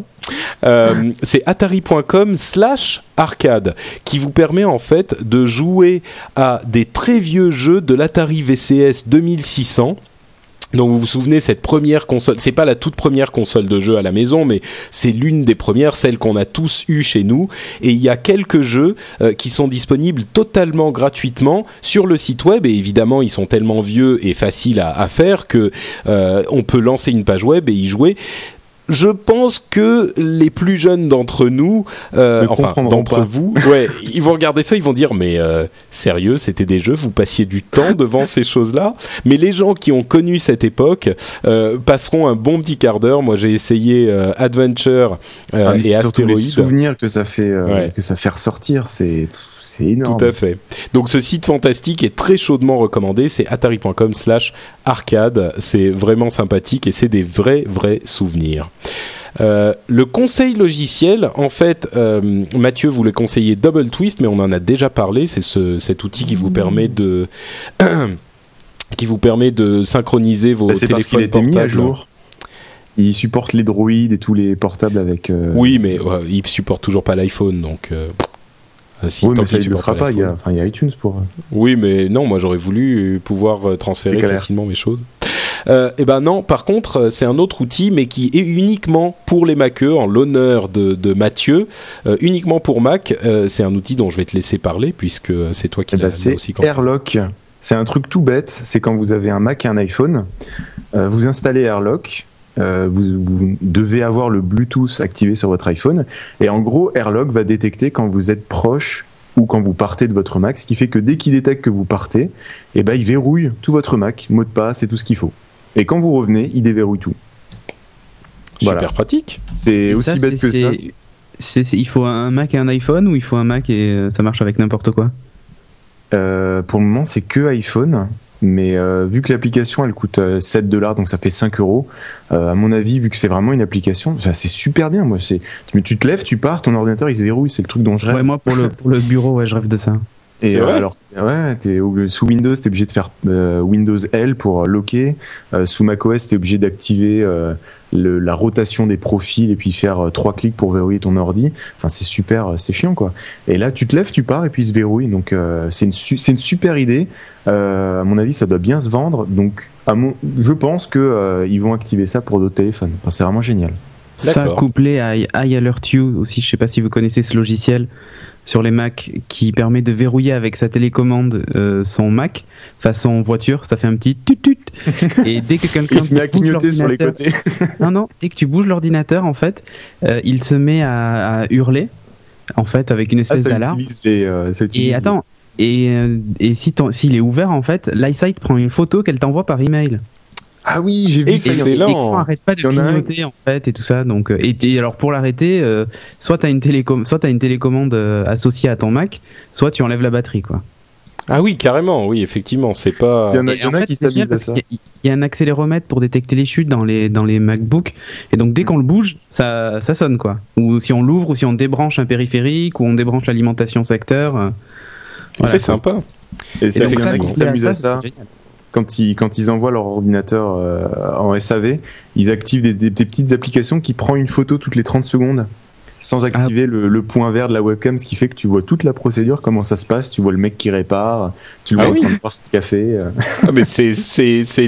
Euh, c'est atari.com slash arcade qui vous permet en fait de jouer à des très vieux jeux de l'Atari VCS 2600. Donc vous vous souvenez cette première console, c'est pas la toute première console de jeu à la maison, mais c'est l'une des premières, celle qu'on a tous eu chez nous. Et il y a quelques jeux euh, qui sont disponibles totalement gratuitement sur le site web. Et évidemment, ils sont tellement vieux et faciles à, à faire que euh, on peut lancer une page web et y jouer. Je pense que les plus jeunes d'entre nous, euh, enfin d'entre vous, (laughs) ouais, ils vont regarder ça, ils vont dire mais euh, sérieux, c'était des jeux, vous passiez du temps devant ces choses-là. Mais les gens qui ont connu cette époque euh, passeront un bon petit quart d'heure. Moi, j'ai essayé euh, Adventure euh, Ah, et c'est surtout les Astéroïde. souvenirs que ça fait, euh, Ouais. que ça fait ressortir, c'est, c'est énorme. Tout à fait. Donc ce site fantastique est très chaudement recommandé. C'est atari.com slash arcade. C'est vraiment sympathique et c'est des vrais, vrais souvenirs. Euh, le conseil logiciel, en fait, euh, Mathieu voulait conseiller Double Twist, mais on en a déjà parlé. C'est ce, cet outil qui vous permet de (clears throat) qui vous permet de synchroniser vos Bah, parce qu'il téléphones mis à jour. Il supporte les droïdes et tous les portables avec. euh, Oui, mais ouais, il supporte toujours pas l'iPhone, donc. Ah, si, oui, mais ça il le fera pas. Il y, a, il y a iTunes pour. euh, Oui, mais non, moi j'aurais voulu euh, pouvoir euh, transférer facilement mes choses. Euh, et ben non, par contre, c'est un autre outil, mais qui est uniquement pour les Mac en l'honneur de, de Mathieu, euh, uniquement pour Mac. Euh, c'est un outil dont je vais te laisser parler puisque c'est toi qui Eh ben, l'as c'est aussi conseillé. AirLock. C'est un truc tout bête. C'est quand vous avez un Mac et un iPhone, vous installez AirLock. Euh, vous, vous devez avoir le Bluetooth activé sur votre iPhone. Et en gros, AirLock va détecter quand vous êtes proche ou quand vous partez de votre Mac, ce qui fait que dès qu'il détecte que vous partez, eh ben, il verrouille tout votre Mac, mot de passe et tout ce qu'il faut. Et quand vous revenez, il déverrouille tout. Super Voilà. pratique. C'est aussi ça, bête que ça. il faut un Mac et un iPhone ou il faut un Mac et euh, ça marche avec n'importe quoi? Euh, pour le moment, c'est que iPhone. Mais euh, vu que l'application elle coûte euh, 7 dollars, donc ça fait 5 euros, euh, à mon avis, vu que c'est vraiment une application, ça c'est super bien. Moi, c'est tu, tu te lèves, tu pars, ton ordinateur il se verrouille, c'est le truc dont je rêve. Moi pour le, pour le bureau, ouais, je rêve de ça. Et euh, vrai alors, ouais, sous Windows, t'es obligé de faire euh, Windows L pour euh, locker. Euh, sous macOS, t'es obligé d'activer euh, la rotation des profils et puis faire euh, trois clics pour verrouiller ton ordi. Enfin, c'est super, c'est chiant quoi. Et là, tu te lèves, tu pars et puis il se verrouille. Donc, euh, c'est une, su- c'est une super idée. Euh, à mon avis, ça doit bien se vendre. Donc, à mon, je pense que euh, ils vont activer ça pour d'autres téléphones. Enfin, c'est vraiment génial. Ça couplé à iAlertU aussi, je sais pas si vous connaissez ce logiciel sur les Mac qui permet de verrouiller avec sa télécommande euh, son Mac façon voiture, ça fait un petit tut tut et dès que quelqu'un se met à clignoter sur les côtés. (laughs) Non non, dès que tu bouges l'ordinateur en fait, euh, il se met à, à hurler en fait avec une Ah, espèce ça d'alarme. euh, utilise Et attends, et, euh, et si s'il est ouvert en fait, l'iSight prend une photo qu'elle t'envoie par email. Ah oui, j'ai vu ça. Excellent. Arrête pas de clignoter en fait et tout ça. Donc, euh, et, et alors pour l'arrêter, euh, soit t'as une télécom, soit t'as une télécommande euh, associée à ton Mac, soit tu enlèves la batterie quoi. Ah oui, carrément, oui, effectivement, c'est pas. Il y en a, Et il y en en a fait, qui c'est à ça. y Il y a un accéléromètre pour détecter les chutes dans les dans les MacBooks et donc dès qu'on le bouge, ça ça sonne quoi. Ou si on l'ouvre ou si on débranche un périphérique ou on débranche l'alimentation secteur. euh, voilà, quoi. sympa. Et Et c'est ça, qui s'amusent à c'est ça. Quand ils, quand ils envoient leur ordinateur euh, en SAV, ils activent des, des- des petites applications qui prennent une photo toutes les 30 secondes sans activer le, le point vert de la webcam, ce qui fait que tu vois toute la procédure, comment ça se passe, tu vois le mec qui répare, tu le Ah vois oui. en train de boire son café. Ah, mais c'est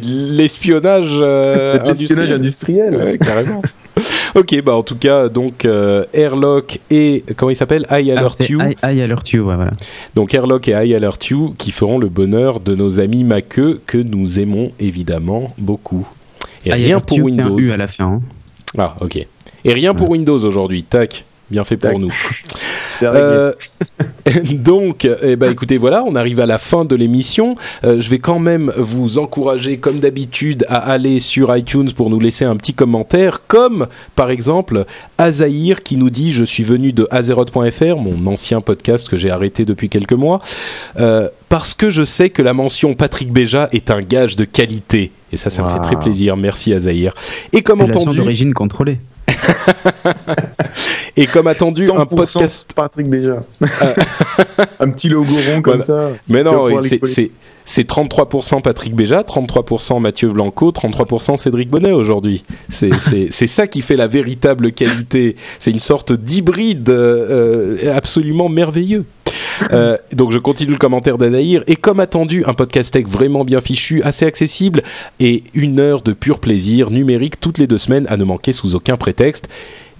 l'espionnage. euh, (laughs) c'est de l'espionnage industriel. Ouais, carrément. (laughs) ok, bah en tout cas, donc euh, Airlock et comment il s'appelle? Alors, c'est iAlertU. I- iAlertU, ouais, voilà. Donc Airlock et iAlertU qui feront le bonheur de nos amis maqueux que nous aimons évidemment beaucoup. Et rien pour un Windows. U à la fin. hein. Ah, ok. Et rien pour Windows aujourd'hui. Tac. Bien fait pour nous. (laughs) Euh, (laughs) donc, eh ben, écoutez, voilà, on arrive à la fin de l'émission. Euh, je vais quand même vous encourager, comme d'habitude, à aller sur iTunes pour nous laisser un petit commentaire, comme par exemple Azaïr qui nous dit Je suis venu de Azeroth.fr, mon ancien podcast que j'ai arrêté depuis quelques mois, euh, parce que je sais que la mention Patrick Béja est un gage de qualité. Et ça, ça me fait très plaisir. Merci Azaïr. Et comme entendu, d'origine contrôlée. (laughs) et comme attendu, un 100% podcast Patrick déjà. (laughs) un petit logo rond comme Voilà. ça. Mais non, c'est- c'est c'est 33% Patrick Béja, 33% Mathieu Blanco, 33% Cédric Bonnet aujourd'hui. C'est ça qui fait la véritable qualité. C'est une sorte d'hybride euh, euh, absolument merveilleux. Euh, donc je continue le commentaire d'Adaïr et comme attendu un podcast tech vraiment bien fichu, assez accessible et une heure de pur plaisir numérique toutes les deux semaines à ne manquer sous aucun prétexte.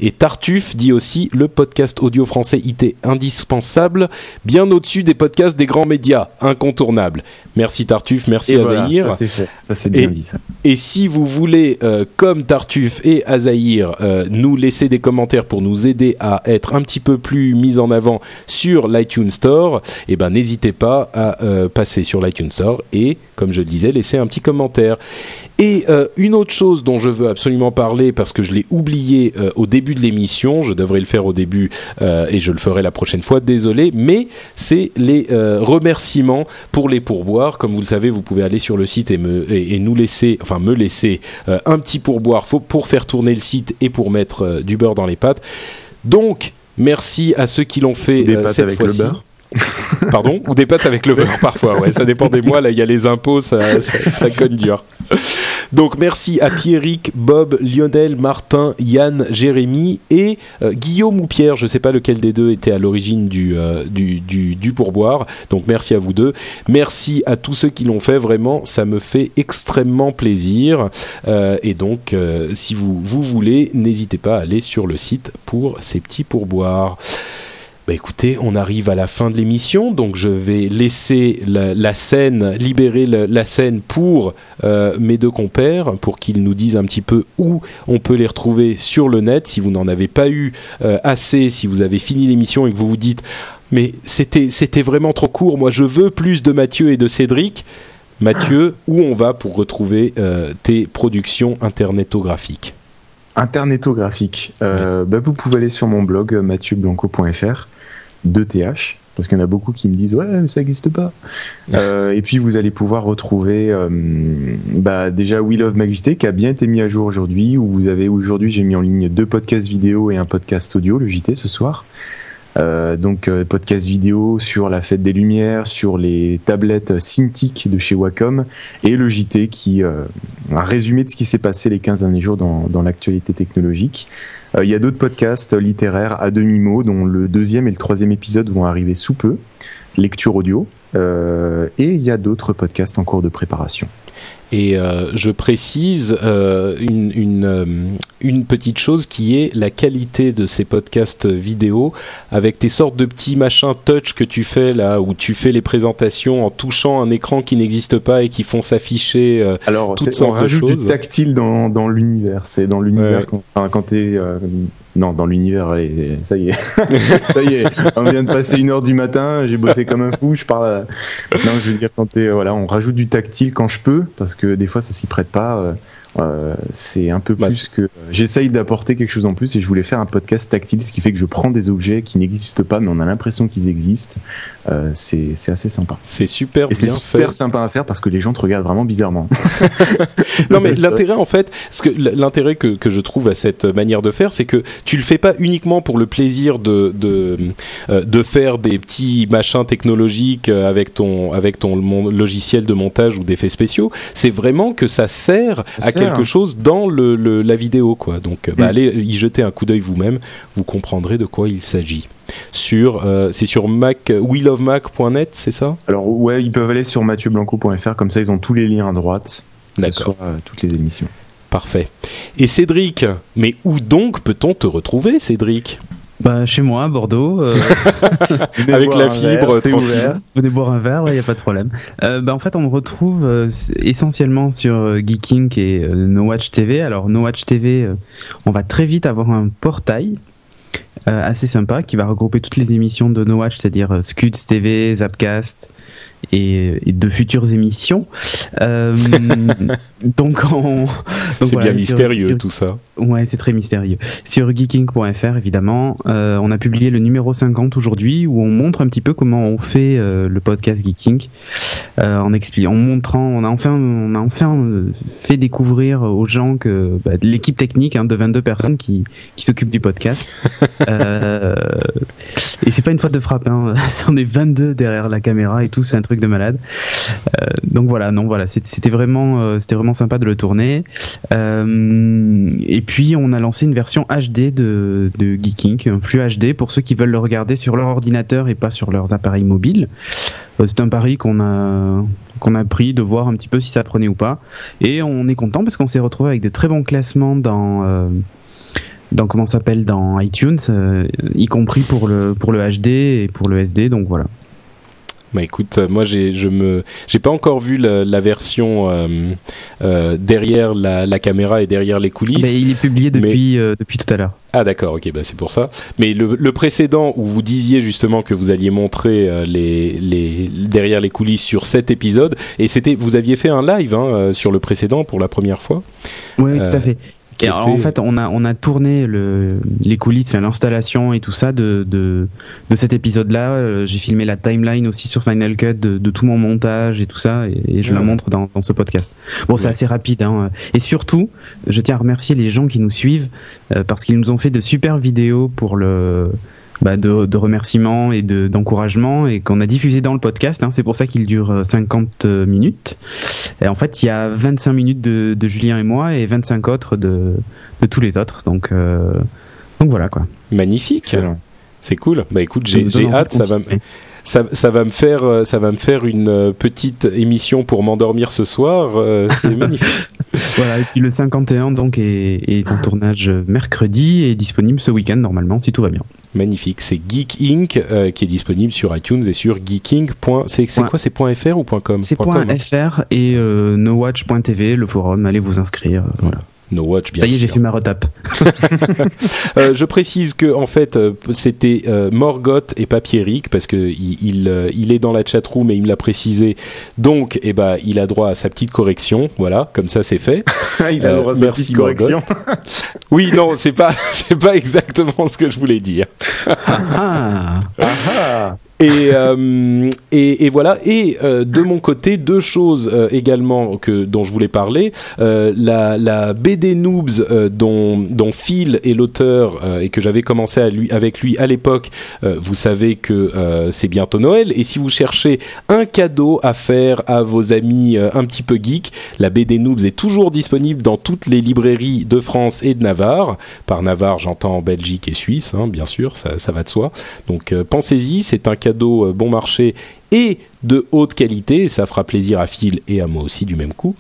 Et Tartuffe dit aussi le podcast audio français IT indispensable, bien au-dessus des podcasts des grands médias, incontournable. Merci Tartuffe, merci Et voilà, Azaïr. ça fait. Ça c'est bien Et- dit ça. Et si vous voulez, euh, comme Tartuffe et Azaïr, euh, nous laisser des commentaires pour nous aider à être un petit peu plus mis en avant sur l'iTunes Store, eh ben n'hésitez pas à euh, passer sur l'iTunes Store et, comme je le disais, laisser un petit commentaire. Et euh, une autre chose dont je veux absolument parler parce que je l'ai oublié euh, au début de l'émission, je devrais le faire au début euh, et je le ferai la prochaine fois, désolé, mais c'est les euh, remerciements pour les pourboires. Comme vous le savez, vous pouvez aller sur le site et, me, et, et nous laisser, enfin me laisser euh, un petit pourboire faut- pour faire tourner le site et pour mettre euh, du beurre dans les pâtes. Donc, merci à ceux qui l'ont fait cette avec le fois-ci. (laughs) Pardon Ou des pâtes avec le beurre parfois, ouais, ça dépend des mois, là il y a les impôts, ça, ça, ça dur. Donc merci à Pierrick, Bob, Lionel, Martin, Yann, Jérémy et euh, Guillaume ou Pierre, je ne sais pas lequel des deux était à l'origine du, euh, du, du, du pourboire, donc merci à vous deux. Merci à tous ceux qui l'ont fait, vraiment, ça me fait extrêmement plaisir. Euh, et donc, si vous, vous voulez, n'hésitez pas à aller sur le site pour ces petits pourboires. Bah écoutez, on arrive à la fin de l'émission, donc je vais laisser la, la scène, libérer la scène pour euh, mes deux compères, pour qu'ils nous disent un petit peu où on peut les retrouver sur le net. Si vous n'en avez pas eu euh, assez, si vous avez fini l'émission et que vous vous dites, mais c'était c'était vraiment trop court, moi je veux plus de Mathieu et de Cédric. Mathieu, où on va pour retrouver euh, tes productions internetographiques? Internetographique. Euh, bah, vous pouvez aller sur mon blog euh, mathieuBlanco.fr, 2th, parce qu'il y en a beaucoup qui me disent ouais mais ça n'existe pas. (laughs) Euh, et puis vous allez pouvoir retrouver euh, bah, déjà We Love MacJT qui a bien été mis à jour aujourd'hui, où vous avez aujourd'hui j'ai mis en ligne deux podcasts vidéo et un podcast audio, le JT ce soir. Euh, donc euh, podcast vidéo sur la fête des lumières, sur les tablettes Cintiq de chez Wacom et le JT qui euh, un résumé de ce qui s'est passé les 15 derniers jours dans, dans l'actualité technologique. Euh, Il y a d'autres podcasts littéraires à demi-mot dont le deuxième et le troisième épisode vont arriver sous peu, lecture audio. Euh, et il y a d'autres podcasts en cours de préparation. Et euh, je précise euh, une, une, euh, une petite chose qui est la qualité de ces podcasts vidéo avec tes sortes de petits machins touch que tu fais là où tu fais les présentations en touchant un écran qui n'existe pas et qui font s'afficher Alors, toutes c'est- on sortes de rajoute choses. du tactile dans, l'univers. C'est dans l'univers. Ouais. quand- Enfin, quand t'es. euh, non, dans l'univers, allez, ça y est. (laughs) ça y est. On vient de passer une heure du matin, j'ai bossé comme un fou, je parle. à- Non, je veux dire, quand t'es. euh, Voilà, on rajoute du tactile quand je peux, parce que des fois, ça s'y prête pas. Euh, euh, c'est un peu Bah, plus que. J'essaye d'apporter quelque chose en plus et je voulais faire un podcast tactile, ce qui fait que je prends des objets qui n'existent pas, mais on a l'impression qu'ils existent. Euh, c'est c'est assez sympa. c'est super Et c'est super fait. sympa à faire parce que les gens te regardent vraiment bizarrement. (laughs) (laughs) Non mais l'intérêt en fait, ce que l'intérêt que, que je trouve à cette manière de faire, c'est que tu le fais pas uniquement pour le plaisir de de, euh, de faire des petits machins technologiques euh, avec ton avec ton logiciel de montage ou d'effets spéciaux. C'est vraiment que ça sert à. Quelque chose dans le, le- la vidéo quoi. Donc euh, bah, Mm. allez y jeter un coup d'œil vous-même, vous comprendrez de quoi il s'agit. Sur euh, c'est sur Mac willofmac.net, c'est ça? Alors ouais, ils peuvent aller sur mathieuBlanco.fr, comme ça ils ont tous les liens à droite. D'accord. euh, toutes les émissions. Parfait. Et Cédric, mais où donc peut-on te retrouver, Cédric? Bah, chez moi, à Bordeaux. euh, (laughs) Avec la fibre, c'est ouvert. venez boire un verre, il n'y a pas de problème. Euh, bah, en fait, on me retrouve euh, essentiellement sur Geeking et No Watch TV. Alors, No Watch TV, on va très vite avoir un portail assez sympa qui va regrouper toutes les émissions de No Watch, c'est-à-dire Scuds TV, Zapcast et, et de futures émissions. Euh, (laughs) donc, on, donc C'est voilà, bien mystérieux sur- tout ça. Ouais, c'est très mystérieux. Sur geeking.fr, évidemment, euh, on a publié le numéro 50 aujourd'hui où on montre un petit peu comment on fait euh, le podcast Geeking, en expliquant, en montrant, on a enfin, on a enfin fait découvrir aux gens que bah, l'équipe technique hein, de 22 personnes qui, qui s'occupe du podcast. (laughs) et c'est pas une faute de frappe, hein, (laughs) c'en est 22 derrière la caméra et tout, c'est un truc de malade. Euh, donc voilà, non, voilà, c'était vraiment, euh, c'était vraiment sympa de le tourner. Euh, et puis on a lancé une version HD de, de Geeking, un flux HD pour ceux qui veulent le regarder sur leur ordinateur et pas sur leurs appareils mobiles. C'est un pari qu'on a a pris de voir un petit peu si ça prenait ou pas. Et on est content parce qu'on s'est retrouvé avec de très bons classements dans dans comment s'appelle dans iTunes, y compris pour le pour le HD et pour le SD. Donc voilà. Bah écoute, euh, moi j'ai je me j'ai pas encore vu la, la version euh, euh, derrière la, la caméra et derrière les coulisses. Ah ben, il est publié depuis euh, depuis tout à l'heure. Ah d'accord, ok, bah c'est pour ça. Mais le, le précédent où vous disiez justement que vous alliez montrer euh, les, les derrière les coulisses sur cet épisode, et c'était vous aviez fait un live hein, euh, sur le précédent pour la première fois. Oui, tout à fait. Qui Et alors, en fait, on a, on a tourné le, les coulisses, enfin, l'installation et tout ça de, de, de cet épisode-là. Euh, J'ai filmé la timeline aussi sur Final Cut de, de tout mon montage et tout ça, et, et je la montre dans, dans ce podcast. Bon, c'est assez rapide, hein. Et surtout, je tiens à remercier les gens qui nous suivent, euh, parce qu'ils nous ont fait de super vidéos pour le, bah, de, de remerciements et de- d'encouragements et qu'on a diffusé dans le podcast. hein. c'est pour ça qu'il dure euh, 50 minutes. Et en fait, il y a 25 minutes de, de Julien et moi et 25 autres de, de tous les autres. Donc, euh, donc voilà quoi. Magnifique. C'est cool. Bah écoute, j'ai hâte. de Ça va, ça, ça va me faire, euh, ça va me faire une euh, petite émission pour m'endormir ce soir. euh, C'est (laughs) magnifique. Voilà, et puis le 51 donc est, est en tournage mercredi et disponible ce week-end normalement si tout va bien. Magnifique. C'est Geek Inc. euh, qui est disponible sur iTunes et sur geeking. C'est quoi C'est .fr ou .com C'est Point com, hein. .fr et euh, nowatch.tv, le forum, allez vous inscrire. euh, Voilà. No Watch, bien Ça y est, j'ai fait ma retape. (laughs) Euh, je précise que en fait euh, c'était euh, Morgoth et pas Pierrick parce que il, il, euh, il est dans la chatroom et il me l'a précisé. Donc eh ben il a droit à sa petite correction. Voilà, comme ça c'est fait. (laughs) il a Euh, droit à sa merci, petite correction. Oui, non, c'est pas (laughs) c'est pas exactement ce que je voulais dire. Ah, Ah, Et, euh, et, et voilà. Et euh, de mon côté, deux choses euh, également que dont je voulais parler. Euh, la, la BD Noobs euh, dont, dont Phil est l'auteur euh, et que j'avais commencé à lui, avec lui à l'époque. vous savez que c'est bientôt Noël. Et si vous cherchez un cadeau à faire à vos amis un petit peu geeks, la BD Noobs est toujours disponible dans toutes les librairies de France et de Navarre. Par Navarre, j'entends Belgique et Suisse, hein, bien sûr, ça, ça va de soi. Donc pensez-y, c'est un cadeau euh, bon marché et de haute qualité, ça fera plaisir à Phil et à moi aussi du même coup.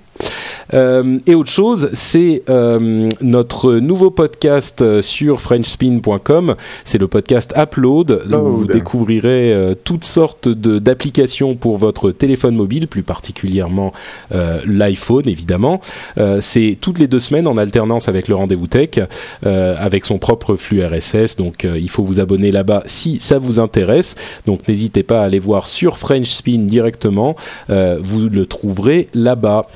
Euh, et autre chose, c'est euh, notre nouveau podcast euh, sur FrenchSpin.com. C'est le podcast Upload, où vous découvrirez toutes sortes d'applications pour votre téléphone mobile, plus particulièrement l'iPhone évidemment. C'est toutes les deux semaines en alternance avec le rendez-vous tech, avec son propre flux RSS. Donc il faut vous abonner là-bas si ça vous intéresse. Donc n'hésitez pas à aller voir sur French Spin directement. Vous le trouverez là-bas.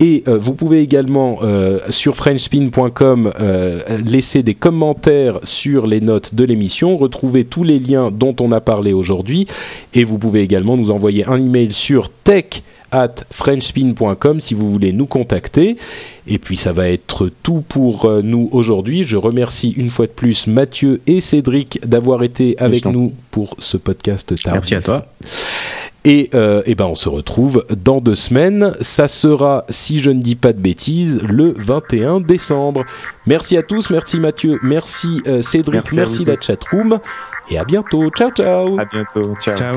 Et euh, vous pouvez également euh, sur frenchspin.com euh, laisser des commentaires sur les notes de l'émission, retrouver tous les liens dont on a parlé aujourd'hui. Et vous pouvez également nous envoyer un email sur tech at frenchspin.com si vous voulez nous contacter. Et puis ça va être tout pour nous aujourd'hui. Je remercie une fois de plus Mathieu et Cédric d'avoir été avec nous pour ce podcast tardif. merci à toi. Et, euh, eh ben on se retrouve dans deux semaines. Ça sera, si je ne dis pas de bêtises, le 21 décembre. Merci à tous, merci Mathieu, merci euh, Cédric, Merci merci, la chatroom. Et à bientôt. Ciao, ciao. à bientôt. Ciao. Ciao.